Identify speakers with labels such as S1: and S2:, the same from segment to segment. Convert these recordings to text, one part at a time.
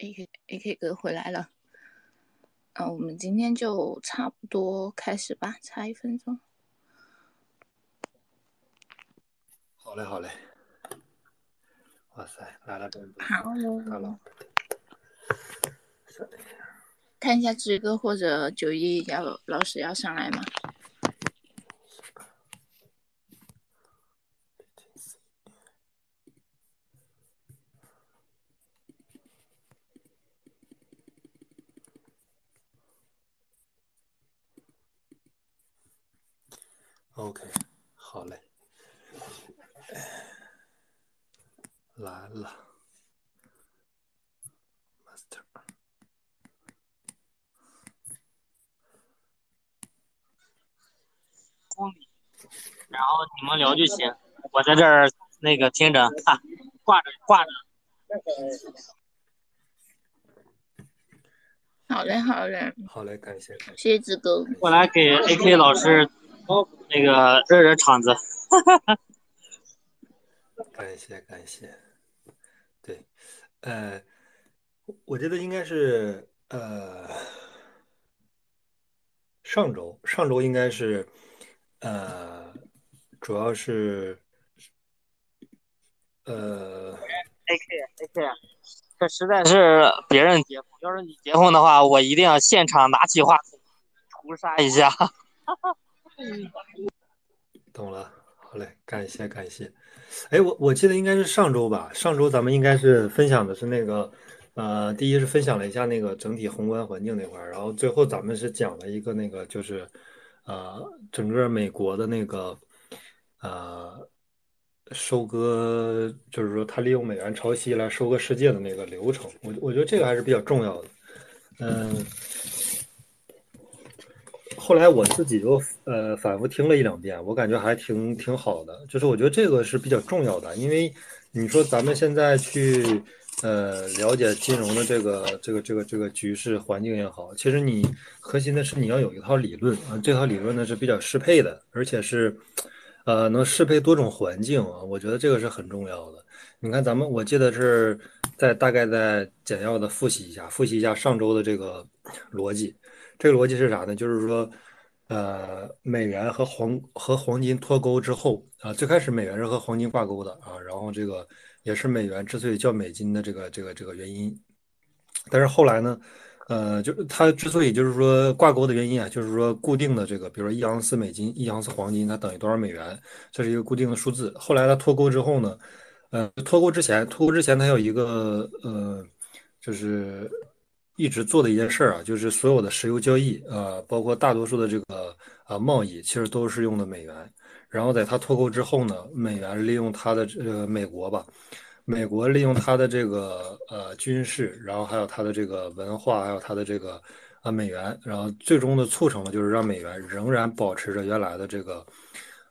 S1: A K A K 哥回来了，啊，我们今天就差不多开始吧，差一分钟。
S2: 好嘞，好嘞。哇塞，来了这么多
S1: 好
S2: 大佬。
S1: 看一下志哥或者九一要老师要上来吗？
S2: OK，好嘞，来了，Master。
S3: 公里，然后你们聊就行，我在这儿那个听着，哈，挂着挂着。
S1: 好嘞，好嘞，
S2: 好嘞，感谢，感谢。
S1: 谢谢志哥。
S3: 我来给 AK 老师那个热热场子。
S2: 感谢感谢，对，呃，我觉得应该是呃上周，上周应该是呃，主要是呃
S3: AK AK，这实在是别人结婚，要是你结婚的话，我一定要现场拿起话筒屠杀一下。
S2: 懂了，好嘞，感谢感谢。哎，我我记得应该是上周吧，上周咱们应该是分享的是那个，呃，第一是分享了一下那个整体宏观环境那块儿，然后最后咱们是讲了一个那个就是，呃，整个美国的那个，呃，收割，就是说他利用美元潮汐来收割世界的那个流程，我我觉得这个还是比较重要的，嗯。后来我自己又呃反复听了一两遍，我感觉还挺挺好的。就是我觉得这个是比较重要的，因为你说咱们现在去呃了解金融的这个这个这个这个局势环境也好，其实你核心的是你要有一套理论啊，这套理论呢是比较适配的，而且是呃能适配多种环境啊，我觉得这个是很重要的。你看咱们我记得是在大概在简要的复习一下，复习一下上周的这个逻辑。这个逻辑是啥呢？就是说，呃，美元和黄和黄金脱钩之后啊，最开始美元是和黄金挂钩的啊，然后这个也是美元之所以叫美金的这个这个这个原因。但是后来呢，呃，就是它之所以就是说挂钩的原因啊，就是说固定的这个，比如说一盎司美金、一盎司黄金，它等于多少美元，这是一个固定的数字。后来它脱钩之后呢，呃，脱钩之前，脱钩之前它有一个呃，就是。一直做的一件事儿啊，就是所有的石油交易，呃，包括大多数的这个呃贸易，其实都是用的美元。然后在它脱钩之后呢，美元利用它的这个美国吧，美国利用它的这个呃军事，然后还有它的这个文化，还有它的这个啊美元，然后最终的促成了就是让美元仍然保持着原来的这个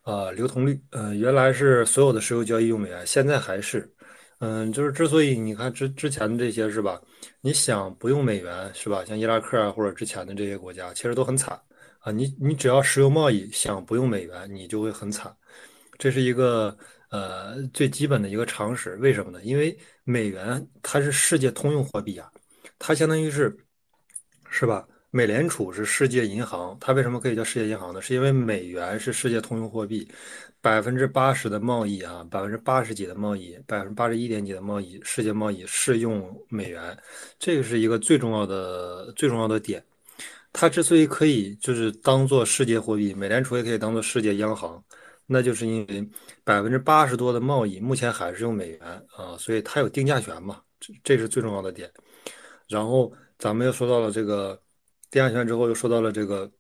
S2: 呃流通率。呃，原来是所有的石油交易用美元，现在还是。嗯，就是之所以你看之之前的这些是吧？你想不用美元是吧？像伊拉克啊或者之前的这些国家，其实都很惨啊。你你只要石油贸易想不用美元，你就会很惨。这是一个呃最基本的一个常识。为什么呢？因为美元它是世界通用货币啊，它相当于是是吧？美联储是世界银行，它为什么可以叫世界银行呢？是因为美元是世界通用货币。百分之八十的贸易啊，百分之八十几的贸易，百分之八十一点几的贸易，世界贸易是用美元，这个是一个最重要的最重要的点。它之所以可以就是当做世界货币，美联储也可以当做世界央行，那就是因为百分之八十多的贸易目前还是用美元啊，所以它有定价权嘛，这这是最重要的点。然后咱们又说到了这个定价权之后，又说到了这个。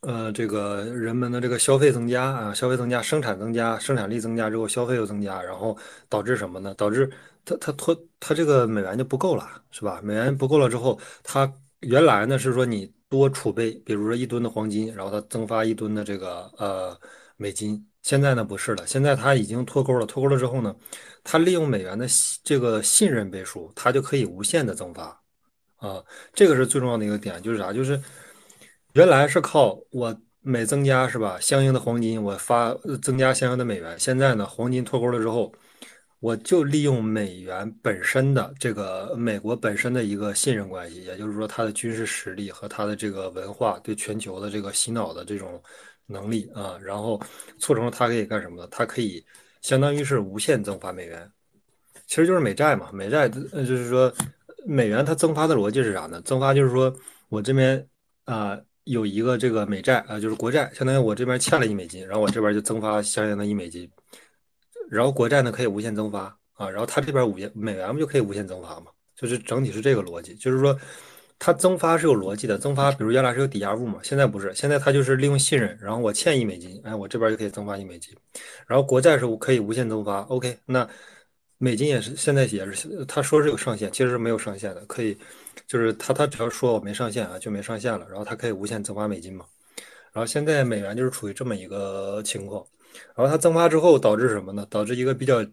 S2: 呃，这个人们的这个消费增加啊，消费增加，生产增加，生产力增加之后，消费又增加，然后导致什么呢？导致它它脱它这个美元就不够了，是吧？美元不够了之后，它原来呢是说你多储备，比如说一吨的黄金，然后它增发一吨的这个呃美金。现在呢不是了，现在它已经脱钩了，脱钩了之后呢，它利用美元的这个信任背书，它就可以无限的增发啊。这个是最重要的一个点，就是啥？就是。原来是靠我每增加是吧，相应的黄金我发增加相应的美元。现在呢，黄金脱钩了之后，我就利用美元本身的这个美国本身的一个信任关系，也就是说它的军事实力和它的这个文化对全球的这个洗脑的这种能力啊，然后促成了它可以干什么呢？它可以相当于是无限增发美元，其实就是美债嘛。美债呃就是说美元它增发的逻辑是啥呢？增发就是说我这边啊有一个这个美债啊，就是国债，相当于我这边欠了一美金，然后我这边就增发相应的一美金。然后国债呢可以无限增发啊，然后它这边无限美元不就可以无限增发嘛？就是整体是这个逻辑，就是说它增发是有逻辑的，增发比如原来是有抵押物嘛，现在不是，现在它就是利用信任，然后我欠一美金，哎，我这边就可以增发一美金，然后国债是可以无限增发，OK，那美金也是现在也是，他说是有上限，其实是没有上限的，可以就是他他只要说我没上限啊就没上限了，然后它可以无限增发美金嘛，然后现在美元就是处于这么一个情况。然后它增发之后导致什么呢？导致一个比较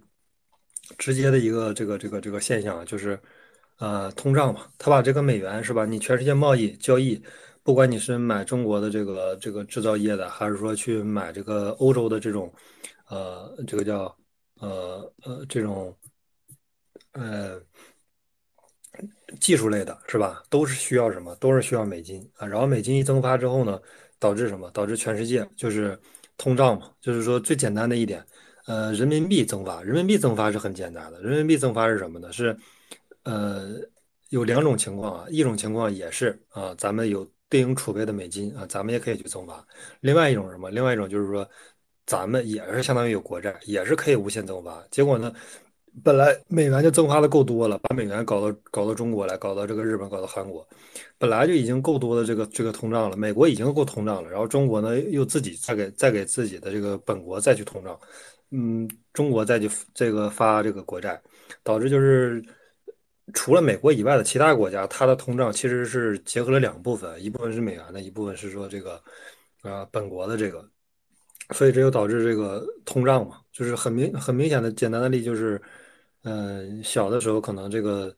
S2: 直接的一个这个这个这个现象，就是呃通胀嘛。他把这个美元是吧？你全世界贸易交易，不管你是买中国的这个这个制造业的，还是说去买这个欧洲的这种呃这个叫呃呃这种呃技术类的是吧？都是需要什么？都是需要美金啊。然后美金一增发之后呢，导致什么？导致全世界就是。通胀嘛，就是说最简单的一点，呃，人民币增发，人民币增发是很简单的。人民币增发是什么呢？是，呃，有两种情况啊，一种情况也是啊，咱们有对应储备的美金啊，咱们也可以去增发。另外一种什么？另外一种就是说，咱们也是相当于有国债，也是可以无限增发。结果呢？本来美元就增发的够多了，把美元搞到搞到中国来，搞到这个日本，搞到韩国，本来就已经够多的这个这个通胀了。美国已经够通胀了，然后中国呢又自己再给再给自己的这个本国再去通胀，嗯，中国再去这个发这个国债，导致就是除了美国以外的其他国家，它的通胀其实是结合了两部分，一部分是美元的，一部分是说这个啊本国的这个，所以这就导致这个通胀嘛，就是很明很明显的简单的例就是。嗯，小的时候可能这个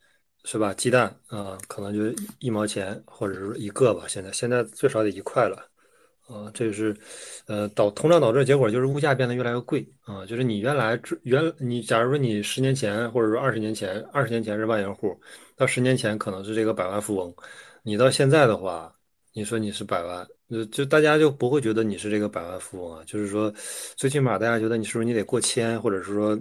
S2: 是吧？鸡蛋啊，可能就一毛钱或者是一个吧。现在现在最少得一块了，啊，这是呃导通胀导致的结果，就是物价变得越来越贵啊。就是你原来原你假如说你十年前或者说二十年前，二十年前是万元户，到十年前可能是这个百万富翁，你到现在的话，你说你是百万，就就大家就不会觉得你是这个百万富翁啊。就是说，最起码大家觉得你是不是你得过千，或者是说。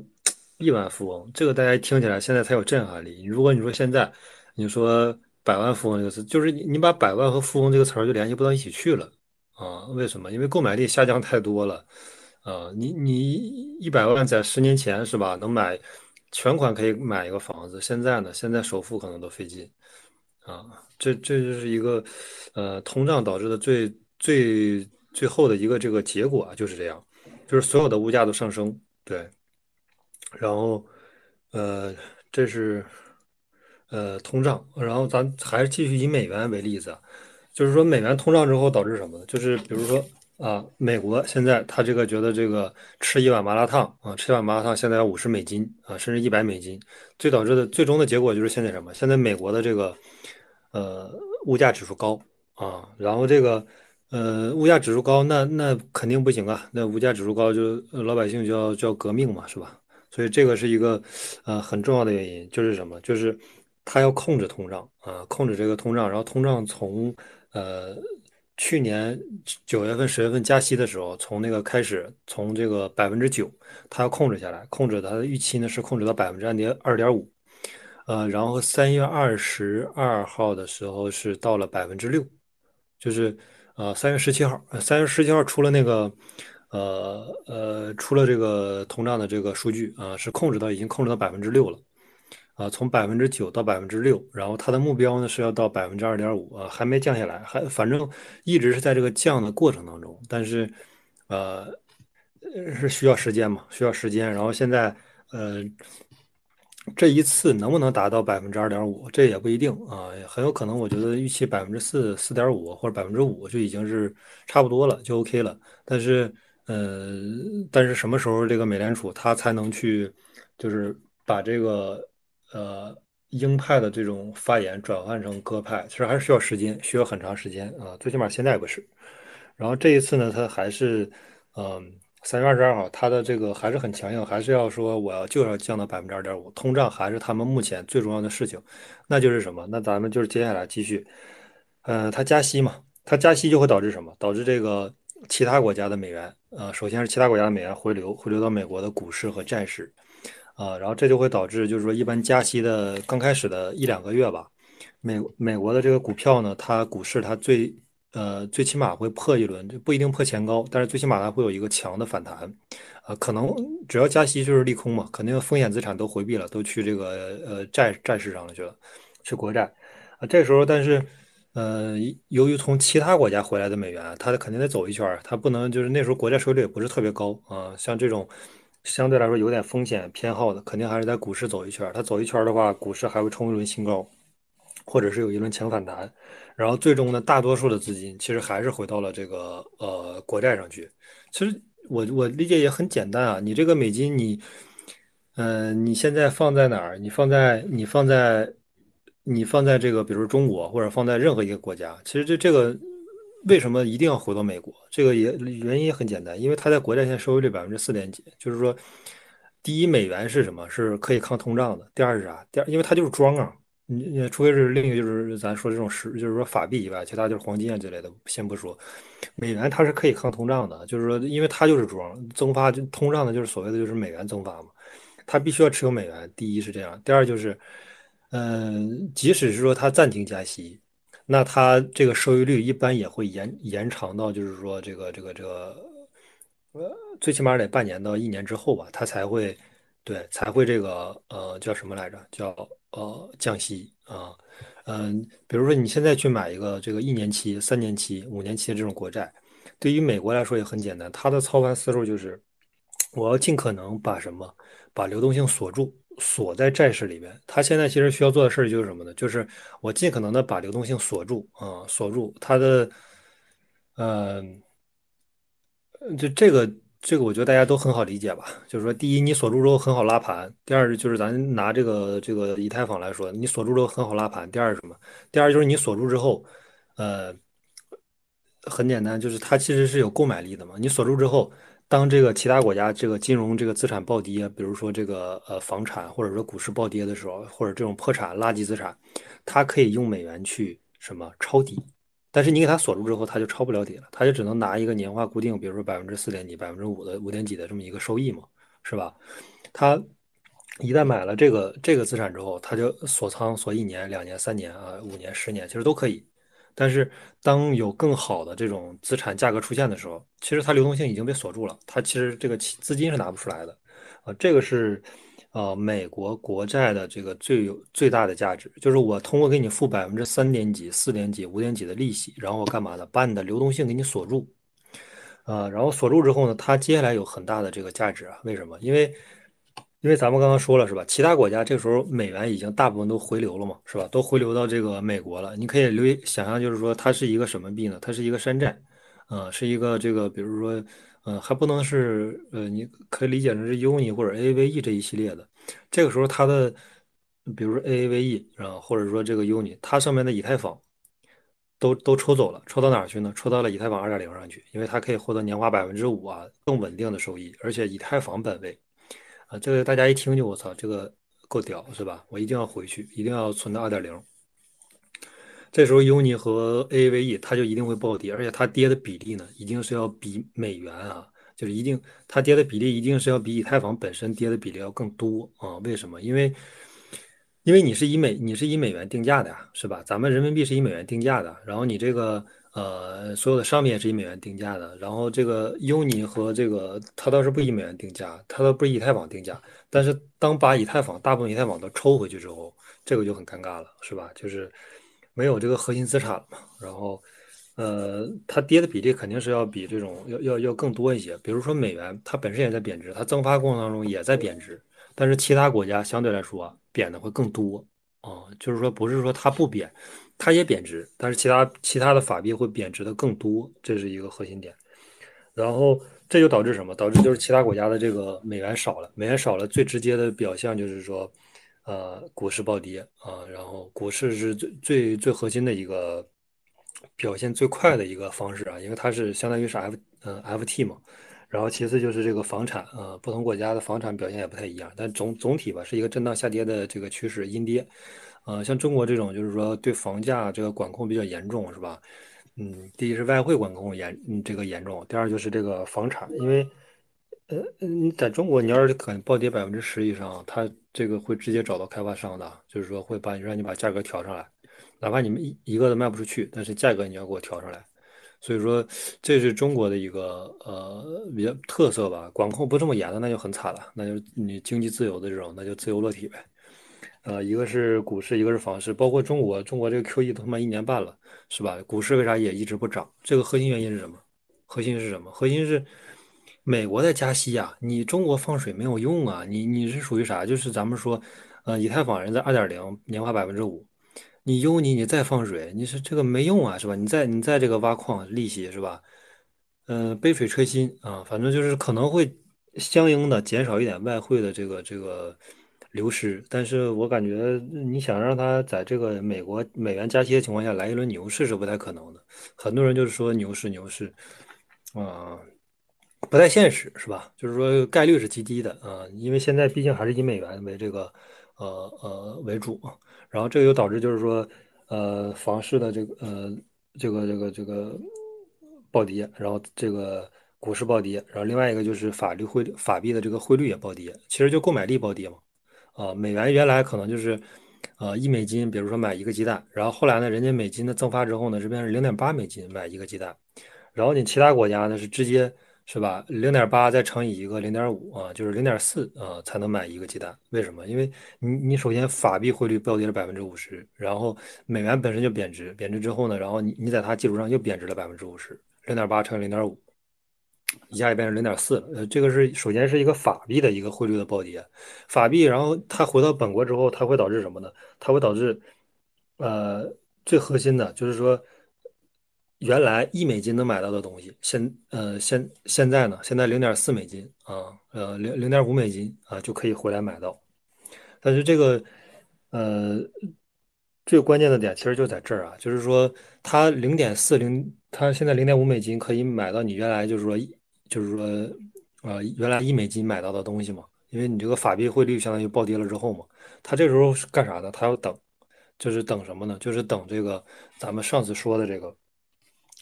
S2: 亿万富翁，这个大家听起来现在才有震撼力。如果你说现在，你说百万富翁这个词，就是你你把百万和富翁这个词儿就联系不到一起去了啊？为什么？因为购买力下降太多了啊！你你一百万在十年前是吧，能买全款可以买一个房子，现在呢，现在首付可能都费劲啊！这这就是一个呃通胀导致的最最最后的一个这个结果啊就是这样，就是所有的物价都上升，对。然后，呃，这是呃通胀。然后咱还是继续以美元为例子，就是说美元通胀之后导致什么呢？就是比如说啊，美国现在他这个觉得这个吃一碗麻辣烫啊，吃一碗麻辣烫现在要五十美金啊，甚至一百美金，最导致的最终的结果就是现在什么？现在美国的这个呃物价指数高啊，然后这个呃物价指数高，那那肯定不行啊，那物价指数高就老百姓就要就要革命嘛，是吧？所以这个是一个，呃，很重要的原因，就是什么？就是他要控制通胀啊，控制这个通胀。然后通胀从呃去年九月份、十月份加息的时候，从那个开始，从这个百分之九，它要控制下来，控制它的预期呢是控制到百分之二点二点五，呃，然后三月二十二号的时候是到了百分之六，就是呃三月十七号，三月十七号出了那个。呃呃，出了这个通胀的这个数据啊，是控制到已经控制到百分之六了，啊，从百分之九到百分之六，然后它的目标呢是要到百分之二点五啊，还没降下来，还反正一直是在这个降的过程当中，但是呃是需要时间嘛，需要时间，然后现在呃这一次能不能达到百分之二点五，这也不一定啊，很有可能我觉得预期百分之四四点五或者百分之五就已经是差不多了，就 OK 了，但是。呃，但是什么时候这个美联储它才能去，就是把这个呃鹰派的这种发言转换成鸽派，其实还是需要时间，需要很长时间啊。最起码现在不是。然后这一次呢，它还是嗯三月二十二号，它的这个还是很强硬，还是要说我要就要降到百分之二点五，通胀还是他们目前最重要的事情。那就是什么？那咱们就是接下来继续，嗯，它加息嘛，它加息就会导致什么？导致这个其他国家的美元，呃，首先是其他国家的美元回流，回流到美国的股市和债市，啊，然后这就会导致就是说，一般加息的刚开始的一两个月吧，美美国的这个股票呢，它股市它最。呃，最起码会破一轮，就不一定破前高，但是最起码它会有一个强的反弹，啊，可能只要加息就是利空嘛，肯定风险资产都回避了，都去这个呃债债市上了去了，去国债，啊，这时候但是，呃，由于从其他国家回来的美元，它肯定得走一圈它不能就是那时候国债收益率也不是特别高啊，像这种相对来说有点风险偏好的，肯定还是在股市走一圈它走一圈的话，股市还会冲一轮新高，或者是有一轮强反弹。然后最终呢，大多数的资金其实还是回到了这个呃国债上去。其实我我理解也很简单啊，你这个美金你，嗯，你现在放在哪儿？你放在你放在你放在这个，比如中国或者放在任何一个国家，其实这这个为什么一定要回到美国？这个也原因也很简单，因为它在国债现在收益率百分之四点几，就是说，第一美元是什么？是可以抗通胀的。第二是啥？第二，因为它就是装啊。你你除非是另一个就是咱说这种实就是说法币以外，其他就是黄金啊之类的，先不说。美元它是可以抗通胀的，就是说因为它就是装增发就通胀的，就是所谓的就是美元增发嘛，它必须要持有美元。第一是这样，第二就是，嗯，即使是说它暂停加息，那它这个收益率一般也会延延长到就是说这个这个这个，呃，最起码得半年到一年之后吧，它才会对才会这个呃叫什么来着叫。呃，降息啊，嗯，比如说你现在去买一个这个一年期、三年期、五年期的这种国债，对于美国来说也很简单，它的操盘思路就是，我要尽可能把什么，把流动性锁住，锁在债市里边。它现在其实需要做的事儿就是什么呢？就是我尽可能的把流动性锁住啊，锁住它的，嗯，就这个。这个我觉得大家都很好理解吧，就是说，第一，你锁住之后很好拉盘；第二，就是咱拿这个这个以太坊来说，你锁住之后很好拉盘。第二是什么？第二就是你锁住之后，呃，很简单，就是它其实是有购买力的嘛。你锁住之后，当这个其他国家这个金融这个资产暴跌，比如说这个呃房产或者说股市暴跌的时候，或者这种破产垃圾资产，它可以用美元去什么抄底。但是你给它锁住之后，它就抄不了底了，它就只能拿一个年化固定，比如说百分之四点几、百分之五的五点几的这么一个收益嘛，是吧？它一旦买了这个这个资产之后，它就锁仓锁一年、两年、三年啊、五年、十年，其实都可以。但是当有更好的这种资产价格出现的时候，其实它流动性已经被锁住了，它其实这个资金是拿不出来的啊，这个是。呃，美国国债的这个最有最大的价值，就是我通过给你付百分之三点几、四点几、五点几的利息，然后干嘛呢？把你的流动性给你锁住。呃，然后锁住之后呢，它接下来有很大的这个价值啊？为什么？因为因为咱们刚刚说了是吧？其他国家这个时候美元已经大部分都回流了嘛，是吧？都回流到这个美国了。你可以留意想象，就是说它是一个什么币呢？它是一个山寨，呃，是一个这个，比如说。嗯，还不能是呃，你可以理解成是 UNI 或者 AAVE 这一系列的。这个时候，它的比如说 AAVE 啊，或者说这个 UNI，它上面的以太坊都都抽走了，抽到哪儿去呢？抽到了以太坊二点零上去，因为它可以获得年化百分之五啊，更稳定的收益，而且以太坊本位啊，这个大家一听就我操，这个够屌是吧？我一定要回去，一定要存到二点零。这时候，UNI 和 AAVE 它就一定会暴跌，而且它跌的比例呢，一定是要比美元啊，就是一定它跌的比例一定是要比以太坊本身跌的比例要更多啊？为什么？因为因为你是以美你是以美元定价的呀，是吧？咱们人民币是以美元定价的，然后你这个呃所有的商品也是以美元定价的，然后这个 UNI 和这个它倒是不以美元定价，它都不以以太坊定价，但是当把以太坊大部分以太坊都抽回去之后，这个就很尴尬了，是吧？就是。没有这个核心资产嘛，然后，呃，它跌的比例肯定是要比这种要要要更多一些。比如说美元，它本身也在贬值，它增发过程当中也在贬值，但是其他国家相对来说贬的会更多啊，就是说不是说它不贬，它也贬值，但是其他其他的法币会贬值的更多，这是一个核心点。然后这就导致什么？导致就是其他国家的这个美元少了，美元少了，最直接的表象就是说。呃，股市暴跌啊，然后股市是最最最核心的一个表现最快的一个方式啊，因为它是相当于是 F 嗯 FT 嘛，然后其次就是这个房产啊，不同国家的房产表现也不太一样，但总总体吧是一个震荡下跌的这个趋势，阴跌。啊，像中国这种就是说对房价这个管控比较严重，是吧？嗯，第一是外汇管控严，嗯，这个严重；第二就是这个房产，因为呃，你在中国你要是肯暴跌百分之十以上，它这个会直接找到开发商的，就是说会把你让你把价格调上来，哪怕你们一一个都卖不出去，但是价格你要给我调上来。所以说，这是中国的一个呃比较特色吧，管控不这么严的那就很惨了，那就你经济自由的这种，那就自由落体呗。呃，一个是股市，一个是房市，包括中国，中国这个 QE 都他妈一年半了，是吧？股市为啥也一直不涨？这个核心原因是什么？核心是什么？核心是美国在加息呀，你中国放水没有用啊，你你是属于啥？就是咱们说，呃，以太坊人在二点零年化百分之五。你优你你再放水，你是这个没用啊，是吧？你再你再这个挖矿利息是吧？嗯，杯水车薪啊，反正就是可能会相应的减少一点外汇的这个这个流失，但是我感觉你想让它在这个美国美元加息的情况下来一轮牛市是不太可能的。很多人就是说牛市牛市啊，不太现实是吧？就是说概率是极低的啊，因为现在毕竟还是以美元为这个呃呃为主嘛。然后这个又导致就是说，呃，房市的这个呃，这个这个这个暴跌，然后这个股市暴跌，然后另外一个就是法律汇法币的这个汇率也暴跌，其实就购买力暴跌嘛。啊，美元原来可能就是，呃，一美金，比如说买一个鸡蛋，然后后来呢，人家美金的增发之后呢，这边是零点八美金买一个鸡蛋，然后你其他国家呢是直接。是吧？零点八再乘以一个零点五啊，就是零点四啊，才能买一个鸡蛋。为什么？因为你你首先法币汇率暴跌了百分之五十，然后美元本身就贬值，贬值之后呢，然后你你在它基础上又贬值了百分之五十，零点八乘以零点五，一下也变成零点四了。呃，这个是首先是一个法币的一个汇率的暴跌，法币，然后它回到本国之后，它会导致什么呢？它会导致，呃，最核心的就是说。原来一美金能买到的东西，现呃现现在呢？现在零点四美金啊，呃零零点五美金啊就可以回来买到。但是这个呃最关键的点其实就在这儿啊，就是说它零点四零，它现在零点五美金可以买到你原来就是说就是说呃原来一美金买到的东西嘛？因为你这个法币汇率相当于暴跌了之后嘛，它这时候是干啥呢？它要等，就是等什么呢？就是等这个咱们上次说的这个。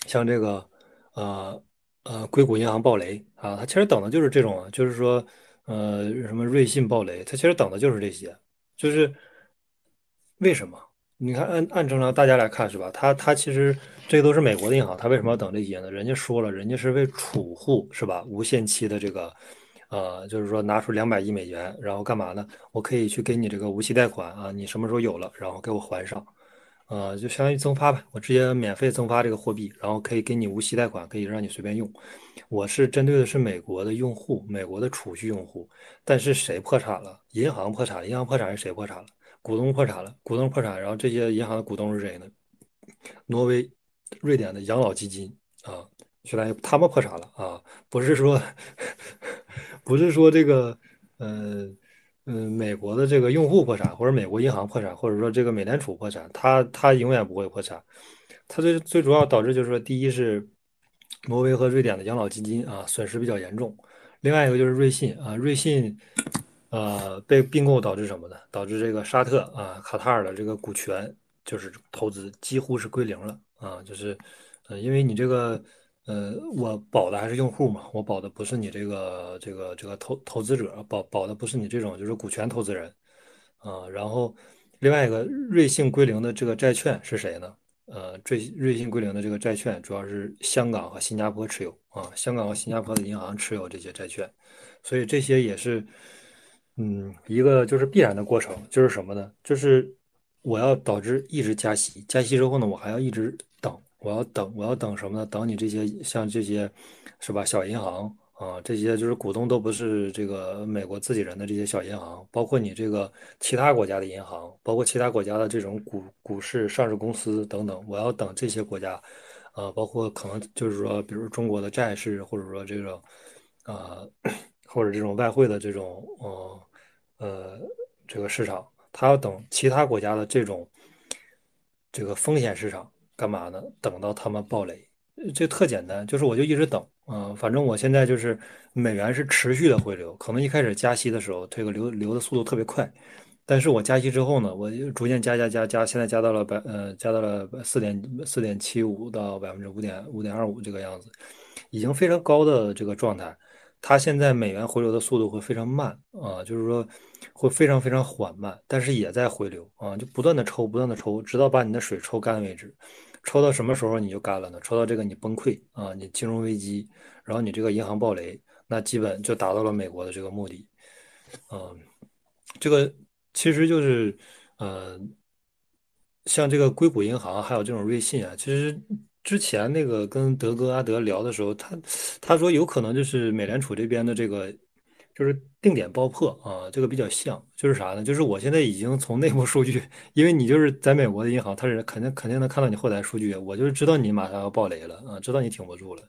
S2: 像这个，呃呃，硅谷银行暴雷啊，它其实等的就是这种，就是说，呃，什么瑞信暴雷，它其实等的就是这些，就是为什么？你看，按按正常大家来看是吧？他他其实这都是美国的银行，他为什么要等这些呢？人家说了，人家是为储户是吧？无限期的这个，呃，就是说拿出两百亿美元，然后干嘛呢？我可以去给你这个无息贷款啊，你什么时候有了，然后给我还上。呃，就相当于增发吧，我直接免费增发这个货币，然后可以给你无息贷款，可以让你随便用。我是针对的是美国的用户，美国的储蓄用户。但是谁破产了？银行破产，银行破产是谁破产了？股东破产了，股东破产，然后这些银行的股东是谁呢？挪威、瑞典的养老基金啊，相当于他们破产了啊，不是说，不是说这个，呃。嗯，美国的这个用户破产，或者美国银行破产，或者说这个美联储破产，它它永远不会破产。它最最主要导致就是说，第一是挪威和瑞典的养老基金啊损失比较严重，另外一个就是瑞信啊，瑞信呃被并购导致什么呢？导致这个沙特啊卡塔尔的这个股权就是投资几乎是归零了啊，就是呃因为你这个。呃，我保的还是用户嘛，我保的不是你这个这个这个投投资者，保保的不是你这种就是股权投资人，啊，然后另外一个瑞信归零的这个债券是谁呢？呃，瑞瑞信归零的这个债券主要是香港和新加坡持有啊，香港和新加坡的银行持有这些债券，所以这些也是，嗯，一个就是必然的过程，就是什么呢？就是我要导致一直加息，加息之后呢，我还要一直等。我要等，我要等什么呢？等你这些像这些，是吧？小银行啊，这些就是股东都不是这个美国自己人的这些小银行，包括你这个其他国家的银行，包括其他国家的这种股股市上市公司等等。我要等这些国家，啊，包括可能就是说，比如中国的债市，或者说这种，啊，或者这种外汇的这种，呃，呃，这个市场，它要等其他国家的这种这个风险市场。干嘛呢？等到他们暴雷，这特简单，就是我就一直等啊，反正我现在就是美元是持续的回流，可能一开始加息的时候，这个流流的速度特别快，但是我加息之后呢，我就逐渐加加加加，现在加到了百呃加到了四点四点七五到百分之五点五点二五这个样子，已经非常高的这个状态。它现在美元回流的速度会非常慢啊，就是说会非常非常缓慢，但是也在回流啊，就不断的抽，不断的抽，直到把你的水抽干为止。抽到什么时候你就干了呢？抽到这个你崩溃啊，你金融危机，然后你这个银行暴雷，那基本就达到了美国的这个目的。嗯，这个其实就是呃，像这个硅谷银行还有这种瑞信啊，其实。之前那个跟德哥阿德聊的时候，他他说有可能就是美联储这边的这个就是定点爆破啊，这个比较像，就是啥呢？就是我现在已经从内部数据，因为你就是在美国的银行，他是肯定肯定能看到你后台数据，我就是知道你马上要爆雷了啊，知道你挺不住了，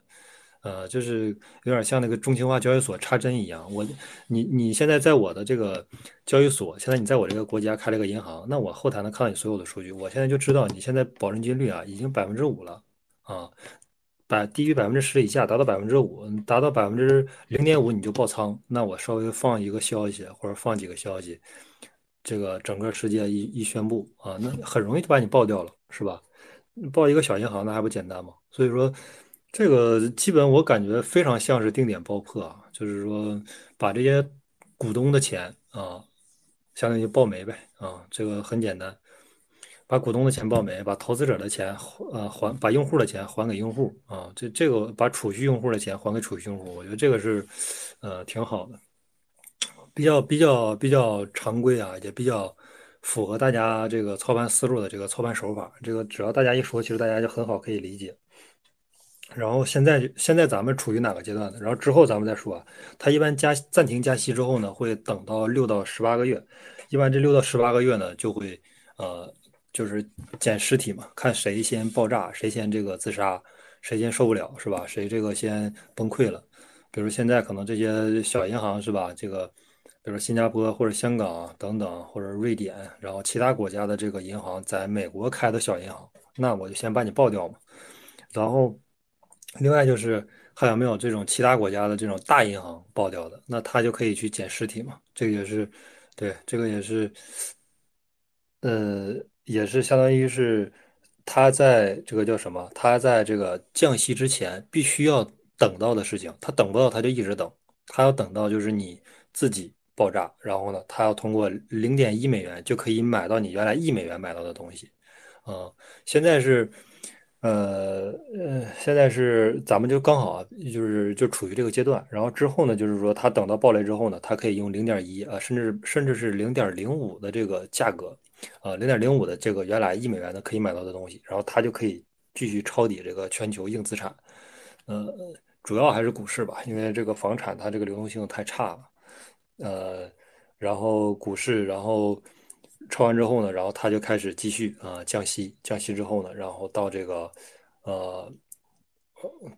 S2: 呃，就是有点像那个中心化交易所插针一样，我你你现在在我的这个交易所，现在你在我这个国家开了个银行，那我后台能看到你所有的数据，我现在就知道你现在保证金率啊已经百分之五了。啊，百低于百分之十以下，达到百分之五，达到百分之零点五你就爆仓。那我稍微放一个消息，或者放几个消息，这个整个世界一一宣布啊，那很容易就把你爆掉了，是吧？爆一个小银行那还不简单吗？所以说，这个基本我感觉非常像是定点爆破啊，就是说把这些股东的钱啊，相当于爆没呗啊，这个很简单。把股东的钱报没，把投资者的钱呃还，把用户的钱还给用户啊，这这个把储蓄用户的钱还给储蓄用户，我觉得这个是呃挺好的，比较比较比较常规啊，也比较符合大家这个操盘思路的这个操盘手法。这个只要大家一说，其实大家就很好可以理解。然后现在现在咱们处于哪个阶段呢？然后之后咱们再说啊。它一般加暂停加息之后呢，会等到六到十八个月，一般这六到十八个月呢就会呃。就是捡尸体嘛，看谁先爆炸，谁先这个自杀，谁先受不了是吧？谁这个先崩溃了？比如现在可能这些小银行是吧？这个，比如新加坡或者香港等等，或者瑞典，然后其他国家的这个银行在美国开的小银行，那我就先把你爆掉嘛。然后，另外就是还有没有这种其他国家的这种大银行爆掉的？那他就可以去捡尸体嘛。这个也是，对，这个也是，呃。也是相当于是，他在这个叫什么？他在这个降息之前必须要等到的事情，他等不到他就一直等，他要等到就是你自己爆炸，然后呢，他要通过零点一美元就可以买到你原来一美元买到的东西，啊，现在是。呃呃，现在是咱们就刚好，就是就处于这个阶段。然后之后呢，就是说他等到暴雷之后呢，他可以用零点一啊，甚至甚至是零点零五的这个价格，啊，零点零五的这个原来一美元的可以买到的东西，然后它就可以继续抄底这个全球硬资产。呃，主要还是股市吧，因为这个房产它这个流动性太差了。呃，然后股市，然后。抄完之后呢，然后他就开始继续啊降息，降息之后呢，然后到这个呃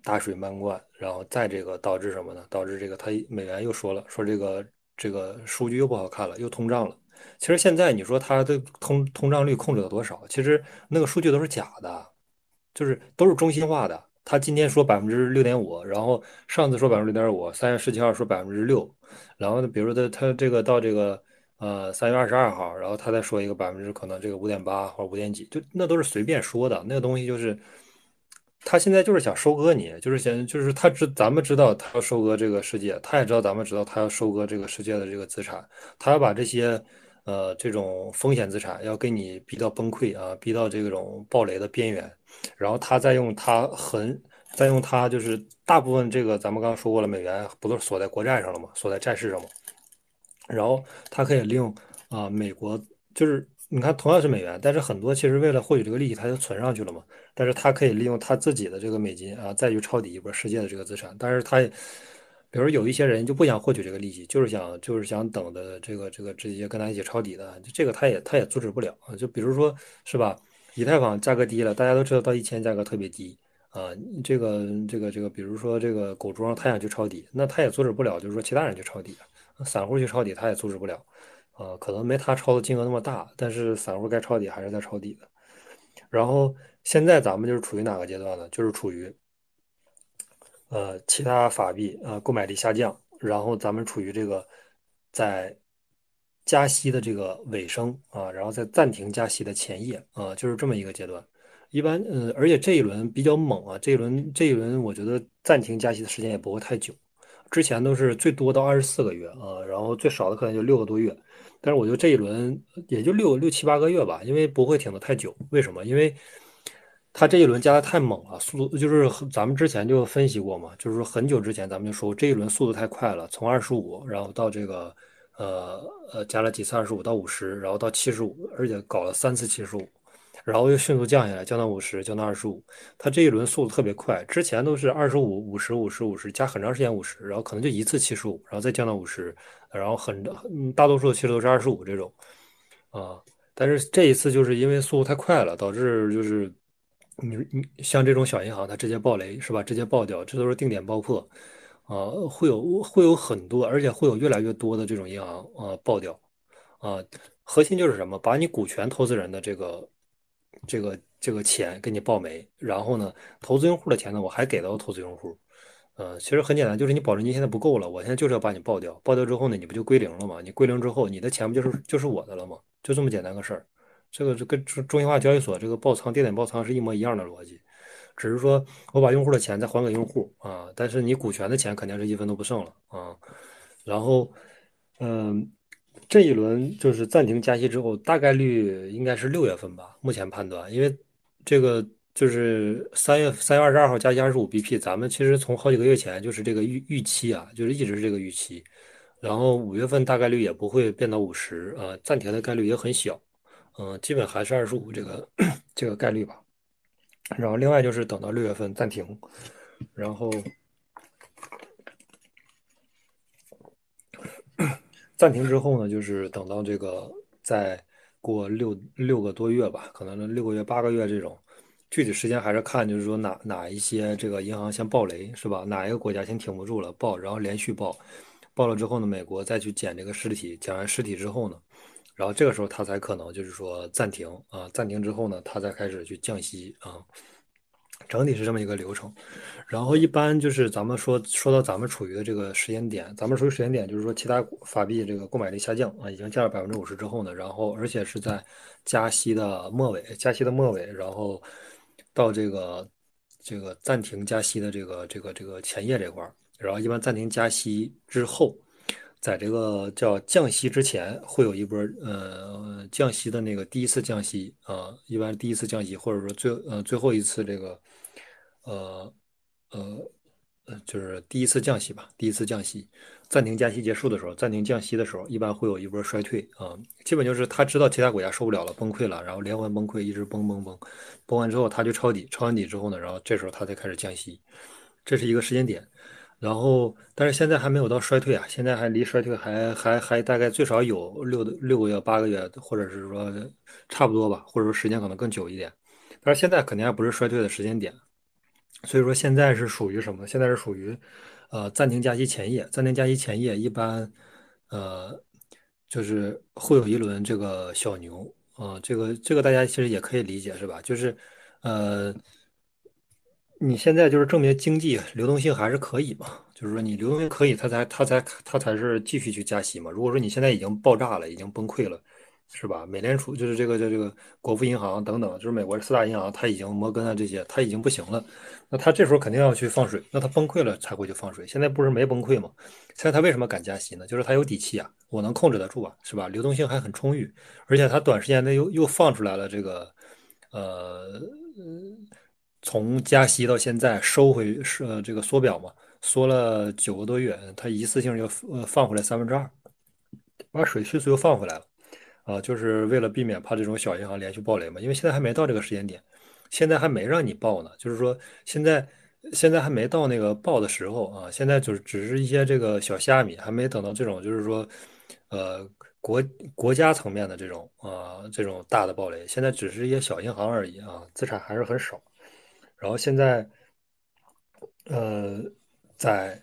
S2: 大水漫灌，然后再这个导致什么呢？导致这个他美元又说了，说这个这个数据又不好看了，又通胀了。其实现在你说它的通通胀率控制了多少？其实那个数据都是假的，就是都是中心化的。他今天说百分之六点五，然后上次说百分之六点五，三月十七号说百分之六，然后比如说他他这个到这个。呃，三月二十二号，然后他再说一个百分之可能这个五点八或者五点几，就那都是随便说的。那个东西就是，他现在就是想收割你，就是想就是他知咱们知道他要收割这个世界，他也知道咱们知道他要收割这个世界的这个资产，他要把这些呃这种风险资产要给你逼到崩溃啊，逼到这种暴雷的边缘，然后他再用他很再用他就是大部分这个咱们刚刚说过了，美元不都是锁在国债上了吗？锁在债市上吗？然后他可以利用啊，美国就是你看，同样是美元，但是很多其实为了获取这个利益，他就存上去了嘛。但是他可以利用他自己的这个美金啊，再去抄底一波世界的这个资产。但是他，比如有一些人就不想获取这个利息，就是想就是想等的这个这个直接跟他一起抄底的，就这个他也他也阻止不了啊。就比如说是吧，以太坊价格低了，大家都知道到一千价格特别低啊，这个这个这个，比如说这个狗庄他想去抄底，那他也阻止不了，就是说其他人去抄底。散户去抄底，他也阻止不了，呃，可能没他抄的金额那么大，但是散户该抄底还是在抄底的。然后现在咱们就是处于哪个阶段呢？就是处于呃其他法币呃购买力下降，然后咱们处于这个在加息的这个尾声啊，然后在暂停加息的前夜啊，就是这么一个阶段。一般呃，而且这一轮比较猛啊，这一轮这一轮我觉得暂停加息的时间也不会太久，之前都是最多到二十四个月啊，然后最少的可能就六个多月。但是我觉得这一轮也就六六七八个月吧，因为不会挺得太久。为什么？因为它这一轮加的太猛了，速度就是咱们之前就分析过嘛，就是说很久之前咱们就说过这一轮速度太快了，从二十五，然后到这个呃呃加了几次二十五到五十，然后到七十五，而且搞了三次七十五，然后又迅速降下来，降到五十，降到二十五。它这一轮速度特别快，之前都是二十五、五十、五十、五十，加很长时间五十，然后可能就一次七十五，然后再降到五十。然后很大多数其实都是二十五这种，啊，但是这一次就是因为速度太快了，导致就是你你像这种小银行它直接爆雷是吧？直接爆掉，这都是定点爆破，啊，会有会有很多，而且会有越来越多的这种银行啊爆掉，啊，核心就是什么？把你股权投资人的这个这个这个钱给你爆没，然后呢，投资用户的钱呢我还给到投资用户。呃，其实很简单，就是你保证金现在不够了，我现在就是要把你爆掉，爆掉之后呢，你不就归零了吗？你归零之后，你的钱不就是就是我的了吗？就这么简单个事儿。这个就跟中中心化交易所这个爆仓、定点爆仓是一模一样的逻辑，只是说我把用户的钱再还给用户啊，但是你股权的钱肯定是一分都不剩了啊。然后，嗯，这一轮就是暂停加息之后，大概率应该是六月份吧，目前判断，因为这个。就是三月三月二十二号加息二十五 BP，咱们其实从好几个月前就是这个预预期啊，就是一直是这个预期。然后五月份大概率也不会变到五十啊，暂停的概率也很小，嗯，基本还是二十五这个这个概率吧。然后另外就是等到六月份暂停，然后暂停之后呢，就是等到这个再过六六个多月吧，可能六个月八个月这种。具体时间还是看，就是说哪哪一些这个银行先爆雷是吧？哪一个国家先挺不住了爆，然后连续爆，爆了之后呢，美国再去捡这个尸体，捡完尸体之后呢，然后这个时候它才可能就是说暂停啊，暂停之后呢，它再开始去降息啊，整体是这么一个流程。然后一般就是咱们说说到咱们处于的这个时间点，咱们处于时间点就是说其他法币这个购买力下降啊，已经降了百分之五十之后呢，然后而且是在加息的末尾，加息的末尾，然后。到这个这个暂停加息的这个这个这个前夜这块儿，然后一般暂停加息之后，在这个叫降息之前，会有一波呃降息的那个第一次降息啊，一般第一次降息或者说最呃最后一次这个呃呃呃就是第一次降息吧，第一次降息。暂停加息结束的时候，暂停降息的时候，一般会有一波衰退啊。基本就是他知道其他国家受不了了，崩溃了，然后连环崩溃，一直崩崩崩，崩完之后他就抄底，抄完底之后呢，然后这时候他才开始降息，这是一个时间点。然后，但是现在还没有到衰退啊，现在还离衰退还还还大概最少有六六个月、八个月，或者是说差不多吧，或者说时间可能更久一点。但是现在肯定还不是衰退的时间点，所以说现在是属于什么？现在是属于。呃，暂停加息前夜，暂停加息前夜一般，呃，就是会有一轮这个小牛啊，这个这个大家其实也可以理解是吧？就是，呃，你现在就是证明经济流动性还是可以嘛？就是说你流动性可以，它才它才它才是继续去加息嘛。如果说你现在已经爆炸了，已经崩溃了。是吧？美联储就是这个叫这个国富银行等等，就是美国四大银行，它已经摩根啊这些，它已经不行了。那它这时候肯定要去放水，那它崩溃了才会去放水。现在不是没崩溃吗？现在它为什么敢加息呢？就是它有底气啊，我能控制得住啊，是吧？流动性还很充裕，而且它短时间内又又放出来了这个，呃，从加息到现在收回是呃这个缩表嘛，缩了九个多月，它一次性就呃放回来三分之二，把水迅速又放回来了。啊，就是为了避免怕这种小银行连续暴雷嘛，因为现在还没到这个时间点，现在还没让你爆呢，就是说现在现在还没到那个爆的时候啊，现在就是只是一些这个小虾米，还没等到这种就是说，呃，国国家层面的这种啊这种大的暴雷，现在只是一些小银行而已啊，资产还是很少，然后现在呃在。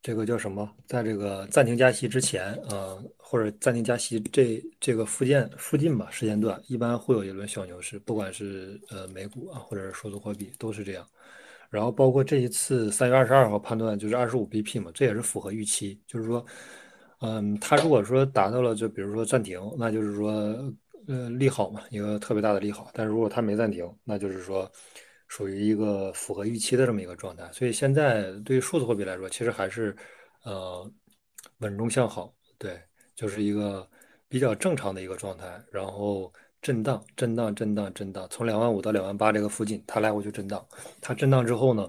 S2: 这个叫什么？在这个暂停加息之前，啊，或者暂停加息这这个附件附近吧，时间段一般会有一轮小牛市，不管是呃美股啊，或者是数字货币都是这样。然后包括这一次三月二十二号判断就是二十五 BP 嘛，这也是符合预期。就是说，嗯，它如果说达到了，就比如说暂停，那就是说，呃，利好嘛，一个特别大的利好。但是如果它没暂停，那就是说，属于一个符合预期的这么一个状态。所以现在对于数字货币来说，其实还是，呃，稳中向好，对，就是一个比较正常的一个状态。然后。震荡，震荡，震荡，震荡，从两万五到两万八这个附近，它来回去震荡。它震荡之后呢，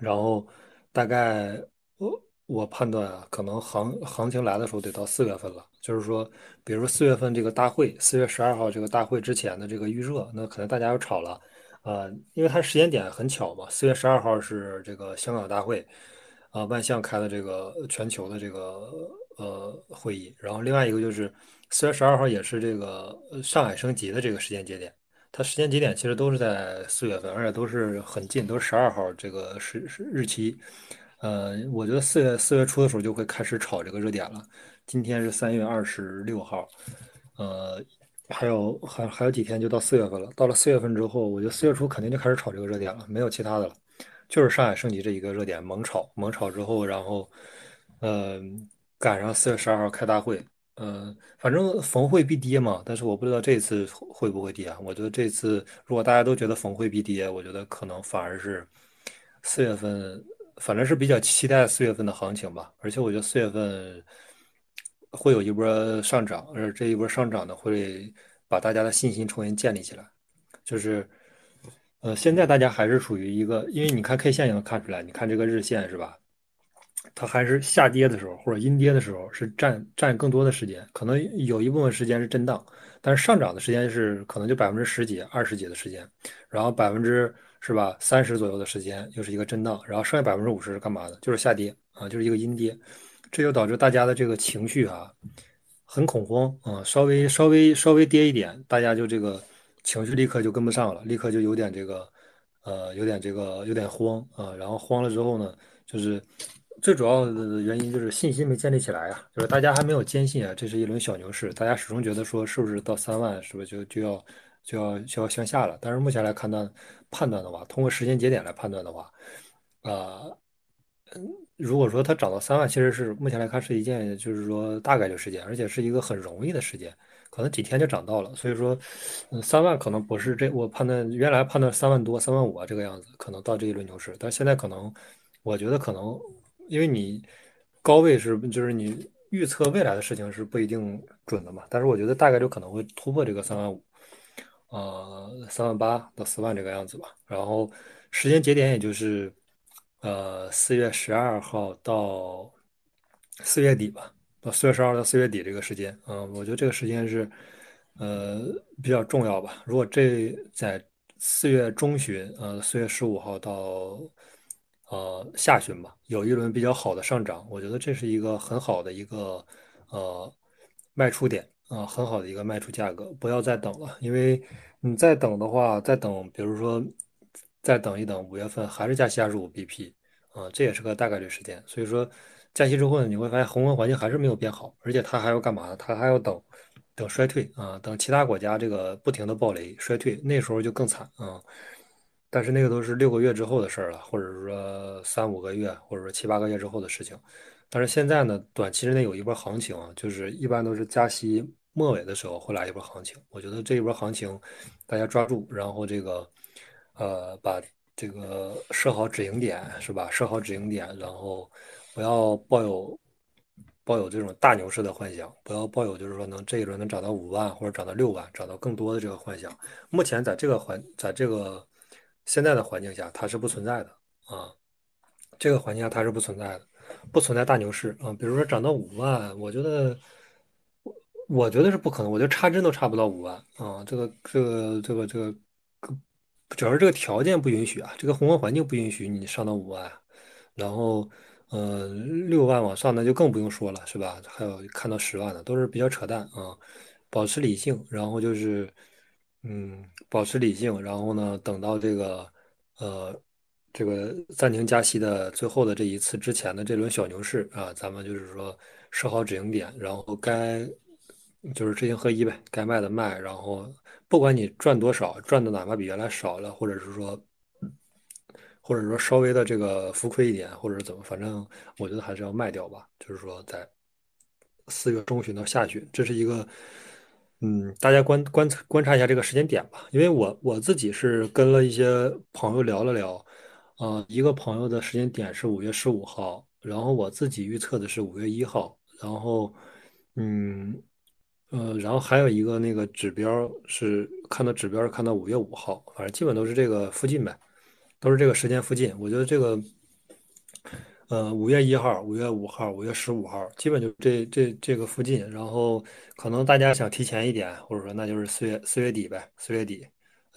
S2: 然后大概我我判断啊，可能行行情来的时候得到四月份了。就是说，比如说四月份这个大会，四月十二号这个大会之前的这个预热，那可能大家又炒了，呃，因为它时间点很巧嘛。四月十二号是这个香港大会，啊，万象开的这个全球的这个呃会议，然后另外一个就是。四月十二号也是这个上海升级的这个时间节点，它时间节点其实都是在四月份，而且都是很近，都是十二号这个时时日期。呃，我觉得四月四月初的时候就会开始炒这个热点了。今天是三月二十六号，呃，还有还还有几天就到四月份了。到了四月份之后，我觉得四月初肯定就开始炒这个热点了，没有其他的了，就是上海升级这一个热点猛炒，猛炒之后，然后，呃，赶上四月十二号开大会。嗯，反正逢会必跌嘛，但是我不知道这次会不会跌啊？我觉得这次如果大家都觉得逢会必跌，我觉得可能反而是四月份，反正是比较期待四月份的行情吧。而且我觉得四月份会有一波上涨，而这一波上涨呢，会把大家的信心重新建立起来。就是，呃，现在大家还是处于一个，因为你看 K 线也能看出来，你看这个日线是吧？它还是下跌的时候或者阴跌的时候是占占更多的时间，可能有一部分时间是震荡，但是上涨的时间是可能就百分之十几、二十几的时间，然后百分之是吧三十左右的时间又是一个震荡，然后剩下百分之五十是干嘛的？就是下跌啊，就是一个阴跌，这就导致大家的这个情绪啊很恐慌啊，稍微稍微稍微跌一点，大家就这个情绪立刻就跟不上了，立刻就有点这个呃有点这个有点慌啊，然后慌了之后呢，就是。最主要的原因就是信心没建立起来啊，就是大家还没有坚信啊，这是一轮小牛市，大家始终觉得说是不是到三万，是不是就就要就要就要向下了？但是目前来看呢，判断的话，通过时间节点来判断的话，啊，嗯，如果说它涨到三万，其实是目前来看是一件就是说大概率事件，而且是一个很容易的事件，可能几天就涨到了。所以说，嗯，三万可能不是这我判断原来判断三万多、三万五啊这个样子，可能到这一轮牛市，但现在可能我觉得可能。因为你高位是就是你预测未来的事情是不一定准的嘛，但是我觉得大概率可能会突破这个三万五，呃，三万八到四万这个样子吧。然后时间节点也就是呃四月十二号到四月底吧，到四月十二到四月底这个时间，嗯，我觉得这个时间是呃比较重要吧。如果这在四月中旬，呃，四月十五号到。呃，下旬吧，有一轮比较好的上涨，我觉得这是一个很好的一个呃卖出点啊，很好的一个卖出价格，不要再等了，因为你再等的话，再等，比如说再等一等，五月份还是加息二十五 BP 啊，这也是个大概率事件。所以说加息之后呢，你会发现宏观环境还是没有变好，而且它还要干嘛？它还要等等衰退啊，等其他国家这个不停的暴雷衰退，那时候就更惨啊。但是那个都是六个月之后的事儿了，或者说三五个月，或者说七八个月之后的事情。但是现在呢，短期之内有一波行情啊，就是一般都是加息末尾的时候会来一波行情。我觉得这一波行情大家抓住，然后这个呃把这个设好止盈点是吧？设好止盈点，然后不要抱有抱有这种大牛市的幻想，不要抱有就是说能这一轮能涨到五万或者涨到六万，涨到更多的这个幻想。目前在这个环在这个。现在的环境下，它是不存在的啊。这个环境下它是不存在的，不存在大牛市啊。比如说涨到五万，我觉得，我觉得是不可能。我觉得差针都差不到五万啊。这个这个这个这个，主要是这个条件不允许啊。这个宏观环境不允许你上到五万，然后呃六万往上那就更不用说了，是吧？还有看到十万的都是比较扯淡啊。保持理性，然后就是。嗯，保持理性，然后呢，等到这个，呃，这个暂停加息的最后的这一次之前的这轮小牛市啊，咱们就是说设好止盈点，然后该就是知行合一呗，该卖的卖，然后不管你赚多少，赚的哪怕比原来少了，或者是说或者说稍微的这个浮亏一点，或者是怎么，反正我觉得还是要卖掉吧。就是说在四月中旬到下旬，这是一个，嗯，大家观观观察一下这个时间点吧。因为我我自己是跟了一些朋友聊了聊，啊，一个朋友的时间点是五月十五号，然后我自己预测的是五月一号，然后，嗯。呃，然后还有一个那个指标是看到指标是看到五月五号，反正基本都是这个附近呗，都是这个时间附近。我觉得这个，呃，五月一号、五月五号、五月十五号，基本就这这这个附近。然后可能大家想提前一点，或者说那就是四月四月底呗，四月底，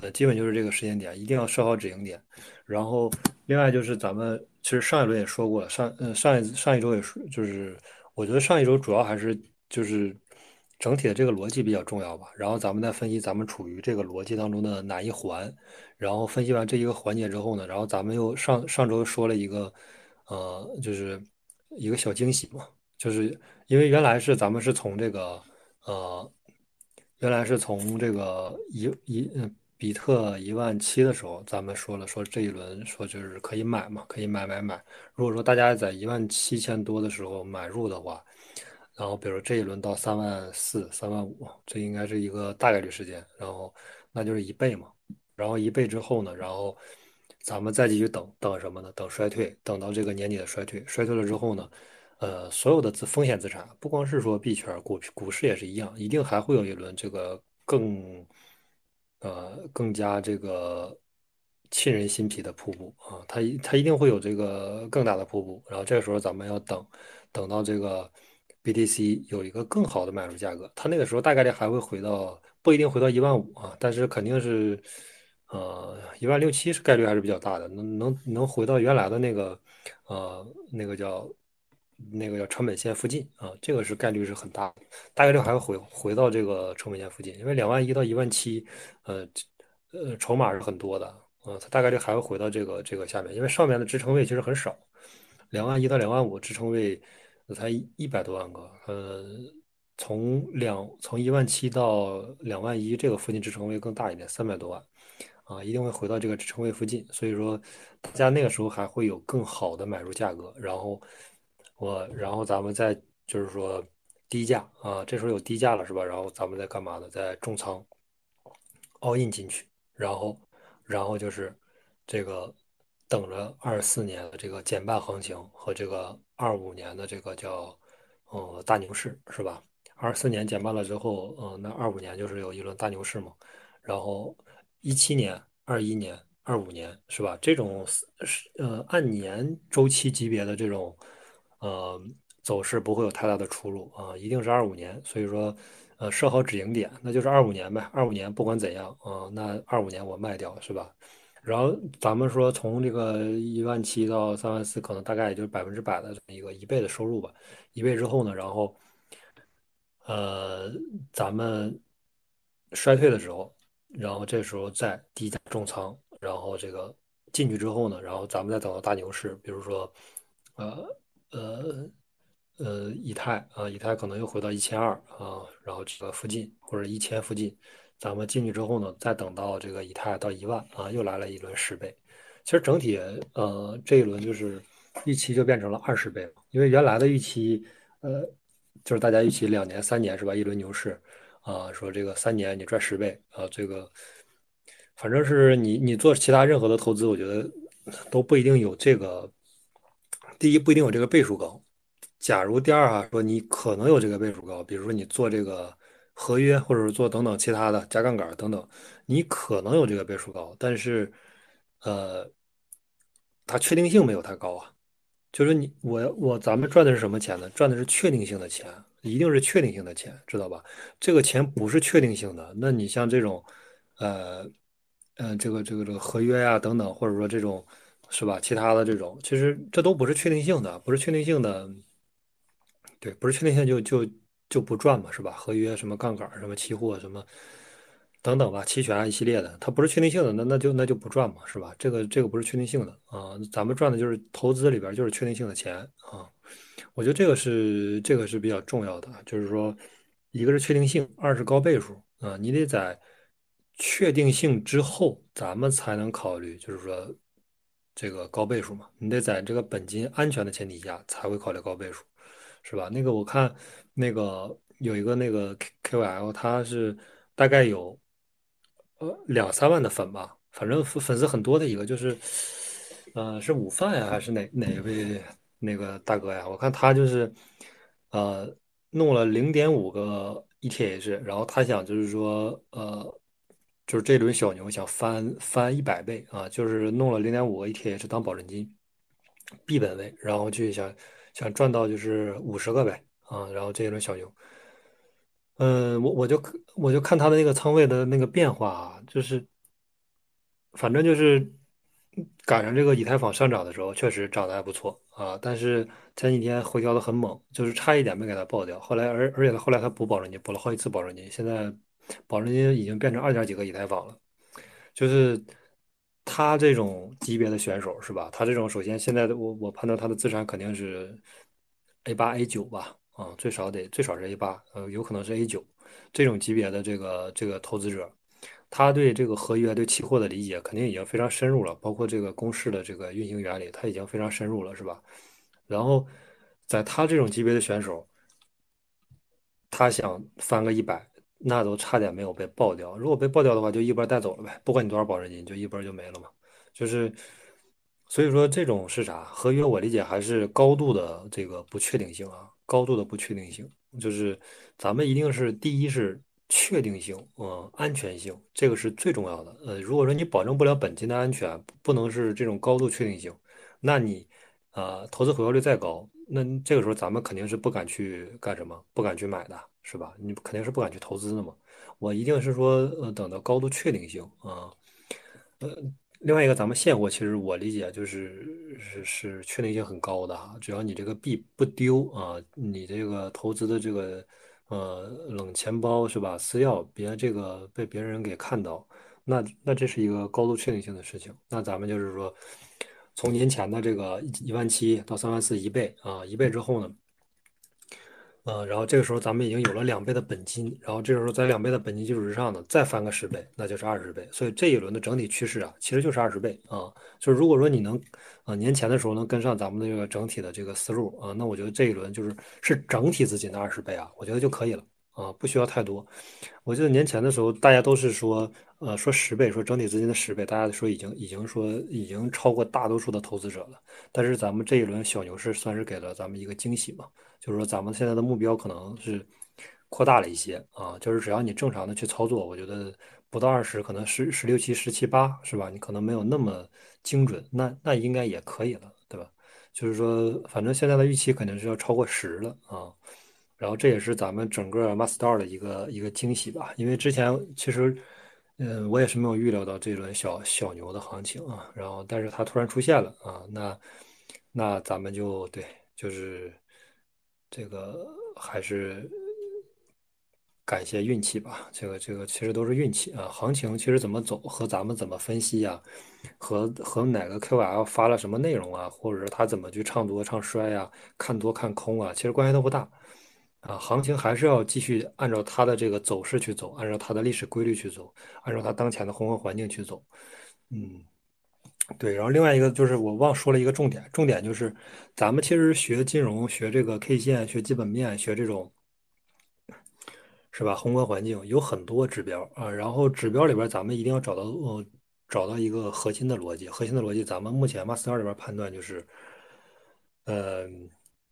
S2: 呃，基本就是这个时间点，一定要设好止盈点。然后另外就是咱们其实上一轮也说过了，上嗯上一上一周也说，就是我觉得上一周主要还是就是。整体的这个逻辑比较重要吧，然后咱们再分析咱们处于这个逻辑当中的哪一环，然后分析完这一个环节之后呢，然后咱们又上上周说了一个，呃，就是一个小惊喜嘛，就是因为原来是咱们是从这个，呃，原来是从这个一一嗯比特一万七的时候，咱们说了说这一轮说就是可以买嘛，可以买买买，如果说大家在一万七千多的时候买入的话。然后，比如这一轮到三万四、三万五，这应该是一个大概率事件。然后，那就是一倍嘛。然后一倍之后呢，然后咱们再继续等等什么呢？等衰退，等到这个年底的衰退。衰退了之后呢，呃，所有的资风险资产，不光是说币圈、股股市也是一样，一定还会有一轮这个更呃更加这个沁人心脾的瀑布啊。它它一定会有这个更大的瀑布。然后这个时候咱们要等，等到这个。BTC 有一个更好的买入价格，它那个时候大概率还会回到，不一定回到一万五啊，但是肯定是，呃，一万六七是概率还是比较大的，能能能回到原来的那个，呃，那个叫那个叫成本线附近啊，这个是概率是很大的，大概率还会回回到这个成本线附近，因为两万一到一万七，呃呃，筹码是很多的，呃，它大概率还会回到这个这个下面，因为上面的支撑位其实很少，两万一到两万五支撑位。才一百多万个，呃，从两从一万七到两万一，这个附近支撑位更大一点，三百多万，啊，一定会回到这个支撑位附近，所以说大家那个时候还会有更好的买入价格，然后我，然后咱们再就是说低价啊，这时候有低价了是吧？然后咱们再干嘛呢？再重仓 all in 进去，然后，然后就是这个。等着二四年的这个减半行情和这个二五年的这个叫呃大牛市是吧？二四年减半了之后，嗯，那二五年就是有一轮大牛市嘛。然后一七年、二一年、二五年是吧？这种是呃按年周期级别的这种呃走势不会有太大的出入啊，一定是二五年。所以说呃设好止盈点，那就是二五年呗。二五年不管怎样啊，那二五年我卖掉是吧？然后咱们说从这个一万七到三万四，可能大概也就是百分之百的一个一倍的收入吧。一倍之后呢，然后，呃，咱们衰退的时候，然后这时候再低价重仓，然后这个进去之后呢，然后咱们再等到大牛市，比如说，呃呃呃，以太啊，以太可能又回到一千二啊，然后这个附近或者一千附近。咱们进去之后呢，再等到这个以太到一万啊，又来了一轮十倍。其实整体呃这一轮就是预期就变成了二十倍，因为原来的预期呃就是大家预期两年三年是吧？一轮牛市啊，说这个三年你赚十倍啊，这个反正是你你做其他任何的投资，我觉得都不一定有这个第一不一定有这个倍数高。假如第二哈说你可能有这个倍数高，比如说你做这个。合约或者是做等等其他的加杠杆等等，你可能有这个倍数高，但是，呃，它确定性没有太高啊。就是你我我咱们赚的是什么钱呢？赚的是确定性的钱，一定是确定性的钱，知道吧？这个钱不是确定性的，那你像这种，呃，呃，这个这个这个合约呀等等，或者说这种是吧？其他的这种，其实这都不是确定性的，不是确定性的，对，不是确定性就就。就不赚嘛，是吧？合约什么杠杆什么期货什么等等吧，期权一系列的，它不是确定性的，那那就那就不赚嘛，是吧？这个这个不是确定性的啊，咱们赚的就是投资里边就是确定性的钱啊。我觉得这个是这个是比较重要的，就是说，一个是确定性，二是高倍数啊，你得在确定性之后，咱们才能考虑，就是说这个高倍数嘛，你得在这个本金安全的前提下才会考虑高倍数，是吧？那个我看那个有一个那个 KOL，他是大概有呃两三万的粉吧，反正粉粉丝很多的一个，就是呃是午饭呀还是哪哪一位那个大哥呀？我看他就是呃弄了零点五个 ETH，然后他想就是说呃。就是这轮小牛想翻翻一百倍啊，就是弄了零点五个 ETH 当保证金，B 本位，然后去想想赚到就是五十个呗啊，然后这一轮小牛，嗯，我我就我就看他的那个仓位的那个变化啊，就是反正就是赶上这个以太坊上涨的时候，确实涨得还不错啊，但是前几天回调的很猛，就是差一点没给它爆掉，后来而而且他后来他补保证金，补了好几次保证金，现在。保证金已经变成二点几个以太坊了，就是他这种级别的选手是吧？他这种首先现在的我我判断他的资产肯定是 A 八 A 九吧，啊，最少得最少是 A 八，呃，有可能是 A 九这种级别的这个这个投资者，他对这个合约对期货的理解肯定已经非常深入了，包括这个公式的这个运行原理，他已经非常深入了，是吧？然后在他这种级别的选手，他想翻个一百。那都差点没有被爆掉，如果被爆掉的话，就一波带走了呗，不管你多少保证金，就一波就没了嘛。就是，所以说这种是啥？合约我理解还是高度的这个不确定性啊，高度的不确定性。就是咱们一定是第一是确定性，嗯，安全性，这个是最重要的。呃，如果说你保证不了本金的安全，不能是这种高度确定性，那你，呃，投资回报率再高，那这个时候咱们肯定是不敢去干什么，不敢去买的。是吧？你肯定是不敢去投资的嘛。我一定是说，呃，等到高度确定性啊。呃，另外一个，咱们现货其实我理解就是是是确定性很高的哈。只要你这个币不丢啊，你这个投资的这个呃冷钱包是吧？私钥别这个被别人给看到，那那这是一个高度确定性的事情。那咱们就是说，从年前的这个一万七到三万四一倍啊，一倍之后呢？嗯，然后这个时候咱们已经有了两倍的本金，然后这个时候在两倍的本金基础之上呢，再翻个十倍，那就是二十倍。所以这一轮的整体趋势啊，其实就是二十倍啊。就是如果说你能，啊年前的时候能跟上咱们的这个整体的这个思路啊，那我觉得这一轮就是是整体资金的二十倍啊，我觉得就可以了啊，不需要太多。我记得年前的时候大家都是说，呃，说十倍，说整体资金的十倍，大家说已经已经说已经超过大多数的投资者了。但是咱们这一轮小牛市算是给了咱们一个惊喜嘛。就是说，咱们现在的目标可能是扩大了一些啊。就是只要你正常的去操作，我觉得不到二十，可能十十六七、十七八，是吧？你可能没有那么精准，那那应该也可以了，对吧？就是说，反正现在的预期肯定是要超过十了啊。然后这也是咱们整个 Master 的一个一个惊喜吧。因为之前其实，嗯，我也是没有预料到这轮小小牛的行情啊。然后，但是它突然出现了啊，那那咱们就对，就是。这个还是感谢运气吧。这个这个其实都是运气啊。行情其实怎么走和咱们怎么分析呀，和和哪个 QL 发了什么内容啊，或者是他怎么去唱多唱衰呀，看多看空啊，其实关系都不大啊。行情还是要继续按照它的这个走势去走，按照它的历史规律去走，按照它当前的宏观环境去走。嗯。对，然后另外一个就是我忘说了一个重点，重点就是咱们其实学金融、学这个 K 线、学基本面、学这种是吧？宏观环境有很多指标啊，然后指标里边咱们一定要找到呃找到一个核心的逻辑，核心的逻辑咱们目前 Master 里边判断就是，嗯，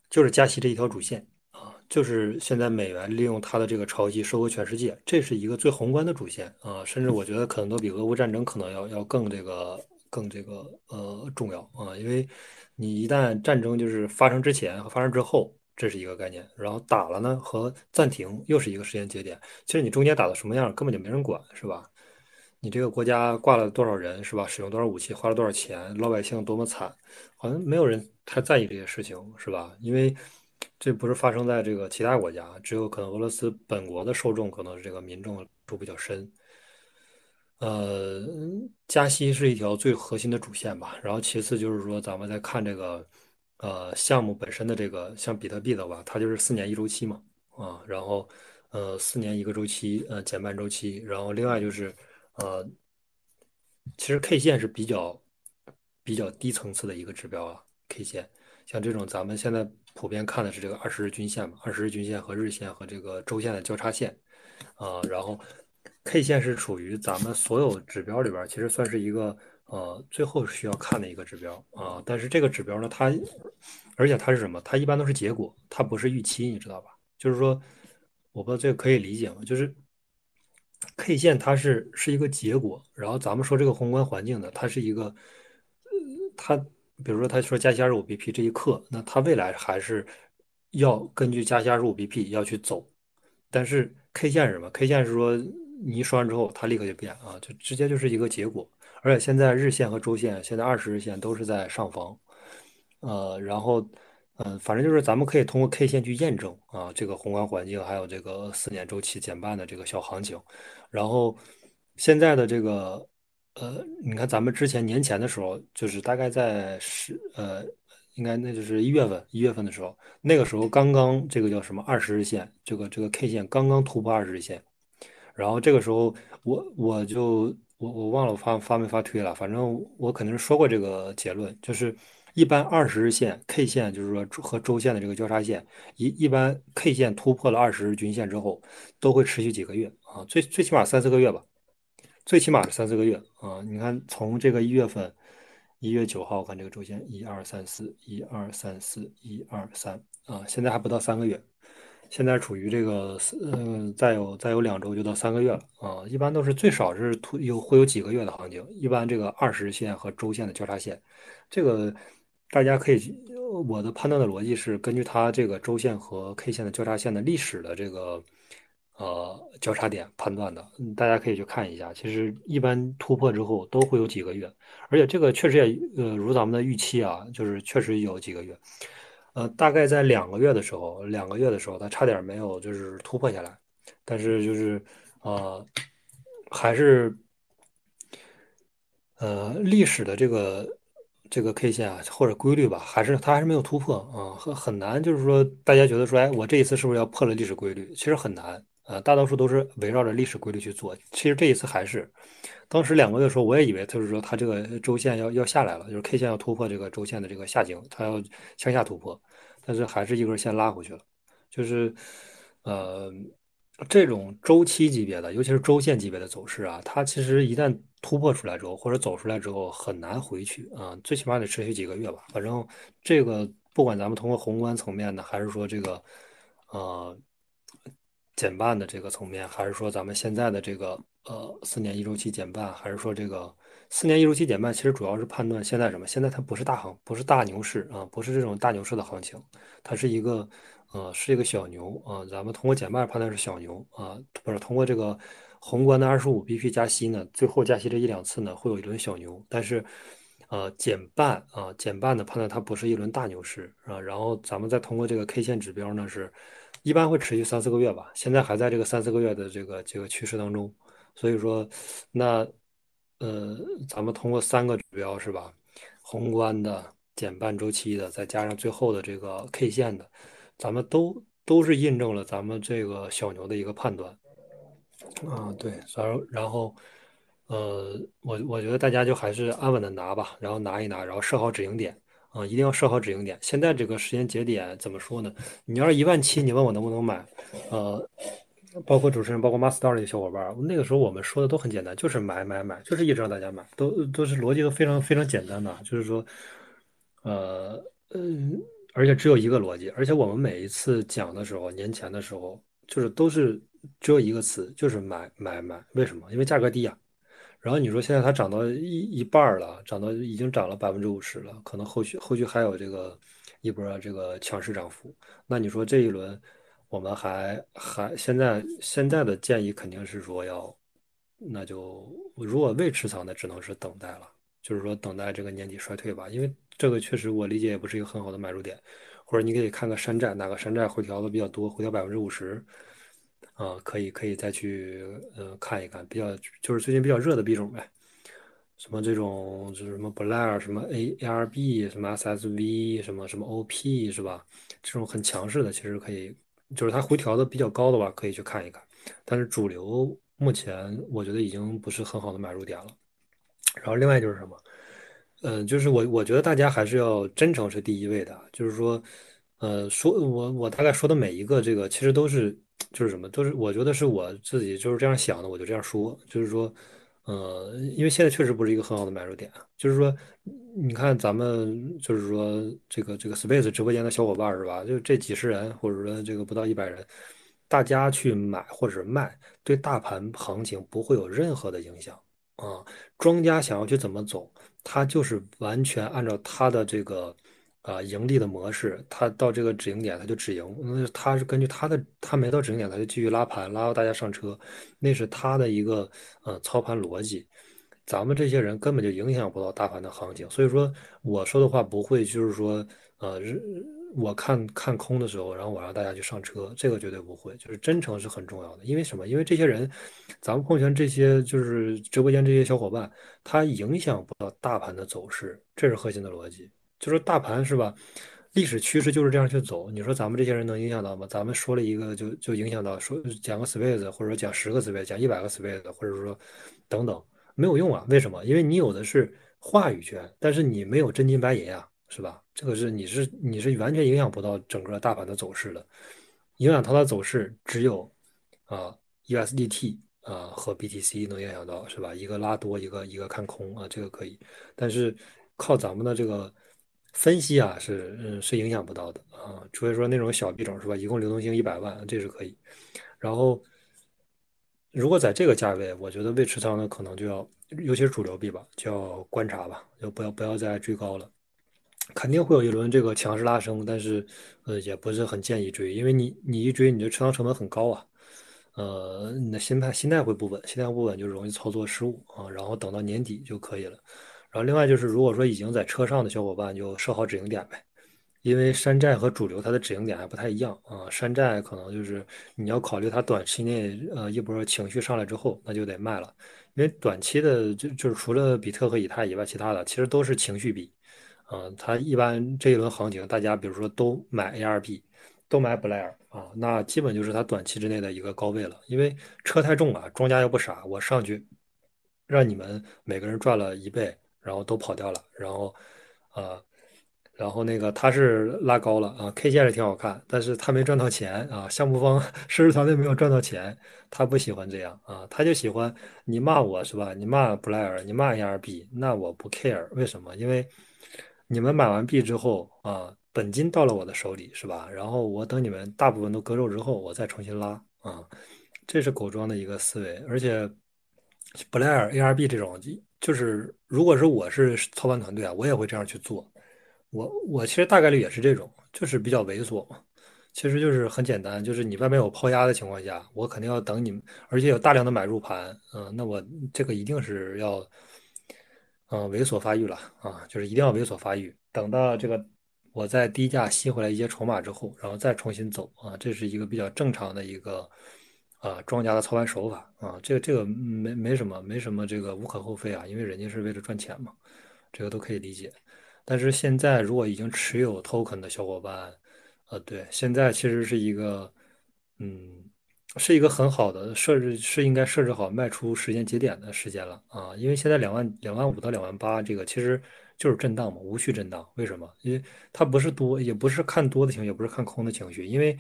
S2: 就是加息这一条主线啊，就是现在美元利用它的这个超级收购全世界，这是一个最宏观的主线啊，甚至我觉得可能都比俄乌战争可能要要更这个。更这个呃重要啊，因为你一旦战争就是发生之前和发生之后，这是一个概念，然后打了呢和暂停又是一个时间节点。其实你中间打的什么样根本就没人管，是吧？你这个国家挂了多少人，是吧？使用多少武器，花了多少钱，老百姓多么惨，好像没有人太在意这些事情，是吧？因为这不是发生在这个其他国家，只有可能俄罗斯本国的受众可能这个民众都比较深。呃，加息是一条最核心的主线吧。然后其次就是说，咱们再看这个呃项目本身的这个，像比特币的话，它就是四年一周期嘛，啊，然后呃四年一个周期，呃减半周期。然后另外就是呃，其实 K 线是比较比较低层次的一个指标啊，K 线。像这种咱们现在普遍看的是这个二十日均线嘛，二十日均线和日线和这个周线的交叉线啊，然后 K 线是处于咱们所有指标里边，其实算是一个呃最后需要看的一个指标啊。但是这个指标呢，它而且它是什么？它一般都是结果，它不是预期，你知道吧？就是说，我不知道这个可以理解吗？就是 K 线它是是一个结果，然后咱们说这个宏观环境呢，它是一个呃它。比如说，他说加息二十五 BP 这一刻，那他未来还是要根据加息二十五 BP 要去走。但是 K 线是什么？K 线是说你一说完之后，它立刻就变啊，就直接就是一个结果。而且现在日线和周线，现在二十日线都是在上方。呃，然后嗯，反正就是咱们可以通过 K 线去验证啊，这个宏观环境还有这个四年周期减半的这个小行情。然后现在的这个。呃，你看咱们之前年前的时候，就是大概在十呃，应该那就是一月份，一月份的时候，那个时候刚刚这个叫什么二十日线，这个这个 K 线刚刚突破二十日线，然后这个时候我我就我我忘了发发没发推了，反正我肯定是说过这个结论，就是一般二十日线 K 线就是说和周线的这个交叉线，一一般 K 线突破了二十日均线之后，都会持续几个月啊，最最起码三四个月吧。最起码是三四个月啊！你看，从这个一月份，一月九号看这个周线，一二三四，一二三四，一二三啊，现在还不到三个月，现在处于这个嗯，再有再有两周就到三个月了啊！一般都是最少是突有会有几个月的行情，一般这个二十线和周线的交叉线，这个大家可以，我的判断的逻辑是根据它这个周线和 K 线的交叉线的历史的这个。呃，交叉点判断的，大家可以去看一下。其实一般突破之后都会有几个月，而且这个确实也呃如咱们的预期啊，就是确实有几个月。呃，大概在两个月的时候，两个月的时候，它差点没有就是突破下来，但是就是呃还是呃历史的这个这个 K 线啊或者规律吧，还是它还是没有突破啊，很很难。就是说大家觉得说，哎，我这一次是不是要破了历史规律？其实很难。呃，大多数都是围绕着历史规律去做。其实这一次还是，当时两个月的时候，我也以为就是说它这个周线要要下来了，就是 K 线要突破这个周线的这个下颈，它要向下突破，但是还是一根线拉回去了。就是，呃，这种周期级别的，尤其是周线级别的走势啊，它其实一旦突破出来之后，或者走出来之后，很难回去啊，最起码得持续几个月吧。反正这个不管咱们通过宏观层面的，还是说这个，呃。减半的这个层面，还是说咱们现在的这个呃四年一周期减半，还是说这个四年一周期减半，其实主要是判断现在什么？现在它不是大行，不是大牛市啊，不是这种大牛市的行情，它是一个呃是一个小牛啊。咱们通过减半判断是小牛啊，不是通过这个宏观的二十五 BP 加息呢，最后加息这一两次呢会有一轮小牛，但是呃减半啊减半的判断它不是一轮大牛市啊。然后咱们再通过这个 K 线指标呢是。一般会持续三四个月吧，现在还在这个三四个月的这个这个趋势当中，所以说，那呃，咱们通过三个指标是吧？宏观的、减半周期的，再加上最后的这个 K 线的，咱们都都是印证了咱们这个小牛的一个判断。啊，对，然后然后，呃，我我觉得大家就还是安稳的拿吧，然后拿一拿，然后设好止盈点。啊，一定要设好止盈点。现在这个时间节点怎么说呢？你要是一万七，你问我能不能买？呃，包括主持人，包括 Master 的小伙伴，那个时候我们说的都很简单，就是买买买，就是一直让大家买，都都是逻辑都非常非常简单的，就是说，呃嗯，而且只有一个逻辑，而且我们每一次讲的时候，年前的时候，就是都是只有一个词，就是买买买。为什么？因为价格低呀。然后你说现在它涨到一一半了，涨到已经涨了百分之五十了，可能后续后续还有这个一波这个强势涨幅。那你说这一轮我们还还现在现在的建议肯定是说要，那就如果未持仓的只能是等待了，就是说等待这个年底衰退吧。因为这个确实我理解也不是一个很好的买入点，或者你可以看个山寨，哪个山寨回调的比较多，回调百分之五十。啊，可以可以再去呃看一看，比较就是最近比较热的币种呗，什么这种就是什么 Blair 什么 AARB 什么 S S V 什么什么 O P 是吧？这种很强势的，其实可以，就是它回调的比较高的话，可以去看一看。但是主流目前我觉得已经不是很好的买入点了。然后另外就是什么？呃，就是我我觉得大家还是要真诚是第一位的，就是说，呃，说我我大概说的每一个这个其实都是就是什么，都是我觉得是我自己就是这样想的，我就这样说，就是说，呃，因为现在确实不是一个很好的买入点，就是说，你看咱们就是说这个这个 Space 直播间的小伙伴是吧？就这几十人或者说这个不到一百人，大家去买或者卖，对大盘行情不会有任何的影响啊。庄家想要去怎么走？他就是完全按照他的这个啊盈利的模式，他到这个止盈点他就止盈，那他是根据他的他没到止盈点他就继续拉盘，拉到大家上车，那是他的一个呃操盘逻辑。咱们这些人根本就影响不到大盘的行情，所以说我说的话不会就是说呃我看看空的时候，然后我让大家去上车，这个绝对不会，就是真诚是很重要的。因为什么？因为这些人，咱们朋友圈这些就是直播间这些小伙伴，他影响不到大盘的走势，这是核心的逻辑。就是大盘是吧？历史趋势就是这样去走。你说咱们这些人能影响到吗？咱们说了一个就就影响到，说讲个 space，或者说讲十个 space，讲一百个 space，或者说等等，没有用啊。为什么？因为你有的是话语权，但是你没有真金白银啊。是吧？这个是你是你是完全影响不到整个大盘的走势的，影响它的走势只有啊 USDT 啊和 BTC 能影响到，是吧？一个拉多，一个一个看空啊，这个可以。但是靠咱们的这个分析啊，是嗯是影响不到的啊，除非说那种小币种是吧？一共流动性一百万，这是可以。然后如果在这个价位，我觉得未持仓的可能就要，尤其是主流币吧，就要观察吧，就不要不要再追高了。肯定会有一轮这个强势拉升，但是，呃，也不是很建议追，因为你你一追，你的持仓成本很高啊，呃，你的心态心态会不稳，心态不稳就容易操作失误啊，然后等到年底就可以了。然后另外就是，如果说已经在车上的小伙伴就设好止盈点呗，因为山寨和主流它的止盈点还不太一样啊，山寨可能就是你要考虑它短期内呃一波情绪上来之后，那就得卖了，因为短期的就就是除了比特和以太以外，其他的其实都是情绪币。嗯，它一般这一轮行情，大家比如说都买 ARB，都买 Blair 啊，那基本就是它短期之内的一个高位了。因为车太重了，庄家又不傻，我上去让你们每个人赚了一倍，然后都跑掉了，然后啊，然后那个他是拉高了啊，K 线是挺好看，但是他没赚到钱啊，项目方实施团队没有赚到钱，他不喜欢这样啊，他就喜欢你骂我是吧？你骂 Blair，你骂 ARB，那我不 care，为什么？因为你们买完币之后啊，本金到了我的手里是吧？然后我等你们大部分都割肉之后，我再重新拉啊，这是狗庄的一个思维。而且布莱尔 ARB 这种，就是如果是我是操盘团队啊，我也会这样去做。我我其实大概率也是这种，就是比较猥琐。其实就是很简单，就是你外面有抛压的情况下，我肯定要等你，而且有大量的买入盘，嗯，那我这个一定是要。嗯，猥琐发育了啊，就是一定要猥琐发育。等到这个我在低价吸回来一些筹码之后，然后再重新走啊，这是一个比较正常的一个啊庄家的操盘手法啊。这个这个没没什么没什么这个无可厚非啊，因为人家是为了赚钱嘛，这个都可以理解。但是现在如果已经持有 token 的小伙伴，呃，对，现在其实是一个嗯。是一个很好的设置，是应该设置好卖出时间节点的时间了啊！因为现在两万两万五到两万八，这个其实就是震荡嘛，无序震荡。为什么？因为它不是多，也不是看多的情绪，也不是看空的情绪，因为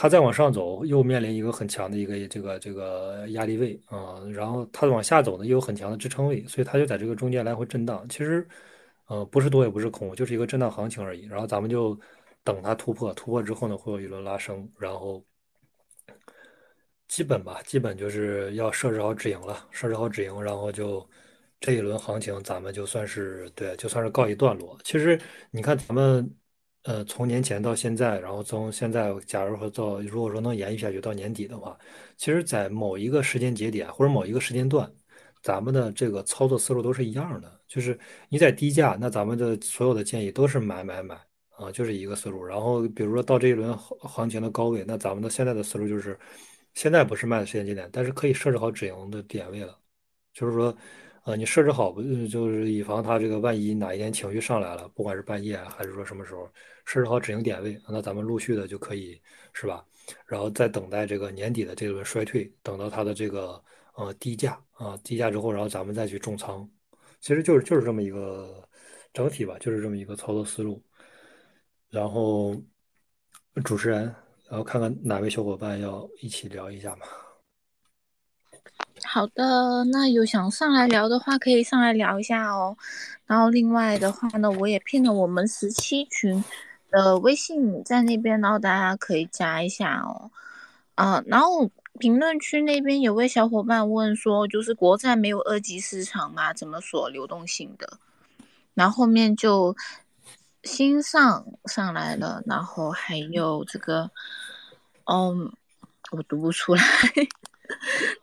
S2: 它再往上走，又面临一个很强的一个这个这个压力位啊，然后它往下走呢，又有很强的支撑位，所以它就在这个中间来回震荡。其实，呃，不是多也不是空，就是一个震荡行情而已。然后咱们就等它突破，突破之后呢，会有一轮拉升，然后。基本吧，基本就是要设置好止盈了，设置好止盈，然后就这一轮行情，咱们就算是对，就算是告一段落。其实你看，咱们呃从年前到现在，然后从现在，假如说到如果说能延续下去到年底的话，其实，在某一个时间节点或者某一个时间段，咱们的这个操作思路都是一样的，就是你在低价，那咱们的所有的建议都是买买买啊，就是一个思路。然后比如说到这一轮行情的高位，那咱们的现在的思路就是。现在不是卖的时间节点，但是可以设置好止盈的点位了。就是说，呃，你设置好不，就是以防他这个万一哪一天情绪上来了，不管是半夜还是说什么时候，设置好止盈点位，那咱们陆续的就可以，是吧？然后再等待这个年底的这轮衰退，等到它的这个呃低价啊低价之后，然后咱们再去重仓，其实就是就是这么一个整体吧，就是这么一个操作思路。然后主持人，然后看看哪位小伙伴要一起聊一下嘛。
S1: 好的，那有想上来聊的话，可以上来聊一下哦。然后另外的话呢，我也拼了我们十七群的微信在那边，然后大家可以加一下哦。啊，然后评论区那边有位小伙伴问说，就是国债没有二级市场吗？怎么锁流动性的？然后后面就新上上来了，然后还有这个，嗯，我读不出来。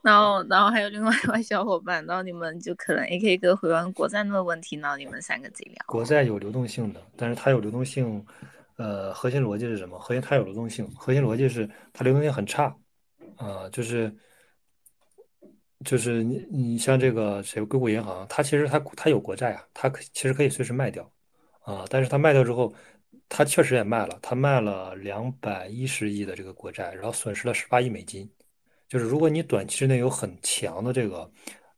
S1: 然后，然后还有另外一位小伙伴，然后你们就可能 A K 哥回完国债那个问题，然后你们三个自己聊。
S2: 国债有流动性的，但是它有流动性，呃，核心逻辑是什么？核心它有流动性，核心逻辑是它流动性很差，啊，就是就是你你像这个谁硅谷银行，它其实它它有国债啊，它可其实可以随时卖掉，啊，但是它卖掉之后，它确实也卖了，它卖了两百一十亿的这个国债，然后损失了十八亿美金。就是如果你短期之内有很强的这个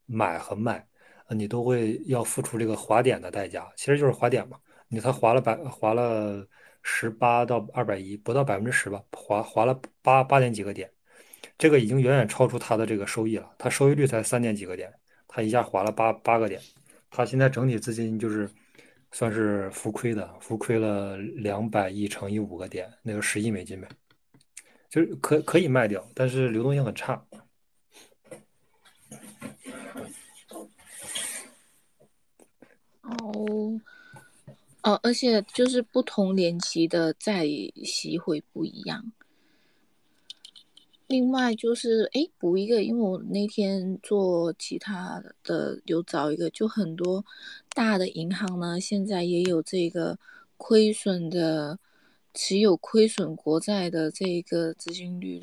S2: 买和卖，你都会要付出这个滑点的代价，其实就是滑点嘛。你才滑了百滑了十八到二百一，不到百分之十吧，滑滑了八八点几个点，这个已经远远超出它的这个收益了。它收益率才三点几个点，它一下滑了八八个点，它现在整体资金就是算是浮亏的，浮亏了两百亿乘以五个点，那个十亿美金呗。就是可可以卖掉，但是流动性很差。
S1: 哦，哦，而且就是不同年期的债息会不一样。另外就是，哎，补一个，因为我那天做其他的有找一个，就很多大的银行呢，现在也有这个亏损的。持有亏损国债的这一个资金率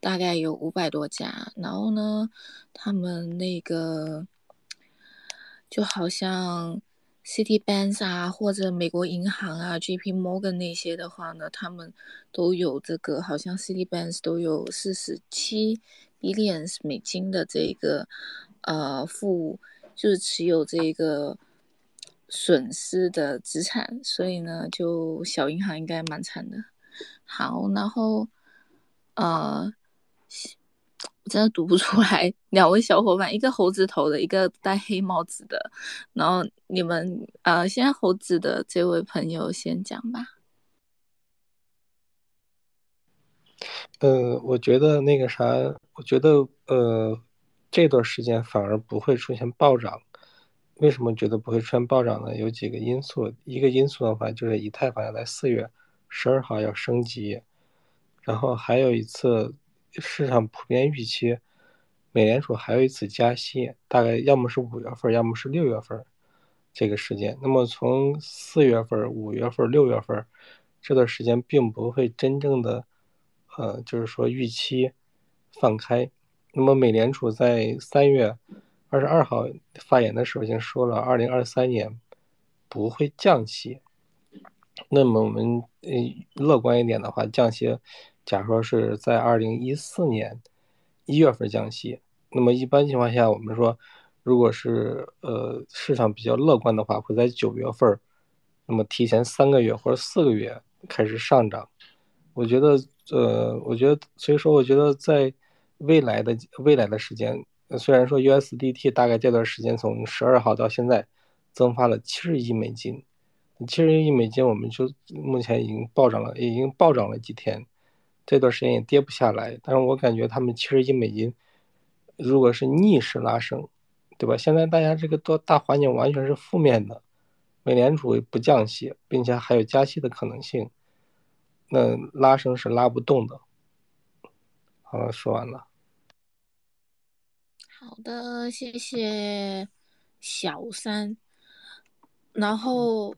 S1: 大概有五百多家，然后呢，他们那个就好像 Citibank 啊，或者美国银行啊，JP Morgan 那些的话呢，他们都有这个，好像 Citibank 都有四十七 billions 美金的这个呃负，就是持有这个。损失的资产，所以呢，就小银行应该蛮惨的。好，然后呃，我真的读不出来。两位小伙伴，一个猴子头的，一个戴黑帽子的。然后你们呃，现在猴子的这位朋友先讲吧。
S4: 呃，我觉得那个啥，我觉得呃，这段时间反而不会出现暴涨。为什么觉得不会出现暴涨呢？有几个因素，一个因素的话就是以太坊要在四月十二号要升级，然后还有一次市场普遍预期，美联储还有一次加息，大概要么是五月份，要么是六月份这个时间。那么从四月份、五月份、六月份这段时间，并不会真正的，呃，就是说预期放开。那么美联储在三月。二十二号发言的时候已经说了，二零二三年不会降息。那么我们呃乐观一点的话，降息，假如说是在二零一四年一月份降息，那么一般情况下，我们说，如果是呃市场比较乐观的话，会在九月份，那么提前三个月或者四个月开始上涨。我觉得呃，我觉得所以说，我觉得在未来的未来的时间。虽然说 USDT 大概这段时间从十二号到现在增发了七十亿美金，七十亿美金我们就目前已经暴涨了，已经暴涨了几天，这段时间也跌不下来。但是我感觉他们七十亿美金如果是逆势拉升，对吧？现在大家这个多大环境完全是负面的，美联储不降息，并且还有加息的可能性，那拉升是拉不动的。好了，说完了。
S1: 好的，谢谢小三。然后，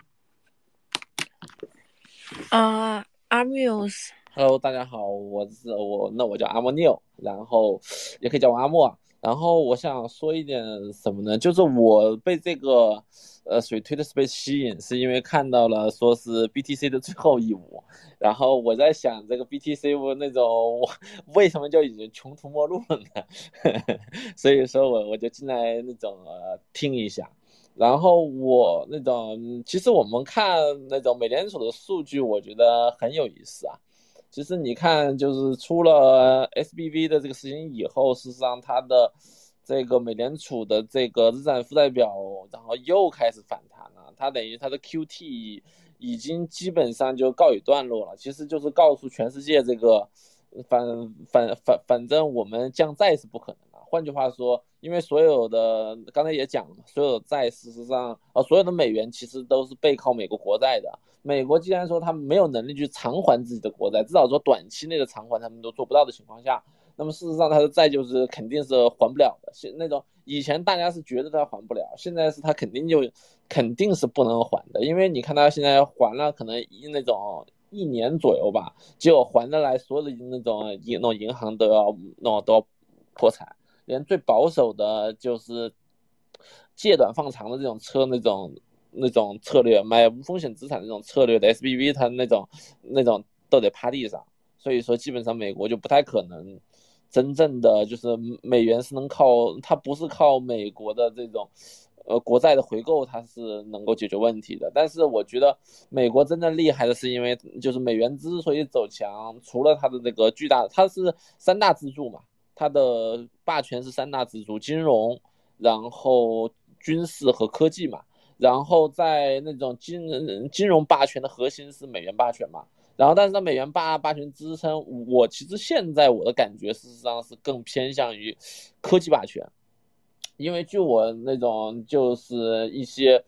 S1: 啊，阿
S5: Muse，Hello，大家好，我是我，那我叫阿莫纽，然后也可以叫我阿莫。然后我想说一点什么呢？就是我被这个。呃，水推的是被吸引，是因为看到了说是 BTC 的最后一舞，然后我在想这个 BTC 那种 为什么就已经穷途末路了呢？所以说我我就进来那种呃听一下，然后我那种，其实我们看那种美联储的数据，我觉得很有意思啊。其实你看，就是出了 SBV 的这个事情以后，事实上它的这个美联储的这个资产负债表，然后又开始反弹了。它等于它的 QT 已经基本上就告一段落了。其实就是告诉全世界，这个反反反反正我们降债是不可能。换句话说。因为所有的刚才也讲了，所有的债事实上，呃，所有的美元其实都是背靠美国国债的。美国既然说他们没有能力去偿还自己的国债，至少说短期内的偿还他们都做不到的情况下，那么事实上他的债就是肯定是还不了的。现那种以前大家是觉得他还不了，现在是他肯定就肯定是不能还的。因为你看他现在还了可能一那种一年左右吧，结果还得来所有的那种银那种银行都要那都要破产。连最保守的就是借短放长的这种车，那种那种策略，买无风险资产这种策略的 SBV，它那种那种都得趴地上。所以说，基本上美国就不太可能真正的就是美元是能靠它不是靠美国的这种呃国债的回购，它是能够解决问题的。但是我觉得美国真正厉害的是，因为就是美元之所以走强，除了它的这个巨大，它是三大支柱嘛。它的霸权是三大支柱：金融，然后军事和科技嘛。然后在那种金金融霸权的核心是美元霸权嘛。然后，但是在美元霸霸权支撑，我其实现在我的感觉事实上是更偏向于科技霸权，因为据我那种就是一些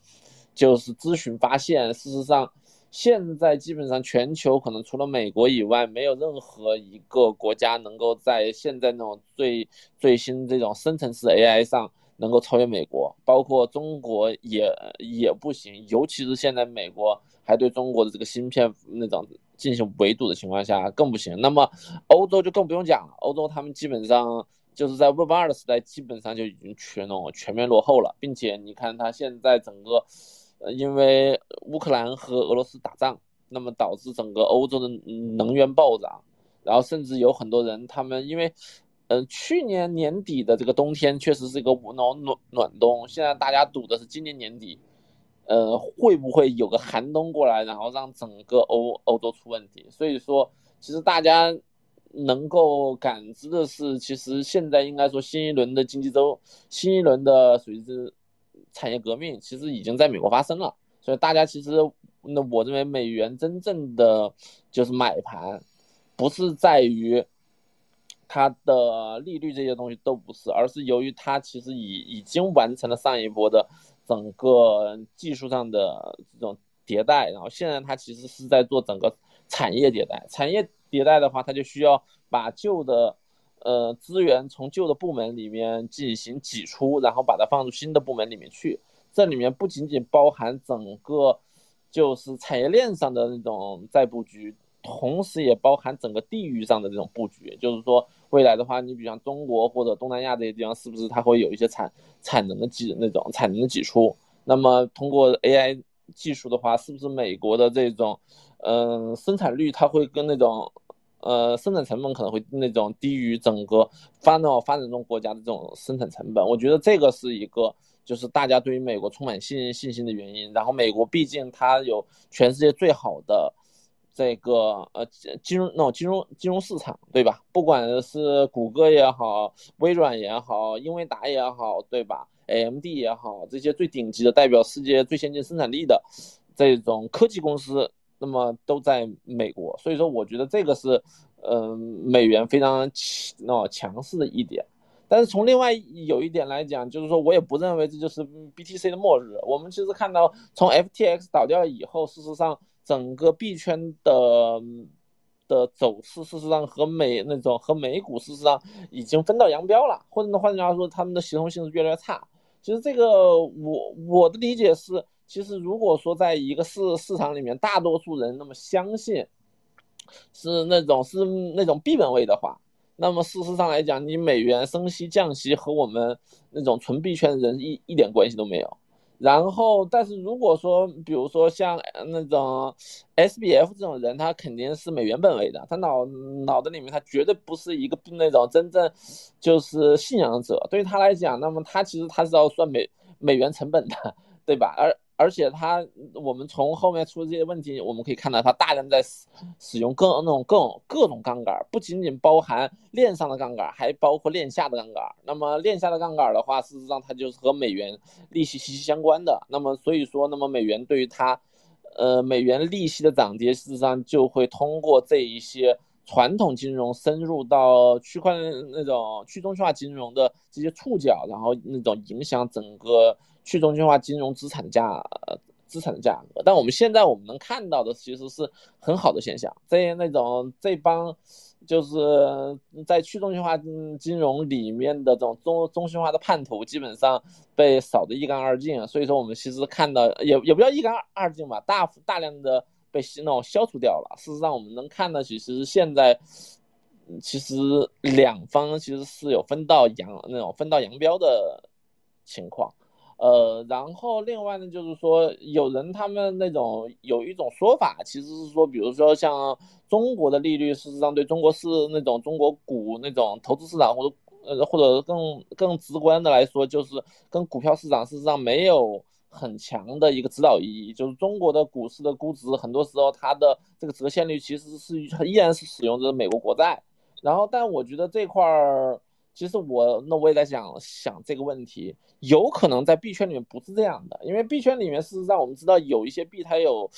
S5: 就是咨询发现，事实上。现在基本上全球可能除了美国以外，没有任何一个国家能够在现在那种最最新这种深层次 AI 上能够超越美国，包括中国也也不行。尤其是现在美国还对中国的这个芯片那种进行围堵的情况下更不行。那么欧洲就更不用讲了，欧洲他们基本上就是在 Web 二的时代，基本上就已经全那种全面落后了，并且你看它现在整个。呃，因为乌克兰和俄罗斯打仗，那么导致整个欧洲的能源暴涨，然后甚至有很多人，他们因为，呃，去年年底的这个冬天确实是一个暖暖暖冬，现在大家赌的是今年年底，呃，会不会有个寒冬过来，然后让整个欧欧洲出问题？所以说，其实大家能够感知的是，其实现在应该说新一轮的经济周，新一轮的属于是。产业革命其实已经在美国发生了，所以大家其实，那我认为美元真正的就是买盘，不是在于它的利率这些东西都不是，而是由于它其实已已经完成了上一波的整个技术上的这种迭代，然后现在它其实是在做整个产业迭代。产业迭代的话，它就需要把旧的。呃，资源从旧的部门里面进行挤出，然后把它放入新的部门里面去。这里面不仅仅包含整个就是产业链上的那种再布局，同时也包含整个地域上的这种布局。就是说，未来的话，你比方中国或者东南亚这些地方，是不是它会有一些产产能的挤那种产能的挤出？那么通过 AI 技术的话，是不是美国的这种嗯生产率它会跟那种？呃，生产成本可能会那种低于整个发展发展中国家的这种生产成本，我觉得这个是一个就是大家对于美国充满信信心的原因。然后美国毕竟它有全世界最好的这个呃金融那种金融金融市场，对吧？不管是谷歌也好，微软也好，英伟达也好，对吧？AMD 也好，这些最顶级的代表世界最先进生产力的这种科技公司。那么都在美国，所以说我觉得这个是，嗯，美元非常强哦强势的一点。但是从另外有一点来讲，就是说我也不认为这就是 BTC 的末日。我们其实看到，从 FTX 倒掉以后，事实上整个币圈的的走势，事实上和美那种和美股事实上已经分道扬镳了，或者换句话说，他们的协同性是越来越差。其实这个我我的理解是。其实，如果说在一个市市场里面，大多数人那么相信是那种是那种币本位的话，那么事实上来讲，你美元升息降息和我们那种纯币圈的人一一点关系都没有。然后，但是如果说，比如说像那种 SBF 这种人，他肯定是美元本位的，他脑脑子里面他绝对不是一个那种真正就是信仰者。对于他来讲，那么他其实他是要算美美元成本的。对吧？而而且它，我们从后面出的这些问题，我们可以看到它大量在使使用各那种各各种杠杆，不仅仅包含链上的杠杆，还包括链下的杠杆。那么链下的杠杆的话，事实上它就是和美元利息息息相关的。那么所以说，那么美元对于它，呃，美元利息的涨跌，事实上就会通过这一些。传统金融深入到区块链那种去中心化金融的这些触角，然后那种影响整个去中心化金融资产的价资产的价格。但我们现在我们能看到的其实是很好的现象，这些那种这帮就是在去中心化金融里面的这种中中心化的叛徒，基本上被扫得一干二净。所以说，我们其实看到也也不叫一干二净吧，大大量的。被那种消除掉了。事实上，我们能看到，其实现在其实两方其实是有分道扬那种分道扬镳的情况。呃，然后另外呢，就是说有人他们那种有一种说法，其实是说，比如说像中国的利率，事实上对中国是那种中国股那种投资市场，或者呃或者更更直观的来说，就是跟股票市场事实上没有。很强的一个指导意义，就是中国的股市的估值，很多时候它的这个折现率其实是依然是使用着美国国债。然后，但我觉得这块儿，其实我那我也在想想这个问题，有可能在币圈里面不是这样的，因为币圈里面事实上我们知道有一些币它有，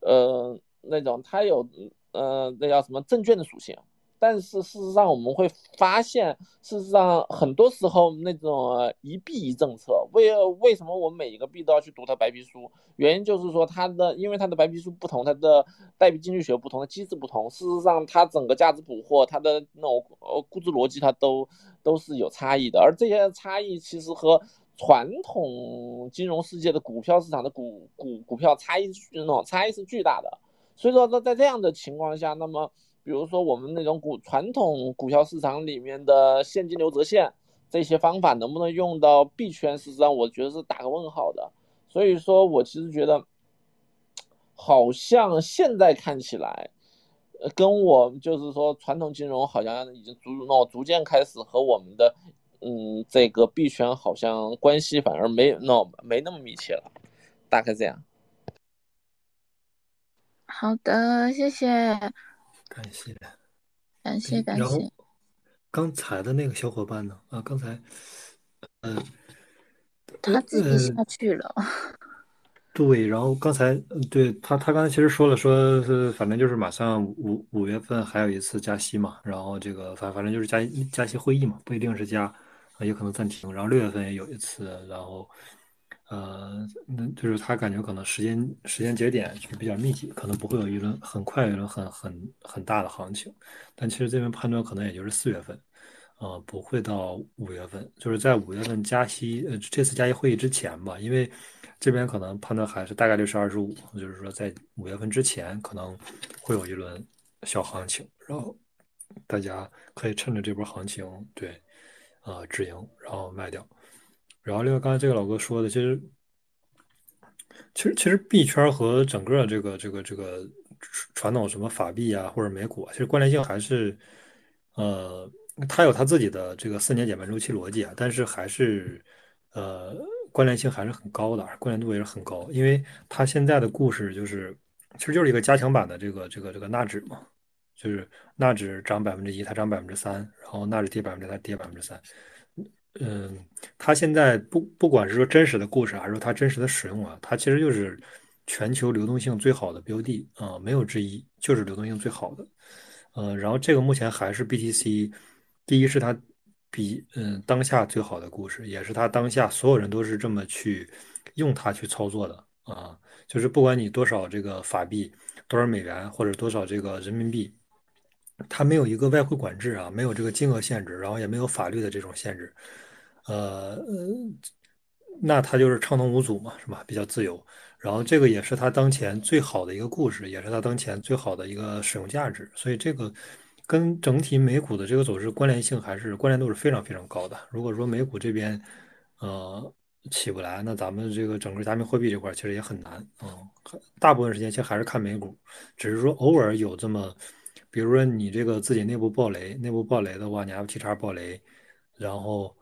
S5: 呃，那种它有，呃，那叫什么证券的属性。但是事实上，我们会发现，事实上很多时候那种一币一政策，为为什么我每一个币都要去读它白皮书？原因就是说它的，因为它的白皮书不同，它的代币经济学不同，的机制不同。事实上，它整个价值捕获，它的那种呃估值逻辑，它都都是有差异的。而这些差异其实和传统金融世界的股票市场的股股股票差异那种差异是巨大的。所以说，在在这样的情况下，那么。比如说，我们那种股传统股票市场里面的现金流折现这些方法，能不能用到币圈？事实上，我觉得是打个问号的。所以说我其实觉得，好像现在看起来，呃，跟我就是说传统金融好像已经逐那逐渐开始和我们的嗯这个币圈好像关系反而没那没那么密切了，大概这样。
S1: 好的，谢谢。
S2: 感谢，
S1: 感谢，感谢。
S2: 刚才的那个小伙伴呢？啊，刚才，嗯，
S1: 他自己下去了。
S2: 对，然后刚才，对他，他刚才其实说了，说是反正就是马上五五月份还有一次加息嘛，然后这个反反正就是加加息会议嘛，不一定是加，也可能暂停。然后六月份也有一次，然后。呃，那就是他感觉可能时间时间节点是比较密集，可能不会有一轮很快一轮很很很大的行情。但其实这边判断可能也就是四月份，呃，不会到五月份，就是在五月份加息，呃，这次加息会议之前吧。因为这边可能判断还是大概率是二十五，就是说在五月份之前可能会有一轮小行情，然后大家可以趁着这波行情，对，呃，止盈，然后卖掉。然后，另外刚才这个老哥说的，其实，其实，其实币圈和整个这个这个这个传统什么法币啊，或者美股，其实关联性还是，呃，它有它自己的这个四年减半周期逻辑啊，但是还是，呃，关联性还是很高的，关联度也是很高，因为它现在的故事就是，其实就是一个加强版的这个这个这个纳指嘛，就是纳指涨百分之一，它涨百分之三，然后纳指跌百分之它跌百分之三。嗯，它现在不不管是说真实的故事，还是说它真实的使用啊，它其实就是全球流动性最好的标的啊，没有之一，就是流动性最好的。呃，然后这个目前还是 BTC，第一是它比嗯当下最好的故事，也是它当下所有人都是这么去用它去操作的啊，就是不管你多少这个法币，多少美元或者多少这个人民币。它没有一个外汇管制啊，没有这个金额限制，然后也没有法律的这种限制，呃，那它就是畅通无阻嘛，是吧？比较自由。然后这个也是它当前最好的一个故事，也是它当前最好的一个使用价值。所以这个跟整体美股的这个走势关联性还是关联度是非常非常高的。如果说美股这边呃起不来，那咱们这个整个加密货币这块其实也很难啊。大部分时间其实还是看美股，只是说偶尔有这么。比如说你这个自己内部爆雷，内部爆雷的话，你 F T X 爆雷，然后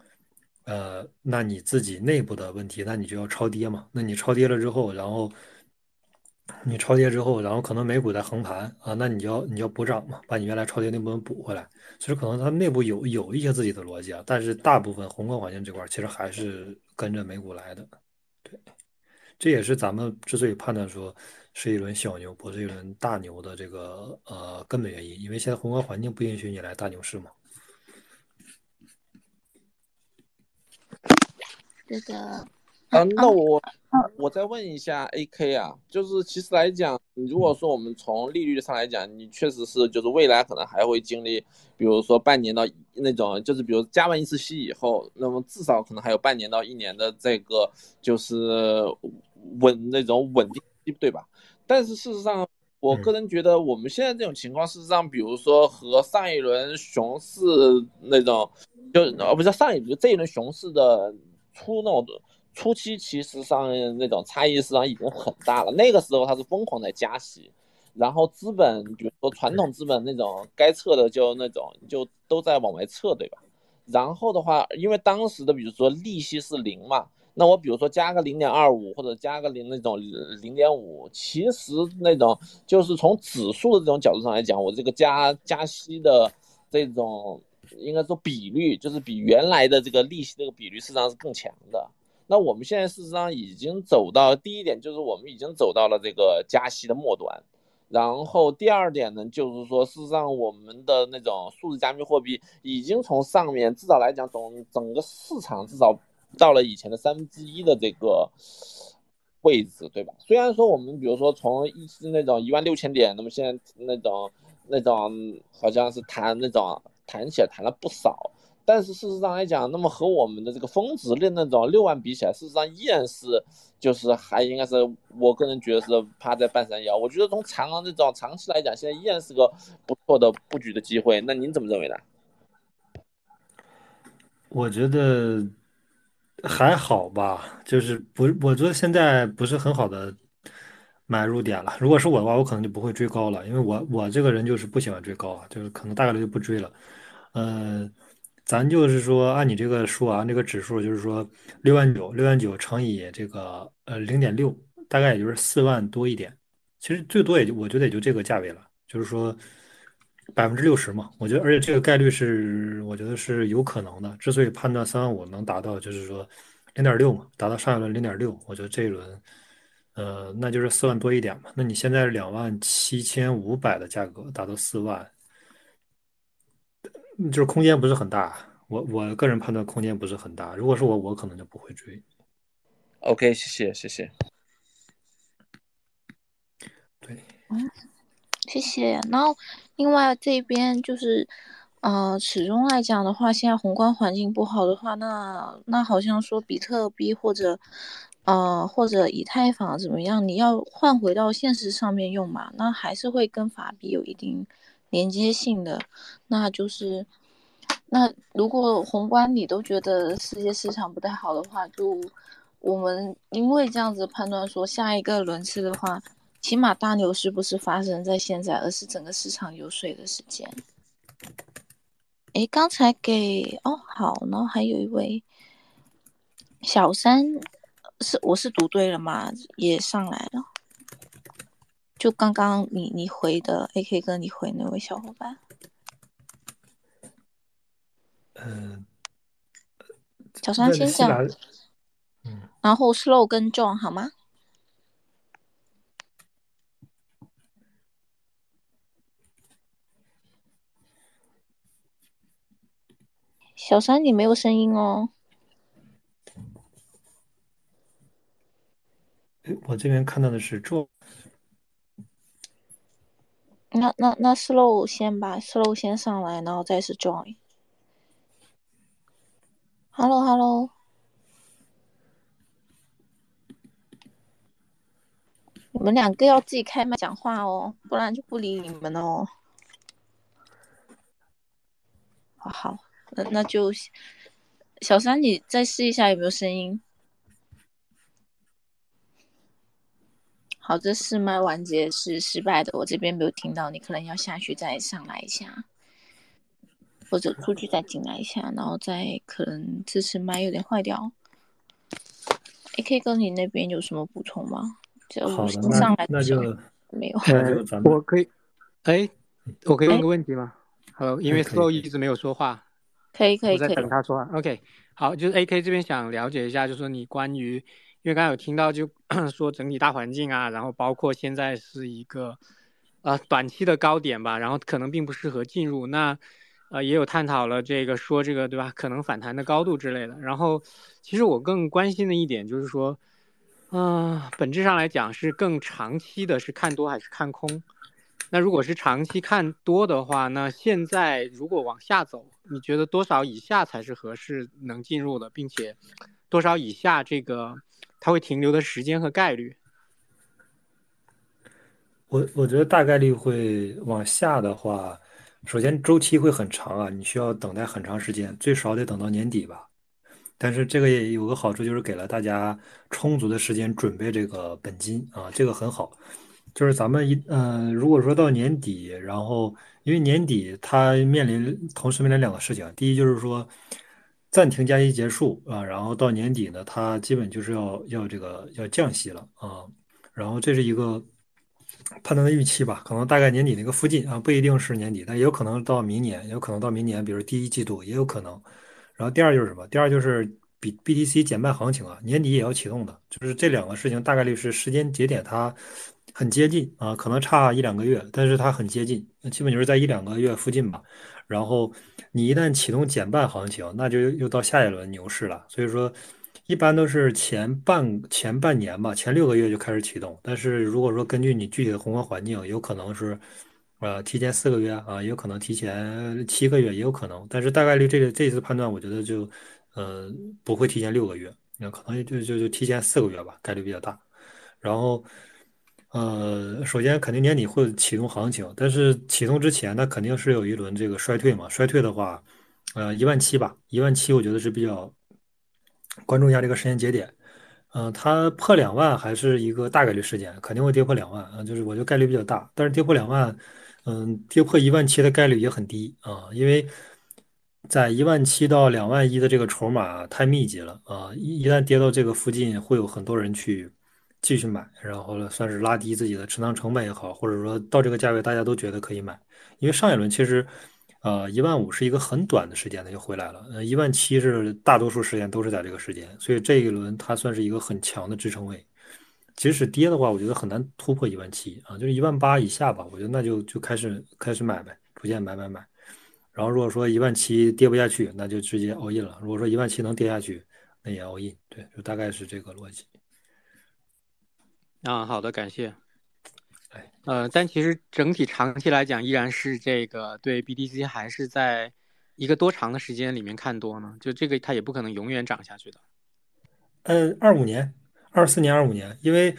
S2: 呃，那你自己内部的问题，那你就要超跌嘛。那你超跌了之后，然后你超跌之后，然后可能美股在横盘啊，那你就要你就要补涨嘛，把你原来超跌那部分补回来。其实可能它内部有有一些自己的逻辑啊，但是大部分宏观环境这块其实还是跟着美股来的。对，这也是咱们之所以判断说是一轮小牛，不是一轮大牛的这个呃根本原因，因为现在宏观环境不允许你来大牛市嘛。
S1: 对的，
S5: 啊，那我我再问一下 AK 啊，就是其实来讲，如果说我们从利率上来讲，你确实是就是未来可能还会经历，比如说半年到那种，就是比如加完一次息以后，那么至少可能还有半年到一年的这个就是稳那种稳定期，对吧？但是事实上，我个人觉得我们现在这种情况，事实上，比如说和上一轮熊市那种，就哦不是上一轮这一轮熊市的。初那种初期，其实上那种差异实际上已经很大了。那个时候它是疯狂在加息，然后资本，比如说传统资本那种该撤的就那种就都在往外撤，对吧？然后的话，因为当时的比如说利息是零嘛，那我比如说加个零点二五或者加个零那种零点五，其实那种就是从指数的这种角度上来讲，我这个加加息的这种。应该说比率就是比原来的这个利息这个比率，事实上是更强的。那我们现在事实上已经走到第一点，就是我们已经走到了这个加息的末端。然后第二点呢，就是说事实上我们的那种数字加密货币已经从上面至少来讲，从整个市场至少到了以前的三分之一的这个位置，对吧？虽然说我们比如说从一是那种一万六千点，那么现在那种那种好像是谈那种。谈起来谈了不少，但是事实上来讲，那么和我们的这个峰值的那种六万比起来，事实上依然是就是还应该是我个人觉得是趴在半山腰。我觉得从长这种长期来讲，现在依然是个不错的布局的机会。那您怎么认为呢？
S2: 我觉得还好吧，就是不，我觉得现在不是很好的买入点了。如果是我的话，我可能就不会追高了，因为我我这个人就是不喜欢追高啊，就是可能大概率就不追了。呃，咱就是说，按你这个说啊，这个指数就是说六万九，六万九乘以这个呃零点六，大概也就是四万多一点。其实最多也就我觉得也就这个价位了，就是说百分之六十嘛。我觉得，而且这个概率是我觉得是有可能的。之所以判断三万五能达到，就是说零点六嘛，达到上一轮零点六，我觉得这一轮呃那就是四万多一点嘛。那你现在两万七千五百的价格达到四万。就是空间不是很大，我我个人判断空间不是很大。如果是我，我可能就不会追。
S5: OK，谢谢谢谢。
S2: 对，
S1: 嗯，谢谢。然后另外这边就是，呃，始终来讲的话，现在宏观环境不好的话，那那好像说比特币或者，呃，或者以太坊怎么样，你要换回到现实上面用嘛，那还是会跟法币有一定。连接性的，那就是，那如果宏观你都觉得世界市场不太好的话，就我们因为这样子判断说，下一个轮次的话，起码大牛市不是发生在现在，而是整个市场有水的时间。诶，刚才给哦好，然后还有一位小三，是我是读对了吗？也上来了。就刚刚你你回的，AK 哥你回那位小伙伴，
S2: 嗯，
S1: 小三先讲，
S2: 嗯，
S1: 然后 Slow 跟 John 好吗？小三你没有声音哦，
S2: 我这边看到的是做。
S1: 那那那 slow 先吧，slow 先上来，然后再是 join。Hello Hello，你们两个要自己开麦讲话哦，不然就不理你们哦。好，那那就小三，你再试一下有没有声音。好，这试麦环节是失败的，我这边没有听到，你可能要下去再上来一下。或者出去再进来一下，然后再可能这次麦有点坏掉。AK 哥，你那边有什么补充吗？就
S2: 好的，
S1: 上来
S2: 那那就
S1: 没有。
S6: 我可以，哎，我可以问个问题吗？Hello，因为 Slow 一直没有说话，
S1: 可以可以可以
S6: 我在等。他说话。OK，好，就是 AK 这边想了解一下，就是说你关于，因为刚才有听到就 说整体大环境啊，然后包括现在是一个呃短期的高点吧，然后可能并不适合进入。那呃也有探讨了这个说这个对吧？可能反弹的高度之类的。然后其实我更关心的一点就是说，嗯、本质上来讲是更长期的，是看多还是看空？那如果是长期看多的话，那现在如果往下走，你觉得多少以下才是合适能进入的，并且多少以下这个它会停留的时间和概率？
S2: 我我觉得大概率会往下的话，首先周期会很长啊，你需要等待很长时间，最少得等到年底吧。但是这个也有个好处，就是给了大家充足的时间准备这个本金啊，这个很好。就是咱们一嗯、如果说到年底，然后因为年底它面临同时面临两个事情，第一就是说暂停加息结束啊，然后到年底呢，它基本就是要要这个要降息了啊，然后这是一个判断的预期吧，可能大概年底那个附近啊，不一定是年底，但也有可能到明年，也有可能到明年，比如第一季度也有可能。然后第二就是什么？第二就是比 BTC 减半行情啊，年底也要启动的，就是这两个事情大概率是时间节点它很接近啊，可能差一两个月，但是它很接近，基本就是在一两个月附近吧。然后你一旦启动减半行情，那就又到下一轮牛市了。所以说，一般都是前半前半年吧，前六个月就开始启动。但是如果说根据你具体的宏观环境，有可能是。呃，提前四个月啊，也有可能提前七个月，也有可能，但是大概率这个这次判断，我觉得就，呃，不会提前六个月，那可能就就就提前四个月吧，概率比较大。然后，呃，首先肯定年底会启动行情，但是启动之前，那肯定是有一轮这个衰退嘛。衰退的话，呃，一万七吧，一万七，我觉得是比较关注一下这个时间节点。嗯、它破两万还是一个大概率事件，肯定会跌破两万啊，就是我觉得概率比较大，但是跌破两万。嗯，跌破一万七的概率也很低啊，因为在一万七到两万一的这个筹码太密集了啊，一一旦跌到这个附近，会有很多人去继续买，然后呢，算是拉低自己的持仓成本也好，或者说到这个价位大家都觉得可以买，因为上一轮其实，呃，一万五是一个很短的时间它就回来了，呃，一万七是大多数时间都是在这个时间，所以这一轮它算是一个很强的支撑位。即使跌的话，我觉得很难突破一万七啊，就是一万八以下吧。我觉得那就就开始开始买呗，逐渐买买买。然后如果说一万七跌不下去，那就直接 all in 了。如果说一万七能跌下去，那也 all in。对，就大概是这个逻辑。
S6: 啊，好的，感谢。
S2: 哎，
S6: 呃，但其实整体长期来讲，依然是这个对 BTC 还是在一个多长的时间里面看多呢？就这个它也不可能永远涨下去的。
S2: 嗯，二五年。二四年、二五年，因为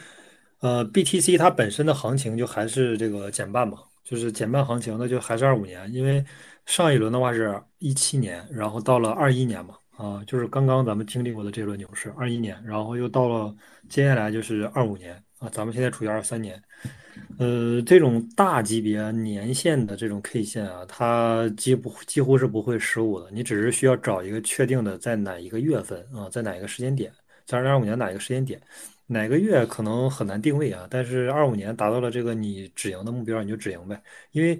S2: 呃，BTC 它本身的行情就还是这个减半嘛，就是减半行情，那就还是二五年。因为上一轮的话是一七年，然后到了二一年嘛，啊，就是刚刚咱们经历过的这轮牛市，二一年，然后又到了接下来就是二五年啊，咱们现在处于二三年，呃，这种大级别年限的这种 K 线啊，它几不几乎是不会失误的，你只是需要找一个确定的在哪一个月份啊，在哪一个时间点。在二零二五年哪一个时间点，哪个月可能很难定位啊？但是二五年达到了这个你止盈的目标，你就止盈呗。因为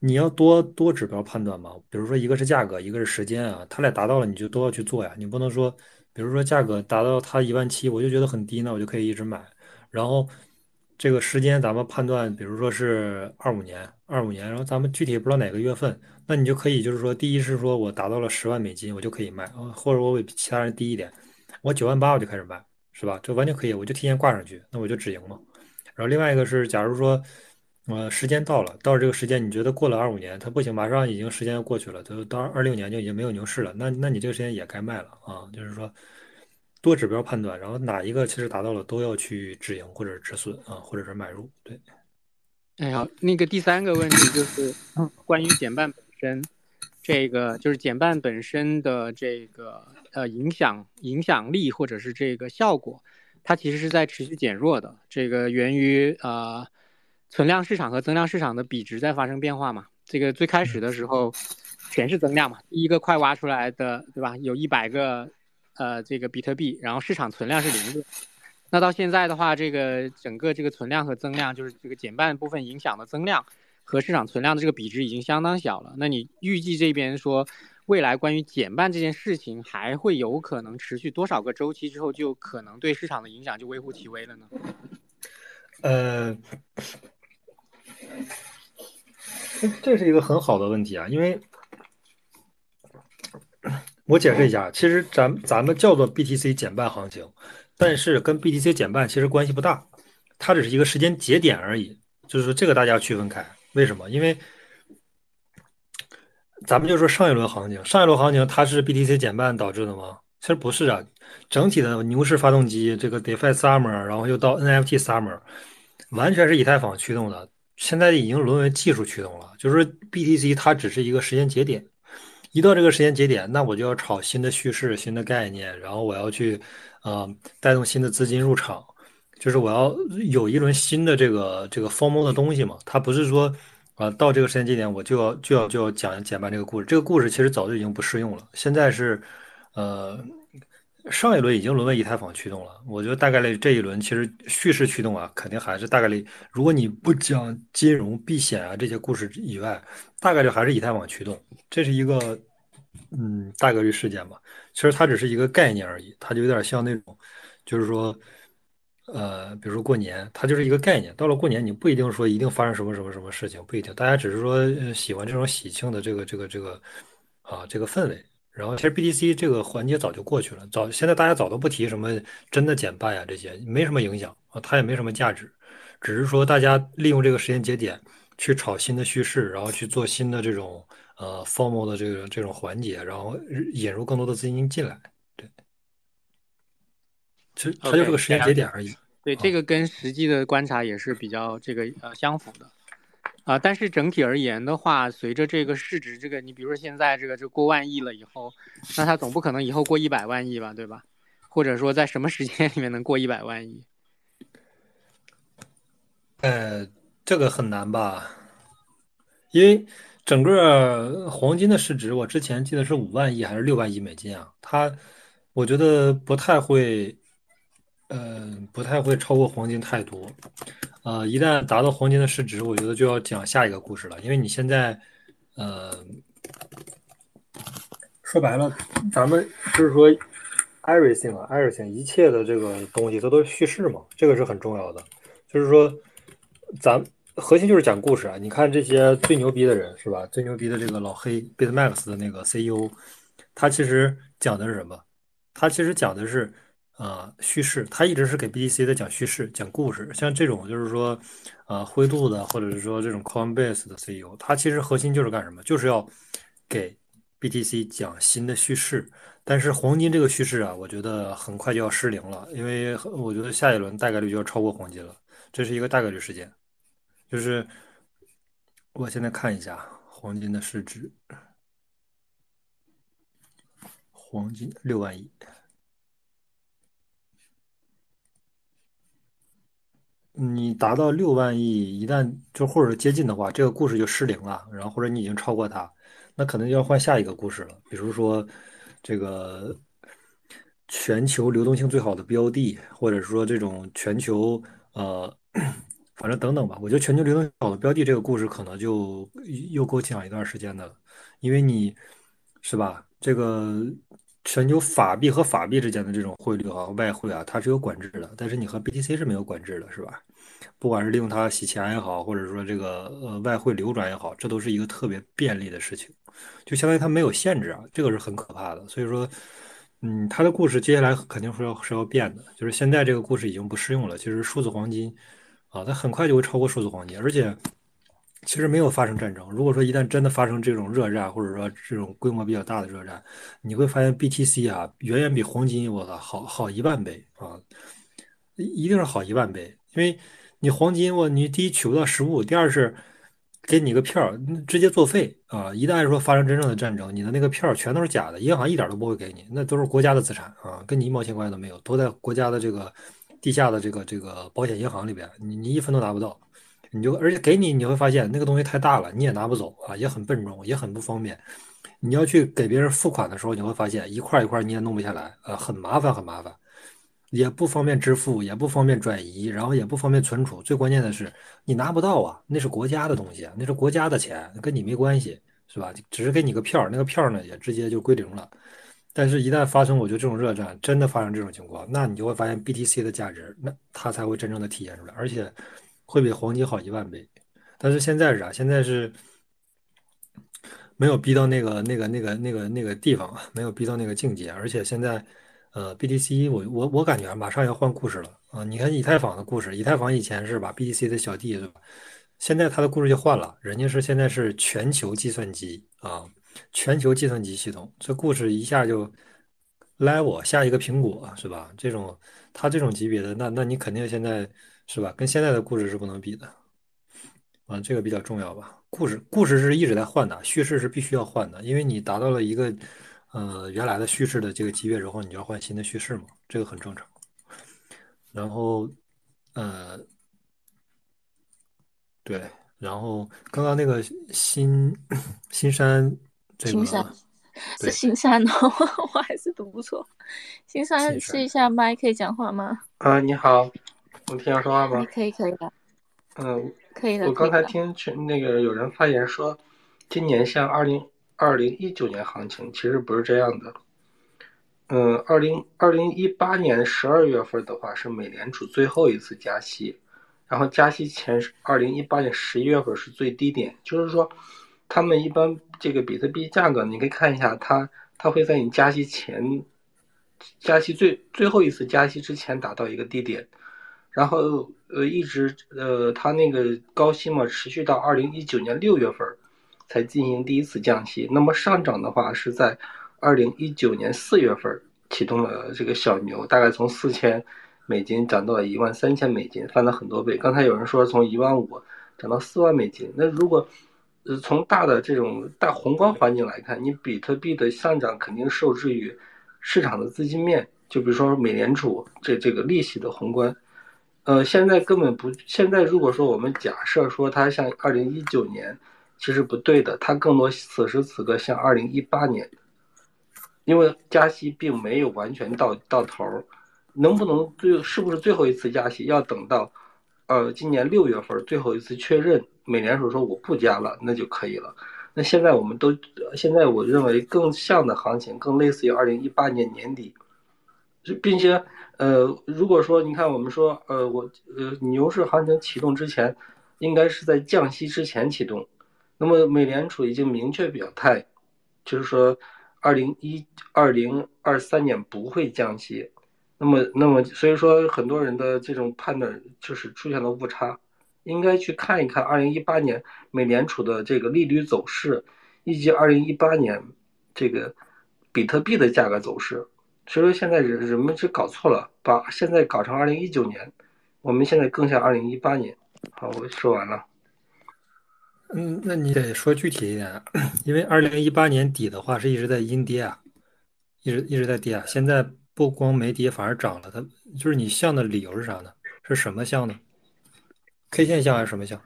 S2: 你要多多指标判断嘛，比如说一个是价格，一个是时间啊，它俩达到了你就都要去做呀。你不能说，比如说价格达到它一万七，我就觉得很低，那我就可以一直买。然后这个时间咱们判断，比如说是二五年，二五年，然后咱们具体不知道哪个月份，那你就可以就是说，第一是说我达到了十万美金，我就可以卖，或者我比其他人低一点。我九万八我就开始卖，是吧？这完全可以，我就提前挂上去，那我就止盈嘛。然后另外一个是，假如说，呃，时间到了，到了这个时间，你觉得过了二五年它不行，马上已经时间过去了，都到二六年就已经没有牛市了，那那你这个时间也该卖了啊。就是说，多指标判断，然后哪一个其实达到了都要去止盈或者止损啊，或者是买入。对。
S6: 哎好，那个第三个问题就是关于减半本身。这个就是减半本身的这个呃影响影响力或者是这个效果，它其实是在持续减弱的。这个源于呃存量市场和增量市场的比值在发生变化嘛。这个最开始的时候，全是增量嘛，第一个快挖出来的，对吧？有一百个呃这个比特币，然后市场存量是零个。那到现在的话，这个整个这个存量和增量，就是这个减半部分影响的增量和市场存量的这个比值已经相当小了。那你预计这边说未来关于减半这件事情还会有可能持续多少个周期之后，就可能对市场的影响就微乎其微了呢？
S2: 呃，这这是一个很好的问题啊，因为我解释一下，其实咱咱们叫做 BTC 减半行情。但是跟 BTC 减半其实关系不大，它只是一个时间节点而已。就是说这个大家区分开，为什么？因为咱们就说上一轮行情，上一轮行情它是 BTC 减半导致的吗？其实不是啊，整体的牛市发动机，这个 DeFi Summer，然后又到 NFT Summer，完全是以太坊驱动的。现在已经沦为技术驱动了，就是 BTC 它只是一个时间节点，一到这个时间节点，那我就要炒新的叙事、新的概念，然后我要去。呃，带动新的资金入场，就是我要有一轮新的这个这个 formal 的东西嘛。它不是说啊，到这个时间节点我就要就要就要讲减半这个故事。这个故事其实早就已经不适用了。现在是，呃，上一轮已经沦为以太坊驱动了。我觉得大概率这一轮其实叙事驱动啊，肯定还是大概率。如果你不讲金融避险啊这些故事以外，大概率还是以太坊驱动。这是一个。嗯，大概率事件吧。其实它只是一个概念而已，它就有点像那种，就是说，呃，比如说过年，它就是一个概念。到了过年，你不一定说一定发生什么什么什么事情，不一定。大家只是说喜欢这种喜庆的这个这个这个啊这个氛围。然后其实 BTC 这个环节早就过去了，早现在大家早都不提什么真的减半呀这些，没什么影响啊，它也没什么价值，只是说大家利用这个时间节点去炒新的叙事，然后去做新的这种。呃，formal 的这个这种环节，然后引入更多的资金进来，对，其实它就是个时间节点而已。
S6: 对，这个跟实际的观察也是比较这个呃相符的啊。但是整体而言的话，随着这个市值，这个你比如说现在这个就过万亿了以后，那它总不可能以后过一百万亿吧，对吧？或者说在什么时间里面能过一百万亿？
S2: 呃，这个很难吧，因为。整个黄金的市值，我之前记得是五万亿还是六万亿美金啊？它，我觉得不太会，呃，不太会超过黄金太多。呃，一旦达到黄金的市值，我觉得就要讲下一个故事了。因为你现在，呃，说白了，咱们就是说，everything 啊，everything，一切的这个东西，它都是叙事嘛，这个是很重要的。就是说，咱。核心就是讲故事啊！你看这些最牛逼的人是吧？最牛逼的这个老黑 Bitmax 的那个 CEO，他其实讲的是什么？他其实讲的是啊叙事，他一直是给 BTC 在讲叙事、讲故事。像这种就是说啊灰度的，或者是说这种 Coinbase 的 CEO，他其实核心就是干什么？就是要给 BTC 讲新的叙事。但是黄金这个叙事啊，我觉得很快就要失灵了，因为我觉得下一轮大概率就要超过黄金了，这是一个大概率事件。就是我现在看一下黄金的市值，黄金六万亿，你达到六万亿，一旦就或者接近的话，这个故事就失灵了。然后或者你已经超过它，那可能就要换下一个故事了。比如说这个全球流动性最好的标的，或者说这种全球呃。反正等等吧，我觉得全球流动好的标的这个故事可能就又够讲一段时间的了，因为你是吧？这个全球法币和法币之间的这种汇率啊、外汇啊，它是有管制的，但是你和 BTC 是没有管制的，是吧？不管是利用它洗钱也好，或者说这个呃外汇流转也好，这都是一个特别便利的事情，就相当于它没有限制啊，这个是很可怕的。所以说，嗯，它的故事接下来肯定是要是要变的，就是现在这个故事已经不适用了，其实数字黄金。啊，它很快就会超过数字黄金，而且其实没有发生战争。如果说一旦真的发生这种热战，或者说这种规模比较大的热战，你会发现 BTC 啊，远远比黄金我操好好一万倍啊，一定是好一万倍。因为你黄金我你第一取不到实物，第二是给你个票直接作废啊。一旦说发生真正的战争，你的那个票全都是假的，银行一点都不会给你，那都是国家的资产啊，跟你一毛钱关系都没有，都在国家的这个。地下的这个这个保险银行里边，你你一分都拿不到，你就而且给你你会发现那个东西太大了，你也拿不走啊，也很笨重，也很不方便。你要去给别人付款的时候，你会发现一块一块你也弄不下来，呃，很麻烦，很麻烦，也不方便支付，也不方便转移，然后也不方便存储。最关键的是你拿不到啊，那是国家的东西，那是国家的钱，跟你没关系，是吧？只是给你个票，那个票呢也直接就归零了。但是，一旦发生我觉得这种热战，真的发生这种情况，那你就会发现 BTC 的价值，那它才会真正的体现出来，而且会比黄金好一万倍。但是现在是啥？现在是。没有逼到那个那个那个那个那个地方，没有逼到那个境界，而且现在，呃，BTC 我我我感觉马上要换故事了啊！你看以太坊的故事，以太坊以前是吧，BTC 的小弟是吧？现在他的故事就换了，人家是现在是全球计算机啊，全球计算机系统，这故事一下就 level 下一个苹果是吧？这种他这种级别的，那那你肯定现在是吧？跟现在的故事是不能比的啊，这个比较重要吧。故事故事是一直在换的，叙事是必须要换的，因为你达到了一个呃原来的叙事的这个级别之后，你就要换新的叙事嘛，这个很正常。然后呃，对，然后刚刚那个新新山这个
S1: 是新山哦，我还是读不错。新山试一下麦，可以讲话吗？
S4: 啊，你好，能听到说话吗？
S1: 可以，可以的。
S4: 嗯。
S1: 可以的。
S4: 我刚才听那个有人发言说，今年像二零二零一九年行情，其实不是这样的。嗯，二零二零一八年十二月份的话是美联储最后一次加息，然后加息前二零一八年十一月份是最低点，就是说，他们一般这个比特币价格，你可以看一下，它它会在你加息前，加息最最后一次加息之前达到一个低点。然后呃一直呃它那个高息嘛持续到二零一九年六月份，才进行第一次降息。那么上涨的话是在二零一九年四月份启动了这个小牛，大概从四千美金涨到了一万三千美金，翻了很多倍。刚才有人说从一万五涨到四万美金，那如果呃从大的这种大宏观环境来看，你比特币的上涨肯定受制于市场的资金面，就比如说美联储这这个利息的宏观。呃，现在根本不。现在如果说我们假设说它像二零一九年，其实不对的，它更多此时此刻像二零一八年，因为加息并没有完全到到头儿，能不能最是不是最后一次加息，要等到，呃，今年六月份最后一次确认，美联储说我不加了，那就可以了。那现在我们都现在我认为更像的行情，更类似于二零一八年年底，并且。呃，如果说你看，我们说，呃，我呃牛市行情启动之前，应该是在降息之前启动。那么美联储已经明确表态，就是说，二零一二零二三年不会降息。那么，那么所以说，很多人的这种判断就是出现了误差。应该去看一看二零一八年美联储的这个利率走势，以及二零一八年这个比特币的价格走势。所以说现在人人们是搞错了，把现在搞成二零一九年，我们现在更像二零一八年。好，我说完了。
S2: 嗯，那你得说具体一点，因为二零一八年底的话是一直在阴跌啊，一直一直在跌啊。现在不光没跌，反而涨了。它就是你像的理由是啥呢？是什么像呢？K 线像还是什么像？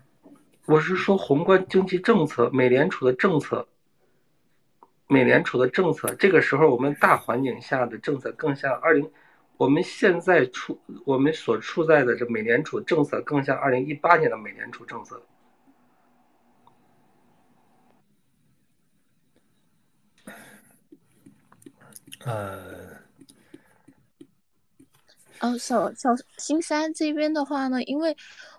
S4: 我是说宏观经济政策，美联储的政策。美联储的政策，这个时候我们大环境下的政策更像二零，我们现在处我们所处在的这美联储政策更像二零一八年的美联储政策。
S2: 呃，
S1: 哦，小小新山这边的话呢，因为。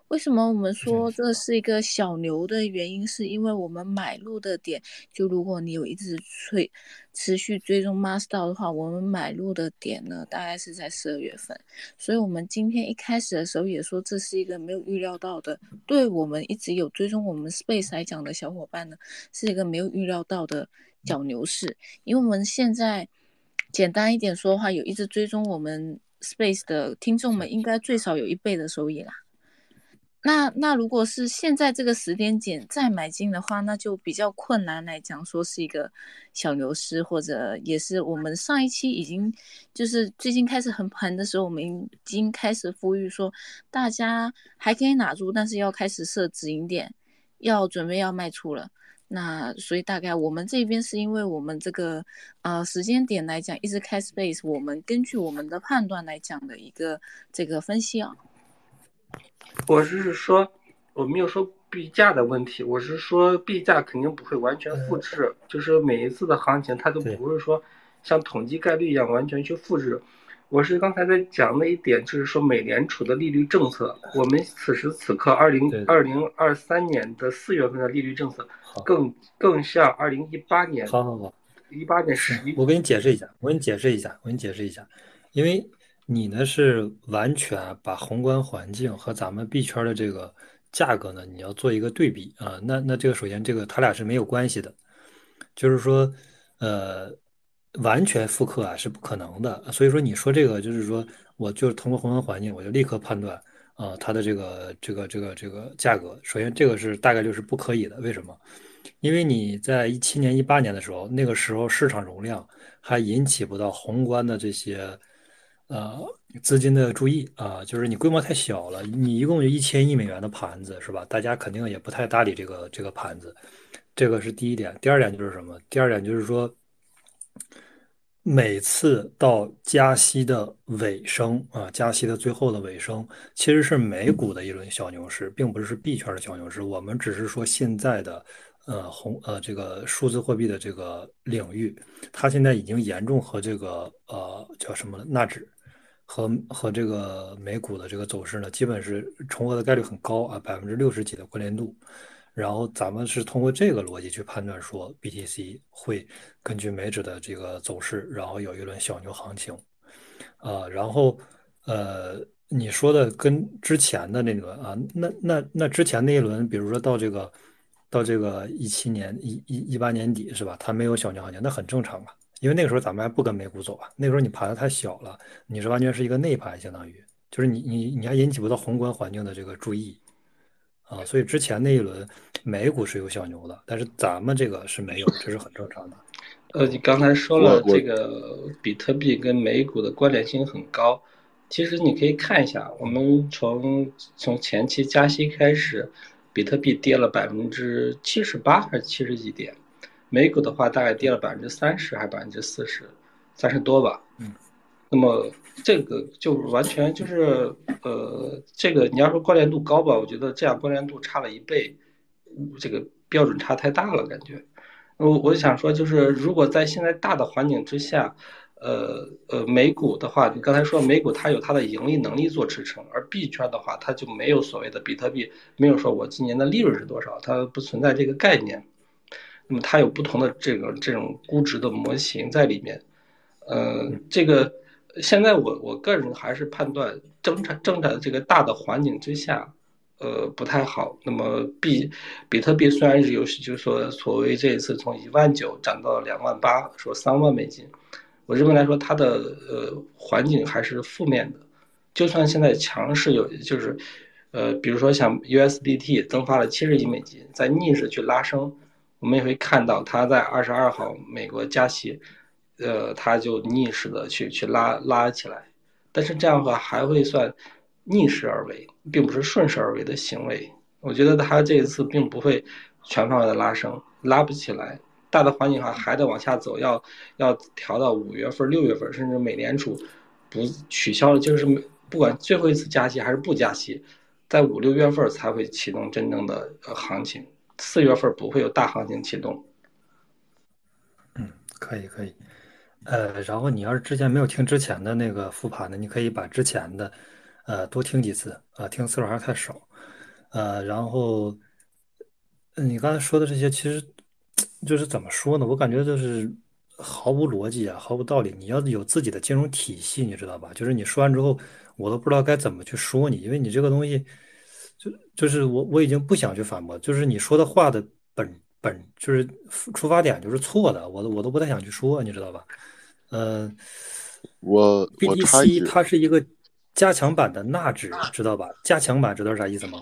S1: 为什么我们说这是一个小牛的原因，是因为我们买入的点，就如果你有一直追持续追踪 Master 的话，我们买入的点呢，大概是在十二月份。所以，我们今天一开始的时候也说，这是一个没有预料到的，对我们一直有追踪我们 Space 来讲的小伙伴呢，是一个没有预料到的小牛市。因为我们现在简单一点说的话，有一直追踪我们 Space 的听众们，应该最少有一倍的收益啦。那那如果是现在这个时间点再买进的话，那就比较困难来讲，说是一个小牛市，或者也是我们上一期已经就是最近开始横盘的时候，我们已经开始呼吁说，大家还可以拿住，但是要开始设止盈点，要准备要卖出了。那所以大概我们这边是因为我们这个呃时间点来讲，一直开 space，我们根据我们的判断来讲的一个这个分析啊。
S4: 我是说，我没有说币价的问题，我是说币价肯定不会完全复制，就是每一次的行情它都不是说像统计概率一样完全去复制。我是刚才在讲的一点，就是说美联储的利率政策，我们此时此刻二零二零二三年的四月份的利率政策，更更像二零一八年。
S2: 好好好，
S4: 一八年十一。
S2: 我给你解释一下，我给你解释一下，我给你解释一下，因为你呢是完全把宏观环境和咱们币圈的这个价格呢，你要做一个对比啊。那那这个首先这个它俩是没有关系的，就是说，呃。完全复刻啊是不可能的，所以说你说这个就是说，我就通过宏观环境，我就立刻判断啊它的这个这个这个这个价格。首先这个是大概率是不可以的，为什么？因为你在一七年、一八年的时候，那个时候市场容量还引起不到宏观的这些呃资金的注意啊，就是你规模太小了，你一共就一千亿美元的盘子是吧？大家肯定也不太搭理这个这个盘子，这个是第一点。第二点就是什么？第二点就是说。每次到加息的尾声啊，加息的最后的尾声，其实是美股的一轮小牛市，并不是币圈的小牛市。我们只是说现在的呃红呃这个数字货币的这个领域，它现在已经严重和这个呃叫什么纳指和和这个美股的这个走势呢，基本是重合的概率很高啊，百分之六十几的关联度。然后咱们是通过这个逻辑去判断说，BTC 会根据美指的这个走势，然后有一轮小牛行情，啊，然后呃，你说的跟之前的那轮啊，那那那之前那一轮，比如说到这个到这个一七年一一一八年底是吧？它没有小牛行情，那很正常啊，因为那个时候咱们还不跟美股走啊，那个时候你盘子太小了，你是完全是一个内盘，相当于就是你你你还引起不到宏观环境的这个注意。啊，所以之前那一轮美股是有小牛的，但是咱们这个是没有，这是很正常的。
S4: 呃，你刚才说了这个比特币跟美股的关联性很高，其实你可以看一下，我们从从前期加息开始，比特币跌了百分之七十八还是七十几点，美股的话大概跌了百分之三十还是百分之四十，三十多吧。嗯。那么这个就完全就是，呃，这个你要说关联度高吧，我觉得这样关联度差了一倍，这个标准差太大了，感觉。我我想说，就是如果在现在大的环境之下，呃呃，美股的话，你刚才说美股它有它的盈利能力做支撑，而币圈的话，它就没有所谓的比特币，没有说我今年的利润是多少，它不存在这个概念。那么它有不同的这个这种估值的模型在里面，呃，这个。现在我我个人还是判断正常正在这个大的环境之下，呃不太好。那么比比特币虽然是有，就是说所谓这一次从一万九涨到两万八，说三万美金，我认为来说它的呃环境还是负面的。就算现在强势有，就是呃比如说像 USDT 增发了七十亿美金，在逆势去拉升，我们也会看到它在二十二号美国加息。呃，它就逆势的去去拉拉起来，但是这样的话还会算逆势而为，并不是顺势而为的行为。我觉得它这一次并不会全方位的拉升，拉不起来。大的环境下还得往下走，要要调到五月份、六月份，甚至美联储不取消了，就是不管最后一次加息还是不加息，在五六月份才会启动真正的呃行情，四月份不会有大行情启动。
S2: 嗯，可以可以。呃，然后你要是之前没有听之前的那个复盘的，你可以把之前的，呃，多听几次啊，听次数还是太少，呃，然后，你刚才说的这些，其实就是怎么说呢？我感觉就是毫无逻辑啊，毫无道理。你要有自己的金融体系，你知道吧？就是你说完之后，我都不知道该怎么去说你，因为你这个东西，就就是我我已经不想去反驳，就是你说的话的本本就是出发点就是错的，我都我都不太想去说，你知道吧？嗯，
S7: 我
S2: BTC 它是一个加强版的纳指，知道吧？加强版知道是啥意思吗？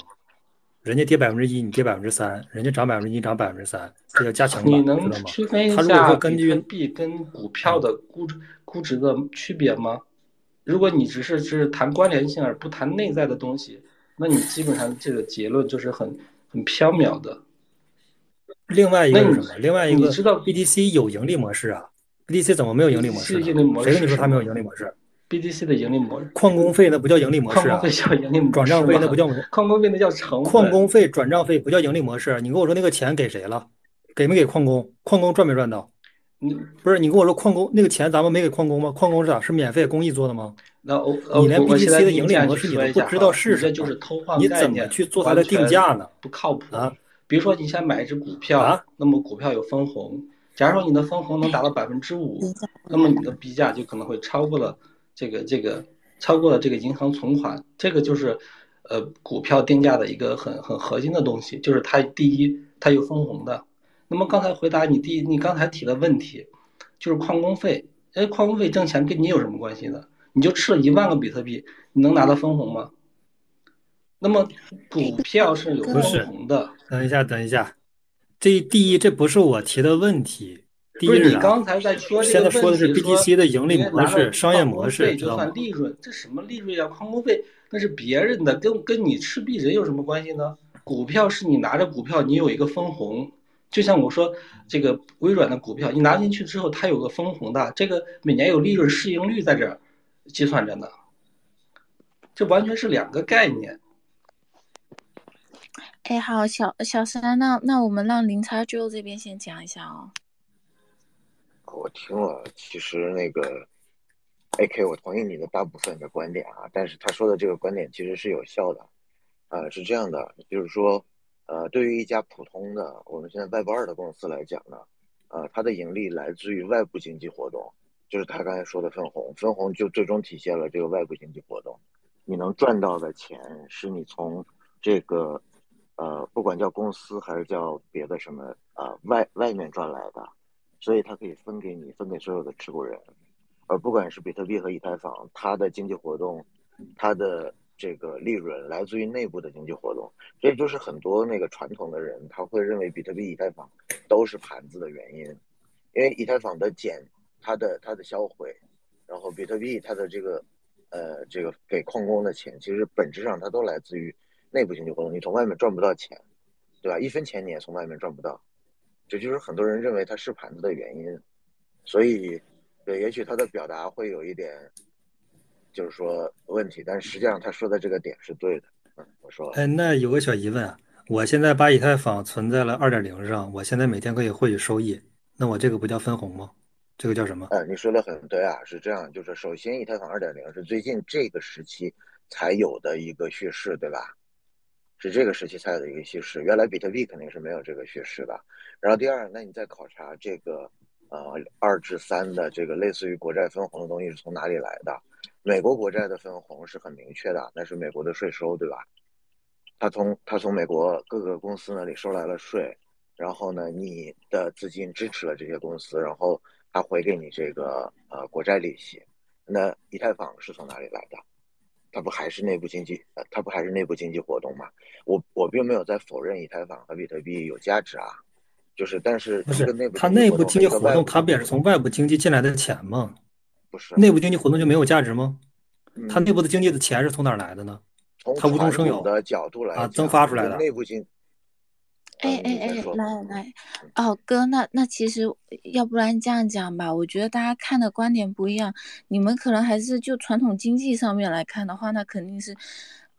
S2: 人家跌百分之一，你跌百分之三；人家涨百分之一，涨百分之三，这叫加强版，
S4: 你能区分一下根据币跟股票的估值估值的区别吗？如果你只是是谈关联性而不谈内在的东西，那你基本上这个结论就是很很缥缈的。
S2: 另外一个是什么？另外一个
S4: 你知道
S2: BTC 有盈利模式啊？BTC 怎么没有盈利模式谁跟你说它没有盈利模式
S4: ？BTC 的盈利模式，
S2: 矿工费那不叫盈利模式啊
S4: 矿工费，叫盈利模式
S2: 转账费那不叫
S4: 矿工费那叫成。
S2: 矿工费、转账费不叫盈利模式。你跟我说那个钱给谁了？给没给矿工？矿工赚没赚到？
S4: 你
S2: 不是你跟我说矿工那个钱咱们没给矿工吗？矿工是咋？是免费公益做的吗？
S4: 那我呃
S2: 你连 BTC 的盈利模式你都不知道是什么
S4: 就是偷换
S2: 你怎么
S4: 概念
S2: 去做它的定价呢
S4: 不靠谱
S2: 啊！
S4: 比如说你想买一只股票，
S2: 啊
S4: 那么股票有分红，假如说你的分红能达到百分之五，那么你的币价就可能会超过了这个这个超过了这个银行存款，这个就是呃股票定价的一个很很核心的东西，就是它第一它有分红的。那么刚才回答你第一你刚才提的问题，就是矿工费，哎，矿工费挣钱跟你有什么关系呢？你就吃了一万个比特币，你能拿到分红吗？那么股票是有分红的，
S2: 等一下，等一下，这第一这不是我提的问题。第
S4: 不是你
S2: 一是啥
S4: 刚才在说这
S2: 现在说的是 BTC 的盈利模式、商业模式，
S4: 费就
S2: 知道吗？
S4: 算利润，这什么利润呀？矿工费那是别人的，跟跟你赤壁人有什么关系呢？股票是你拿着股票，你有一个分红，就像我说这个微软的股票，你拿进去之后，它有个分红的，这个每年有利润市盈率在这儿计算着呢，这完全是两个概念。
S1: 哎，好，小小三，那那我们让零叉 Joe 这边先讲一下哦。
S7: 我听了，其实那个 AK，我同意你的大部分的观点啊，但是他说的这个观点其实是有效的，呃，是这样的，就是说，呃，对于一家普通的我们现在 Web 二的公司来讲呢，呃，它的盈利来自于外部经济活动，就是他刚才说的分红，分红就最终体现了这个外部经济活动，你能赚到的钱是你从这个，呃，不管叫公司还是叫别的什么，呃，外外面赚来的。所以它可以分给你，分给所有的持股人，而不管是比特币和以太坊，它的经济活动，它的这个利润来自于内部的经济活动，这就是很多那个传统的人他会认为比特币、以太坊都是盘子的原因，因为以太坊的减，它的它的销毁，然后比特币它的这个，呃，这个给矿工的钱，其实本质上它都来自于内部经济活动，你从外面赚不到钱，对吧？一分钱你也从外面赚不到。这就是很多人认为它是盘子的原因，所以，对，也许他的表达会有一点，就是说问题，但实际上他说的这个点是对的。嗯，我说，
S2: 哎，那有个小疑问啊，我现在把以太坊存在了二点零上，我现在每天可以获取收益，那我这个不叫分红吗？这个叫什么？
S7: 呃，你说的很对啊，是这样，就是首先以太坊二点零是最近这个时期才有的一个叙事，对吧？是这个时期才有的一个叙事，原来比特币肯定是没有这个叙事的。然后第二，那你再考察这个，呃，二至三的这个类似于国债分红的东西是从哪里来的？美国国债的分红是很明确的，那是美国的税收，对吧？他从他从美国各个公司那里收来了税，然后呢，你的资金支持了这些公司，然后他回给你这个呃国债利息。那以太坊是从哪里来的？它不还是内部经济？呃，它不还是内部经济活动吗？我我并没有在否认以太坊和比特币有价值啊，就是但是
S2: 不是
S7: 个内部
S2: 它内部经济活动，
S7: 部
S2: 它不也是从外部经济进来的钱吗？
S7: 不是
S2: 内部经济活动就没有价值吗？
S7: 嗯
S2: 它内部的经济的钱是从哪儿来的呢？
S7: 从
S2: 它无中生有
S7: 的角度来
S2: 啊
S7: 讲
S2: 增发出来的
S7: 内部经。
S1: 哎哎哎，来来，哦哥，那那其实要不然这样讲吧，我觉得大家看的观点不一样，你们可能还是就传统经济上面来看的话，那肯定是，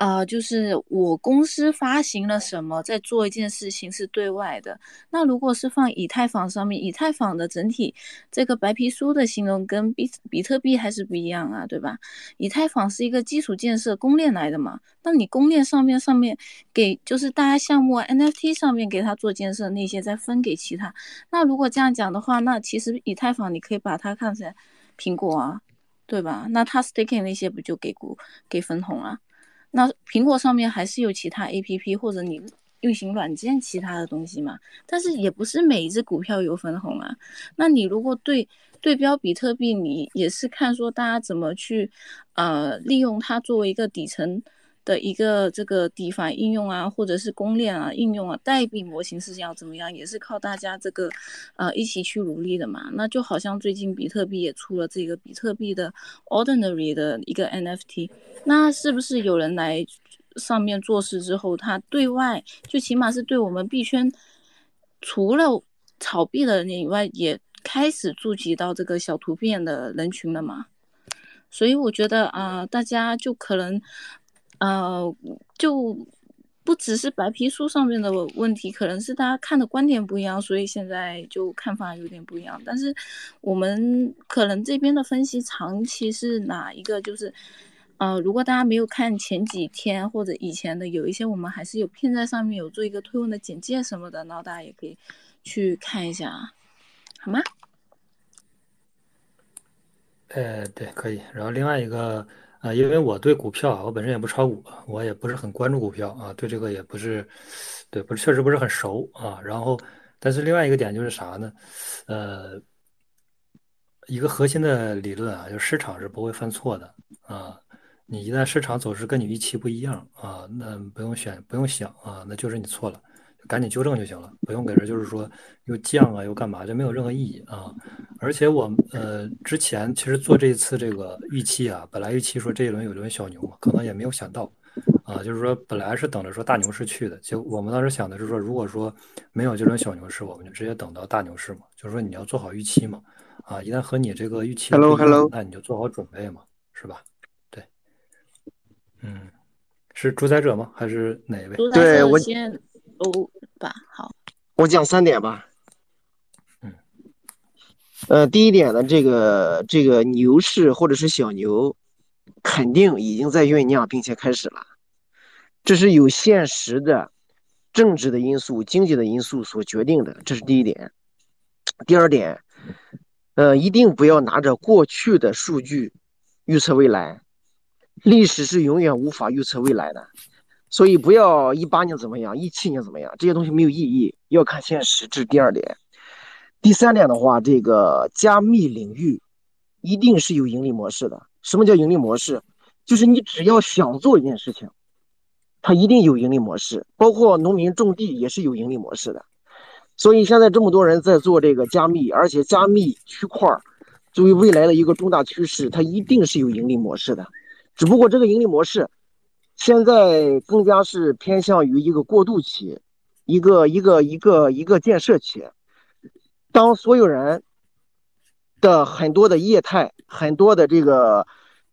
S1: 啊，就是我公司发行了什么，在做一件事情是对外的。那如果是放以太坊上面，以太坊的整体这个白皮书的形容跟比比特币还是不一样啊，对吧？以太坊是一个基础建设公链来的嘛，那你公链上面上面给就是大家项目 NFT 上面给它做建设那些再分给其他。那如果这样讲的话，那其实以太坊你可以把它看成苹果啊，对吧？那它 staking 那些不就给股给分红啊？那苹果上面还是有其他 APP 或者你运行软件其他的东西嘛？但是也不是每一只股票有分红啊。那你如果对对标比特币，你也是看说大家怎么去呃利用它作为一个底层的一个这个 DeFi 应用啊，或者是公链啊应用啊，代币模型是要怎么样，也是靠大家这个呃一起去努力的嘛。那就好像最近比特币也出了这个比特币的 Ordinary 的一个 NFT，那是不是有人来上面做事之后，他对外就起码是对我们币圈。除了炒币的人以外，也开始触及到这个小图片的人群了嘛。所以我觉得啊，大家就可能，呃，就不只是白皮书上面的问题，可能是大家看的观点不一样，所以现在就看法有点不一样。但是我们可能这边的分析长期是哪一个？就是，呃，如果大家没有看前几天或者以前的，有一些我们还是有片在上面有做一个推文的简介什么的，然后大家也可以去看一下，好吗？
S2: 呃，对，可以。然后另外一个，啊，因为我对股票啊，我本身也不炒股，我也不是很关注股票啊，对这个也不是，对，不是确实不是很熟啊。然后，但是另外一个点就是啥呢？呃，一个核心的理论啊，就是市场是不会犯错的啊。你一旦市场走势跟你预期不一样啊，那不用选，不用想啊，那就是你错了。赶紧纠正就行了，不用给人就是说又降啊又干嘛，就没有任何意义啊。而且我呃之前其实做这一次这个预期啊，本来预期说这一轮有一轮小牛嘛，可能也没有想到啊，就是说本来是等着说大牛市去的，结果我们当时想的是说，如果说没有这轮小牛市，我们就直接等到大牛市嘛，就是说你要做好预期嘛，啊，一旦和你这个预期
S8: ，Hello Hello，
S2: 那你就做好准备嘛，是吧？对，嗯，是主宰者吗？还是哪一位？
S8: 对我
S1: 先。哦吧，好，
S8: 我讲三点吧。
S2: 嗯，
S8: 呃，第一点呢，这个这个牛市或者是小牛，肯定已经在酝酿，并且开始了。这是有现实的政治的因素、经济的因素所决定的，这是第一点。第二点，呃，一定不要拿着过去的数据预测未来，历史是永远无法预测未来的。所以不要一八年怎么样，一七年怎么样，这些东西没有意义，要看现实。这是第二点。第三点的话，这个加密领域一定是有盈利模式的。什么叫盈利模式？就是你只要想做一件事情，它一定有盈利模式。包括农民种地也是有盈利模式的。所以现在这么多人在做这个加密，而且加密区块作为未来的一个重大趋势，它一定是有盈利模式的。只不过这个盈利模式。现在更加是偏向于一个过渡期，一个一个一个一个建设期。当所有人的很多的业态、很多的这个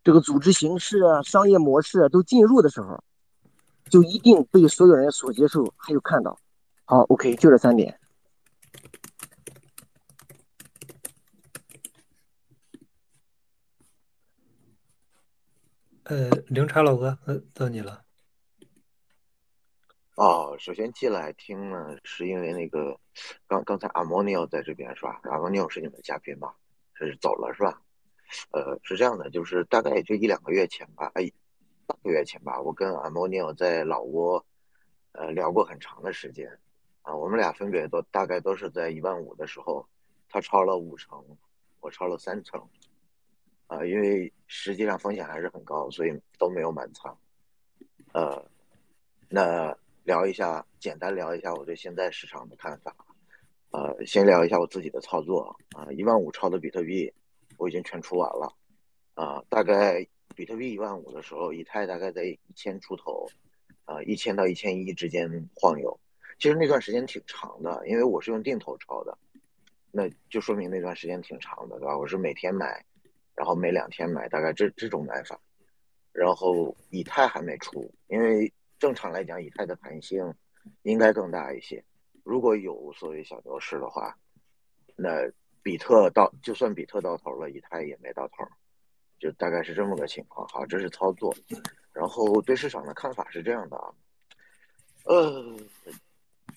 S8: 这个组织形式啊、商业模式都进入的时候，就一定被所有人所接受，还有看到。好，OK，就这三点。
S2: 呃，零茶老哥，呃，到你了。
S7: 哦，首先进来听呢，是因为那个刚刚才阿莫尼奥在这边是吧？阿莫尼奥是你们的嘉宾吧？是走了是吧？呃，是这样的，就是大概也就一两个月前吧，哎，半个月前吧，我跟阿莫尼奥在老挝呃聊过很长的时间啊，我们俩分别都大概都是在一万五的时候，他超了五成，我超了三成。啊，因为实际上风险还是很高，所以都没有满仓。呃，那聊一下，简单聊一下我对现在市场的看法。呃，先聊一下我自己的操作啊，一万五超的比特币我已经全出完了。啊，大概比特币一万五的时候，以太大概在一千出头，啊，一千到一千一之间晃悠。其实那段时间挺长的，因为我是用定投抄的，那就说明那段时间挺长的，对吧？我是每天买。然后每两天买，大概这这种买法，然后以太还没出，因为正常来讲，以太的弹性应该更大一些。如果有所谓小牛市的话，那比特到就算比特到头了，以太也没到头，就大概是这么个情况。好，这是操作。然后对市场的看法是这样的啊，呃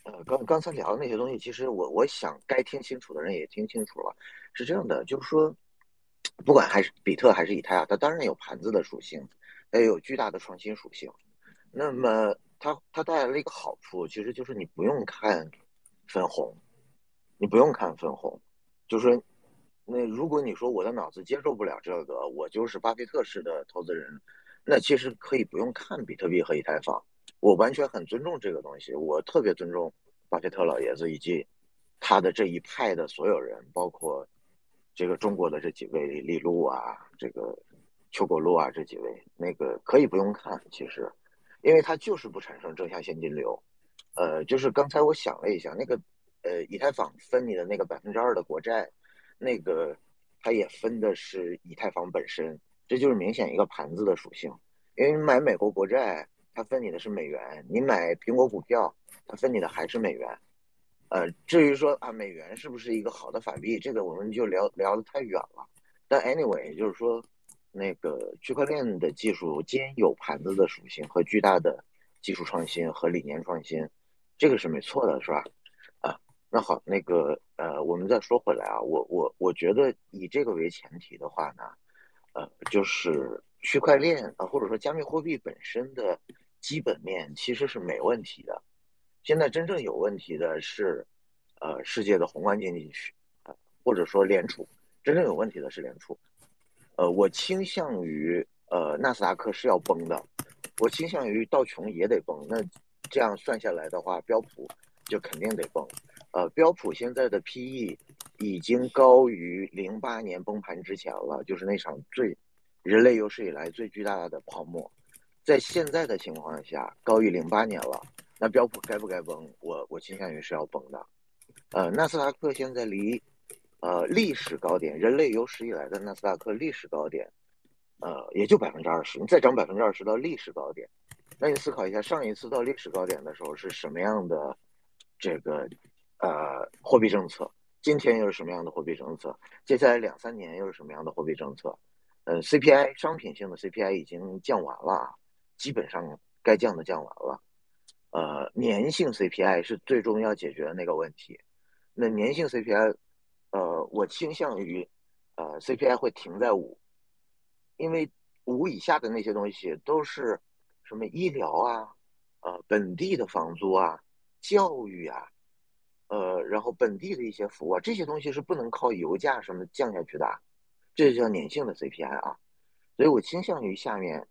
S7: 呃，刚刚才聊的那些东西，其实我我想该听清楚的人也听清楚了，是这样的，就是说。不管还是比特还是以太啊，它当然有盘子的属性，它也有巨大的创新属性。那么它它带来了一个好处，其实就是你不用看分红，你不用看分红，就是那如果你说我的脑子接受不了这个，我就是巴菲特式的投资人，那其实可以不用看比特币和以太坊。我完全很尊重这个东西，我特别尊重巴菲特老爷子以及他的这一派的所有人，包括。这个中国的这几位李路啊，这个邱国路啊，这几位那个可以不用看，其实，因为它就是不产生正向现金流。呃，就是刚才我想了一下，那个呃，以太坊分你的那个百分之二的国债，那个它也分的是以太坊本身，这就是明显一个盘子的属性。因为你买美国国债，它分你的是美元；你买苹果股票，它分你的还是美元。呃，至于说啊，美元是不是一个好的法币，这个我们就聊聊得太远了。但 anyway，就是说，那个区块链的技术兼有盘子的属性和巨大的技术创新和理念创新，这个是没错的，是吧？啊那好，那个呃，我们再说回来啊，我我我觉得以这个为前提的话呢，呃，就是区块链啊，或者说加密货币本身的基本面其实是没问题的。现在真正有问题的是，呃，世界的宏观经济区，或者说联储，真正有问题的是联储。呃，我倾向于呃纳斯达克是要崩的，我倾向于道琼也得崩。那这样算下来的话，标普就肯定得崩。呃，标普现在的 PE 已经高于零八年崩盘之前了，就是那场最人类有史以来最巨大的泡沫，在现在的情况下高于零八年了，那标普该不该崩？我我倾向于是要崩的。呃，纳斯达克现在离呃历史高点，人类有史以来的纳斯达克历史高点，呃也就百分之二十，你再涨百分之二十到历史高点，那你思考一下，上一次到历史高点的时候是什么样的这个？呃，货币政策今天又是什么样的货币政策？接下来两三年又是什么样的货币政策？呃，CPI 商品性的 CPI 已经降完了，基本上该降的降完了。呃，粘性 CPI 是最终要解决的那个问题。那粘性 CPI，呃，我倾向于，呃，CPI 会停在五，因为五以下的那些东西都是什么医疗啊，呃，本地的房租啊，教育啊。呃，然后本地的一些服务啊，这些东西是不能靠油价什么降下去的，这就叫粘性的 CPI 啊。所以我倾向于下面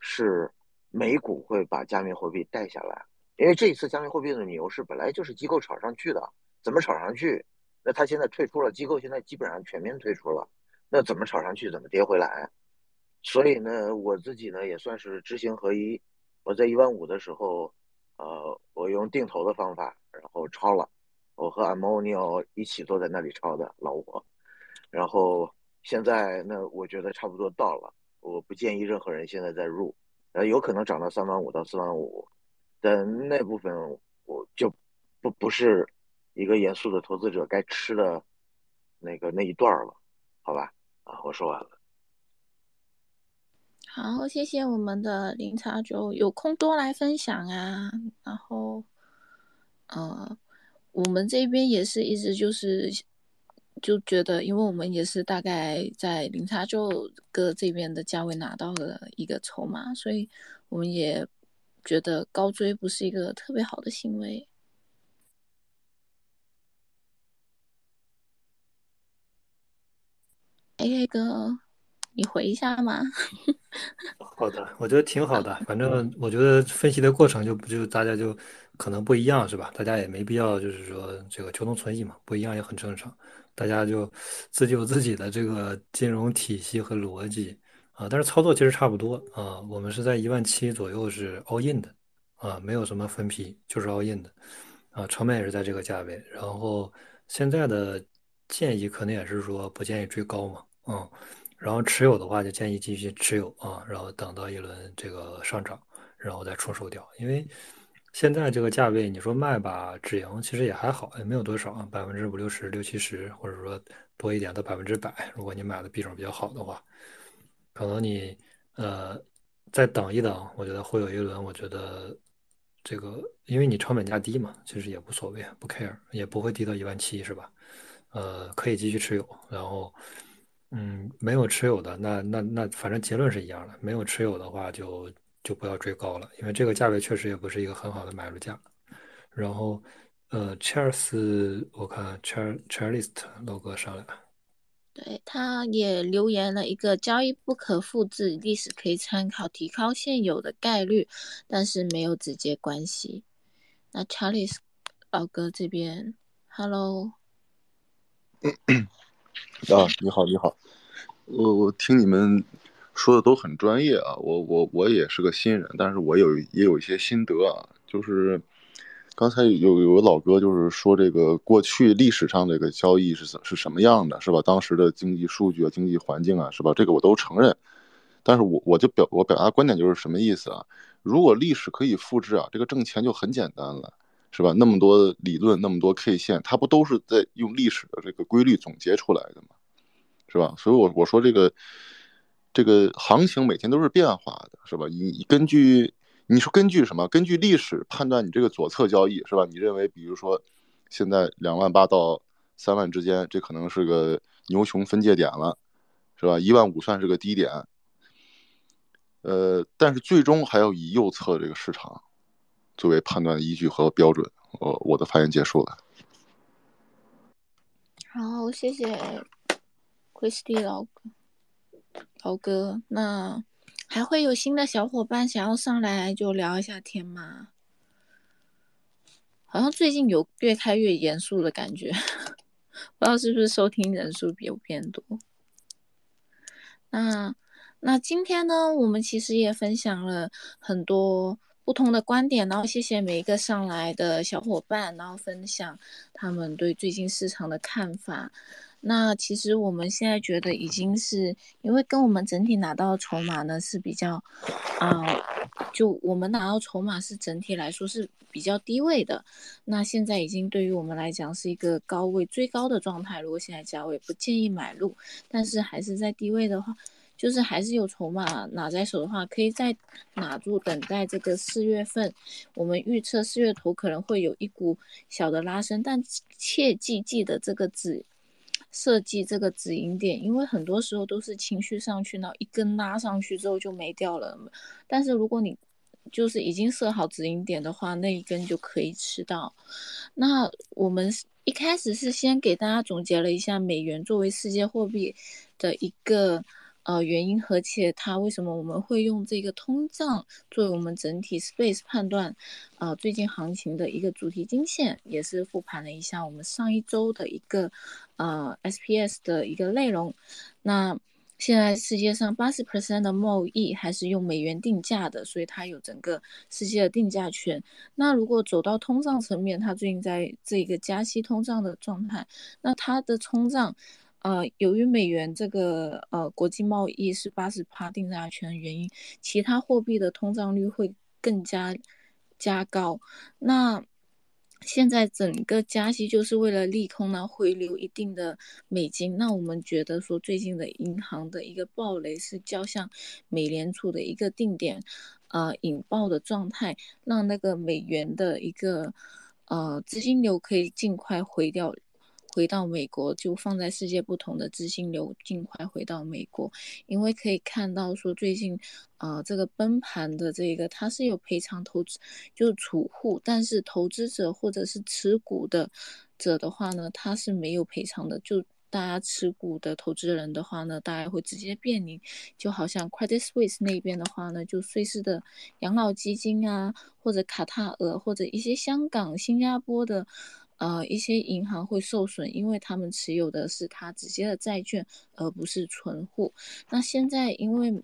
S7: 是美股会把加密货币带下来，因为这一次加密货币的牛市本来就是机构炒上去的，怎么炒上去？那他现在退出了，机构现在基本上全面退出了，那怎么炒上去，怎么跌回来？所以呢，我自己呢也算是知行合一。我在一万五的时候，呃，我用定投的方法，然后抄了。我和 Amonio 一起坐在那里抄的老我，然后现在那我觉得差不多到了，我不建议任何人现在再入，呃，有可能涨到三万五到四万五，但那部分我就不不是一个严肃的投资者该吃的那个那一段了，好吧？啊，我说完了。
S1: 好，谢谢我们的零茶酒，有空多来分享啊，然后，呃。我们这边也是一直就是就觉得，因为我们也是大概在零差就哥这边的价位拿到了一个筹码，所以我们也觉得高追不是一个特别好的行为。A 哥，你回一下吗？
S2: 好的，我觉得挺好的。反正我觉得分析的过程就不就大家就。可能不一样是吧？大家也没必要，就是说这个求同存异嘛，不一样也很正常。大家就自己有自己的这个金融体系和逻辑啊，但是操作其实差不多啊。我们是在一万七左右是 all in 的啊，没有什么分批，就是 all in 的啊，成本也是在这个价位。然后现在的建议可能也是说不建议追高嘛，嗯，然后持有的话就建议继续持有啊，然后等到一轮这个上涨，然后再出售掉，因为。现在这个价位，你说卖吧，止盈其实也还好，也没有多少，百分之五六十、六七十，或者说多一点到百分之百。如果你买的币种比较好的话，可能你呃再等一等，我觉得会有一轮。我觉得这个，因为你成本价低嘛，其实也无所谓，不 care，也不会低到一万七，是吧？呃，可以继续持有。然后，嗯，没有持有的，那那那反正结论是一样的，没有持有的话就。就不要追高了，因为这个价位确实也不是一个很好的买入价。然后，呃，Charles，我看 Char Charles 老哥上来了，
S1: 对，他也留言了一个交易不可复制，历史可以参考，提高现有的概率，但是没有直接关系。那 Charles 老哥这边，Hello，
S9: 啊，你好，你好，我我听你们。说的都很专业啊，我我我也是个新人，但是我有也有一些心得啊，就是刚才有有个老哥就是说这个过去历史上这个交易是是什么样的，是吧？当时的经济数据啊、经济环境啊，是吧？这个我都承认。但是我我就表我表达观点就是什么意思啊？如果历史可以复制啊，这个挣钱就很简单了，是吧？那么多理论，那么多 K 线，它不都是在用历史的这个规律总结出来的吗？是吧？所以，我我说这个这个行情每天都是变化的，是吧？你根据你说根据什么？根据历史判断你这个左侧交易，是吧？你认为比如说现在两万八到三万之间，这可能是个牛熊分界点了，是吧？一万五算是个低点。呃，但是最终还要以右侧这个市场作为判断依据和标准。我我的发言结束了。
S1: 好，谢谢 Christy 老老哥。那还会有新的小伙伴想要上来就聊一下天吗？好像最近有越开越严肃的感觉，不知道是不是收听人数有变多。那。那今天呢，我们其实也分享了很多不同的观点，然后谢谢每一个上来的小伙伴，然后分享他们对最近市场的看法。那其实我们现在觉得已经是，因为跟我们整体拿到筹码呢是比较，啊，就我们拿到筹码是整体来说是比较低位的。那现在已经对于我们来讲是一个高位最高的状态。如果现在价位不建议买入，但是还是在低位的话。就是还是有筹码拿在手的话，可以再拿住，等待这个四月份。我们预测四月头可能会有一股小的拉升，但切记记得这个止设计这个止盈点，因为很多时候都是情绪上去，然后一根拉上去之后就没掉了。但是如果你就是已经设好止盈点的话，那一根就可以吃到。那我们一开始是先给大家总结了一下美元作为世界货币的一个。呃，原因和且它为什么我们会用这个通胀作为我们整体 space 判断，呃，最近行情的一个主题金线，也是复盘了一下我们上一周的一个呃 SPS 的一个内容。那现在世界上八十 percent 的贸易还是用美元定价的，所以它有整个世界的定价权。那如果走到通胀层面，它最近在这个加息通胀的状态，那它的通胀。呃，由于美元这个呃国际贸易是八十趴定价权的原因，其他货币的通胀率会更加加高。那现在整个加息就是为了利空呢，回流一定的美金。那我们觉得说，最近的银行的一个暴雷是较像美联储的一个定点呃引爆的状态，让那个美元的一个呃资金流可以尽快回掉。回到美国，就放在世界不同的资金流，尽快回到美国，因为可以看到说最近，啊，这个崩盘的这个它是有赔偿投资，就是储户，但是投资者或者是持股的者的话呢，它是没有赔偿的。就大家持股的投资人的话呢，大家会直接变零，就好像 Credit Suisse 那边的话呢，就瑞士的养老基金啊，或者卡塔尔或者一些香港、新加坡的。呃，一些银行会受损，因为他们持有的是它直接的债券，而不是存户。那现在因为，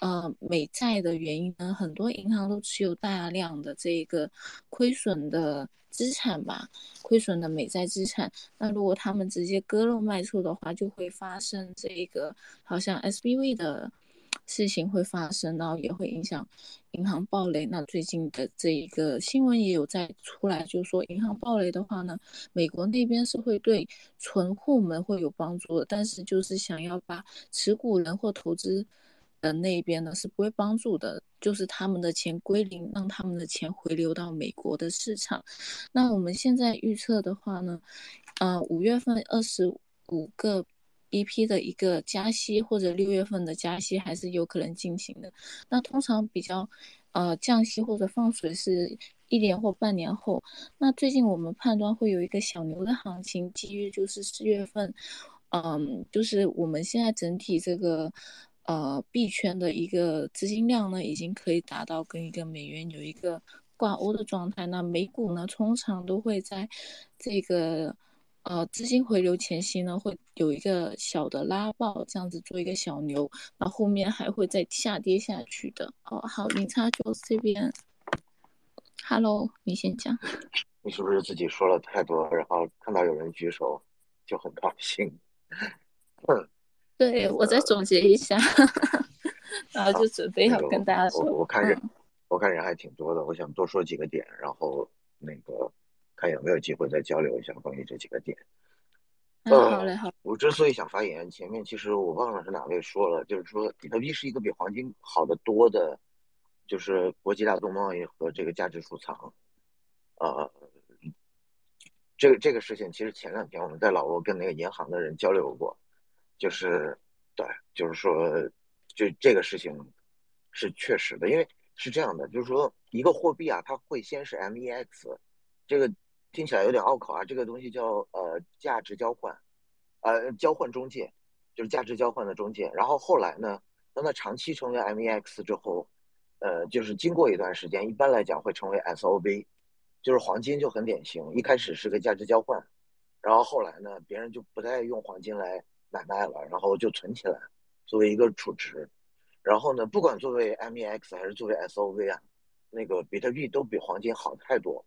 S1: 呃，美债的原因呢，很多银行都持有大量的这个亏损的资产吧，亏损的美债资产。那如果他们直接割肉卖出的话，就会发生这个好像 SBV 的。事情会发生，然后也会影响银行暴雷。那最近的这一个新闻也有在出来，就是说银行暴雷的话呢，美国那边是会对存户们会有帮助的，但是就是想要把持股人或投资的那边呢是不会帮助的，就是他们的钱归零，让他们的钱回流到美国的市场。那我们现在预测的话呢，呃，五月份二十五个。一批的一个加息或者六月份的加息还是有可能进行的。那通常比较，呃，降息或者放水是一年或半年后。那最近我们判断会有一个小牛的行情，基于就是四月份，嗯，就是我们现在整体这个，呃，币圈的一个资金量呢，已经可以达到跟一个美元有一个挂钩的状态。那美股呢，通常都会在这个。呃，资金回流前夕呢，会有一个小的拉爆，这样子做一个小牛，然后后面还会再下跌下去的。哦，好，零差就这边，Hello，你先讲。
S7: 你是不是自己说了太多，然后看到有人举手就很高兴？嗯，
S1: 对，我再总结一下，然后就准备好跟大家说。
S7: 我我看人，
S1: 嗯
S7: 我看人还挺多的，我想多说几个点，然后那个看有没有机会再交流一下关于这几个点。
S1: 嗯，好嘞，好。
S7: 我之所以想发言，前面其实我忘了是哪位说了，就是说比特币是一个比黄金好得多的，就是国际大宗贸易和这个价值储藏。呃，这个这个事情其实前两天我们在老挝跟那个银行的人交流过，就是对，就是说就这个事情是确实的，因为是这样的，就是说一个货币啊，它会先是 MEX，这个听起来有点拗口啊，这个东西叫呃价值交换，呃交换中介，就是价值交换的中介。然后后来呢，当它长期成为 MEX 之后，呃，就是经过一段时间，一般来讲会成为 SOV，就是黄金就很典型，一开始是个价值交换，然后后来呢，别人就不再用黄金来买卖了，然后就存起来作为一个储值。然后呢，不管作为 MEX 还是作为 SOV 啊，那个比特币都比黄金好太多。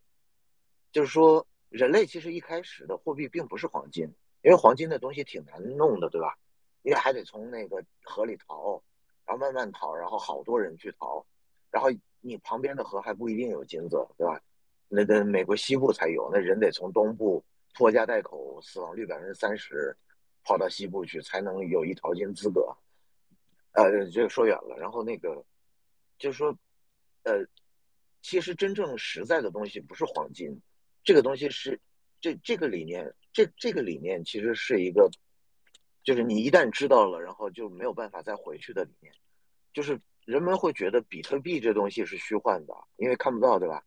S7: 就是说，人类其实一开始的货币并不是黄金，因为黄金的东西挺难弄的，对吧？因为还得从那个河里淘，然后慢慢淘，然后好多人去淘，然后你旁边的河还不一定有金子，对吧？那个美国西部才有，那人得从东部拖家带口，死亡率百分之三十，跑到西部去才能有一淘金资格。呃，这个说远了。然后那个就是说，呃，其实真正实在的东西不是黄金，这个东西是这这个理念，这这个理念其实是一个，就是你一旦知道了，然后就没有办法再回去的理念。就是人们会觉得比特币这东西是虚幻的，因为看不到，对吧？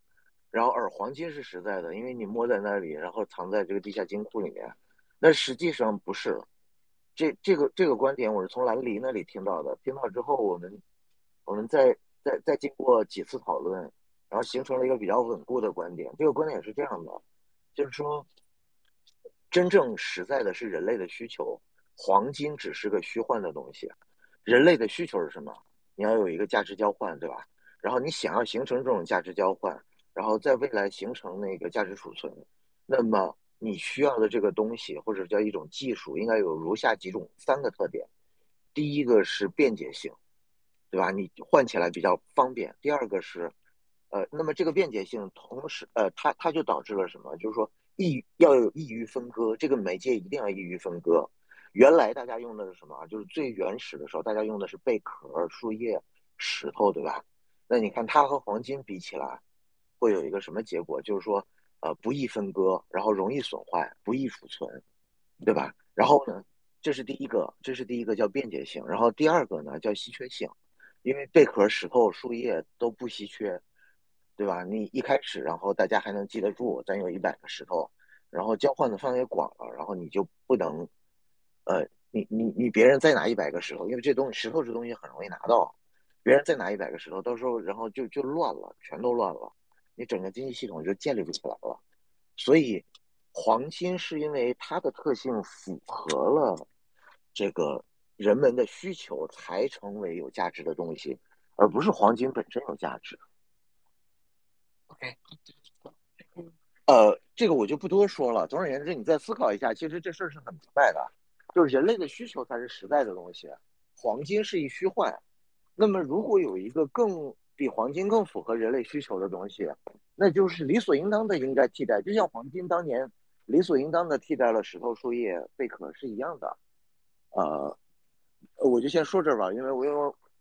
S7: 然后而黄金是实在的，因为你摸在那里，然后藏在这个地下金库里面。那实际上不是。这这个这个观点我是从兰黎那里听到的，听到之后我们我们再再再经过几次讨论，然后形成了一个比较稳固的观点。这个观点是这样的，就是说，真正实在的是人类的需求，黄金只是个虚幻的东西。人类的需求是什么？你要有一个价值交换，对吧？然后你想要形成这种价值交换，然后在未来形成那个价值储存，那么。你需要的这个东西，或者叫一种技术，应该有如下几种三个特点。第一个是便捷性，对吧？你换起来比较方便。第二个是，呃，那么这个便捷性同时，呃，它它就导致了什么？就是说易要有易于分割，这个媒介一定要易于分割。原来大家用的是什么？就是最原始的时候，大家用的是贝壳、树叶、石头，对吧？那你看它和黄金比起来，会有一个什么结果？就是说。呃，不易分割，然后容易损坏，不易储存，对吧？然后呢，这是第一个，这是第一个叫便捷性。然后第二个呢叫稀缺性，因为贝壳、石头、树叶都不稀缺，对吧？你一开始，然后大家还能记得住，咱有一百个石头，然后交换的范围广了，然后你就不能，呃，你你你别人再拿一百个石头，因为这东西石头这东西很容易拿到，别人再拿一百个石头，到时候然后就就乱了，全都乱了。你整个经济系统就建立不起来了，所以黄金是因为它的特性符合了这个人们的需求，才成为有价值的东西，而不是黄金本身有价值。呃，这个我就不多说了。总而言之，你再思考一下，其实这事儿是很明白的，就是人类的需求才是实在的东西，黄金是一虚幻。那么，如果有一个更比黄金更符合人类需求的东西，那就是理所应当的应该替代，就像黄金当年理所应当的替代了石头、树叶、贝壳是一样的。呃，我就先说这儿吧，因为我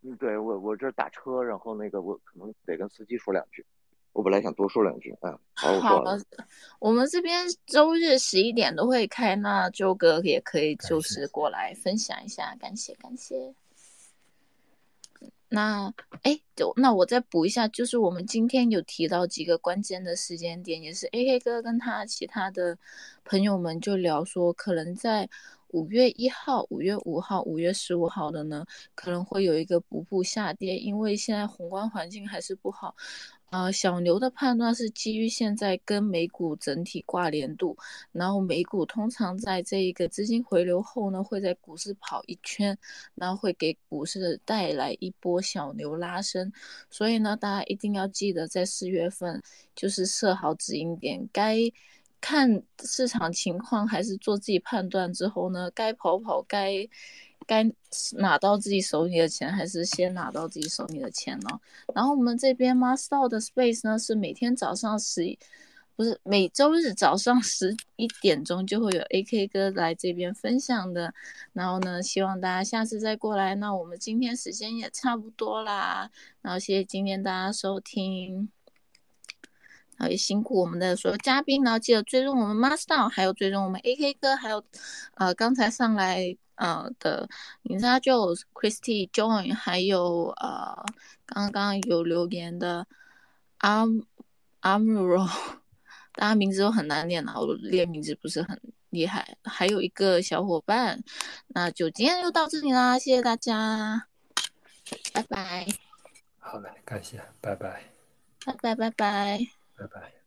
S7: 因为，对我我这打车，然后那个我可能得跟司机说两句。我本来想多说两句，嗯，好，我
S1: 好
S7: 了。，
S1: 我们这边周日十一点都会开，那周哥也可以就是过来分享一下，感谢感谢。那哎，就那我再补一下，就是我们今天有提到几个关键的时间点，也是 AK 哥跟他其他的朋友们就聊说，可能在五月一号、五月五号、五月十五号的呢，可能会有一个补步下跌，因为现在宏观环境还是不好。呃，小牛的判断是基于现在跟美股整体挂联度，然后美股通常在这一个资金回流后呢，会在股市跑一圈，然后会给股市带来一波小牛拉升。所以呢，大家一定要记得在四月份就是设好止盈点，该看市场情况还是做自己判断之后呢，该跑跑该。该拿到自己手里的钱，还是先拿到自己手里的钱呢？然后我们这边 Master 的 Space 呢，是每天早上十，不是每周日早上十一点钟就会有 AK 哥来这边分享的。然后呢，希望大家下次再过来。那我们今天时间也差不多啦，然后谢谢今天大家收听，也辛苦我们的所有嘉宾，然后记得追踪我们 Master，还有追踪我们 AK 哥，还有呃刚才上来。呃的，你知道就 Christy Join，还有呃刚刚有留言的 Am Amro，大家名字都很难念啊，我练名字不是很厉害。还有一个小伙伴，那就今天就到这里啦，谢谢大家，拜拜。
S2: 好嘞，感谢，拜拜。
S1: 拜拜拜拜。
S2: 拜拜。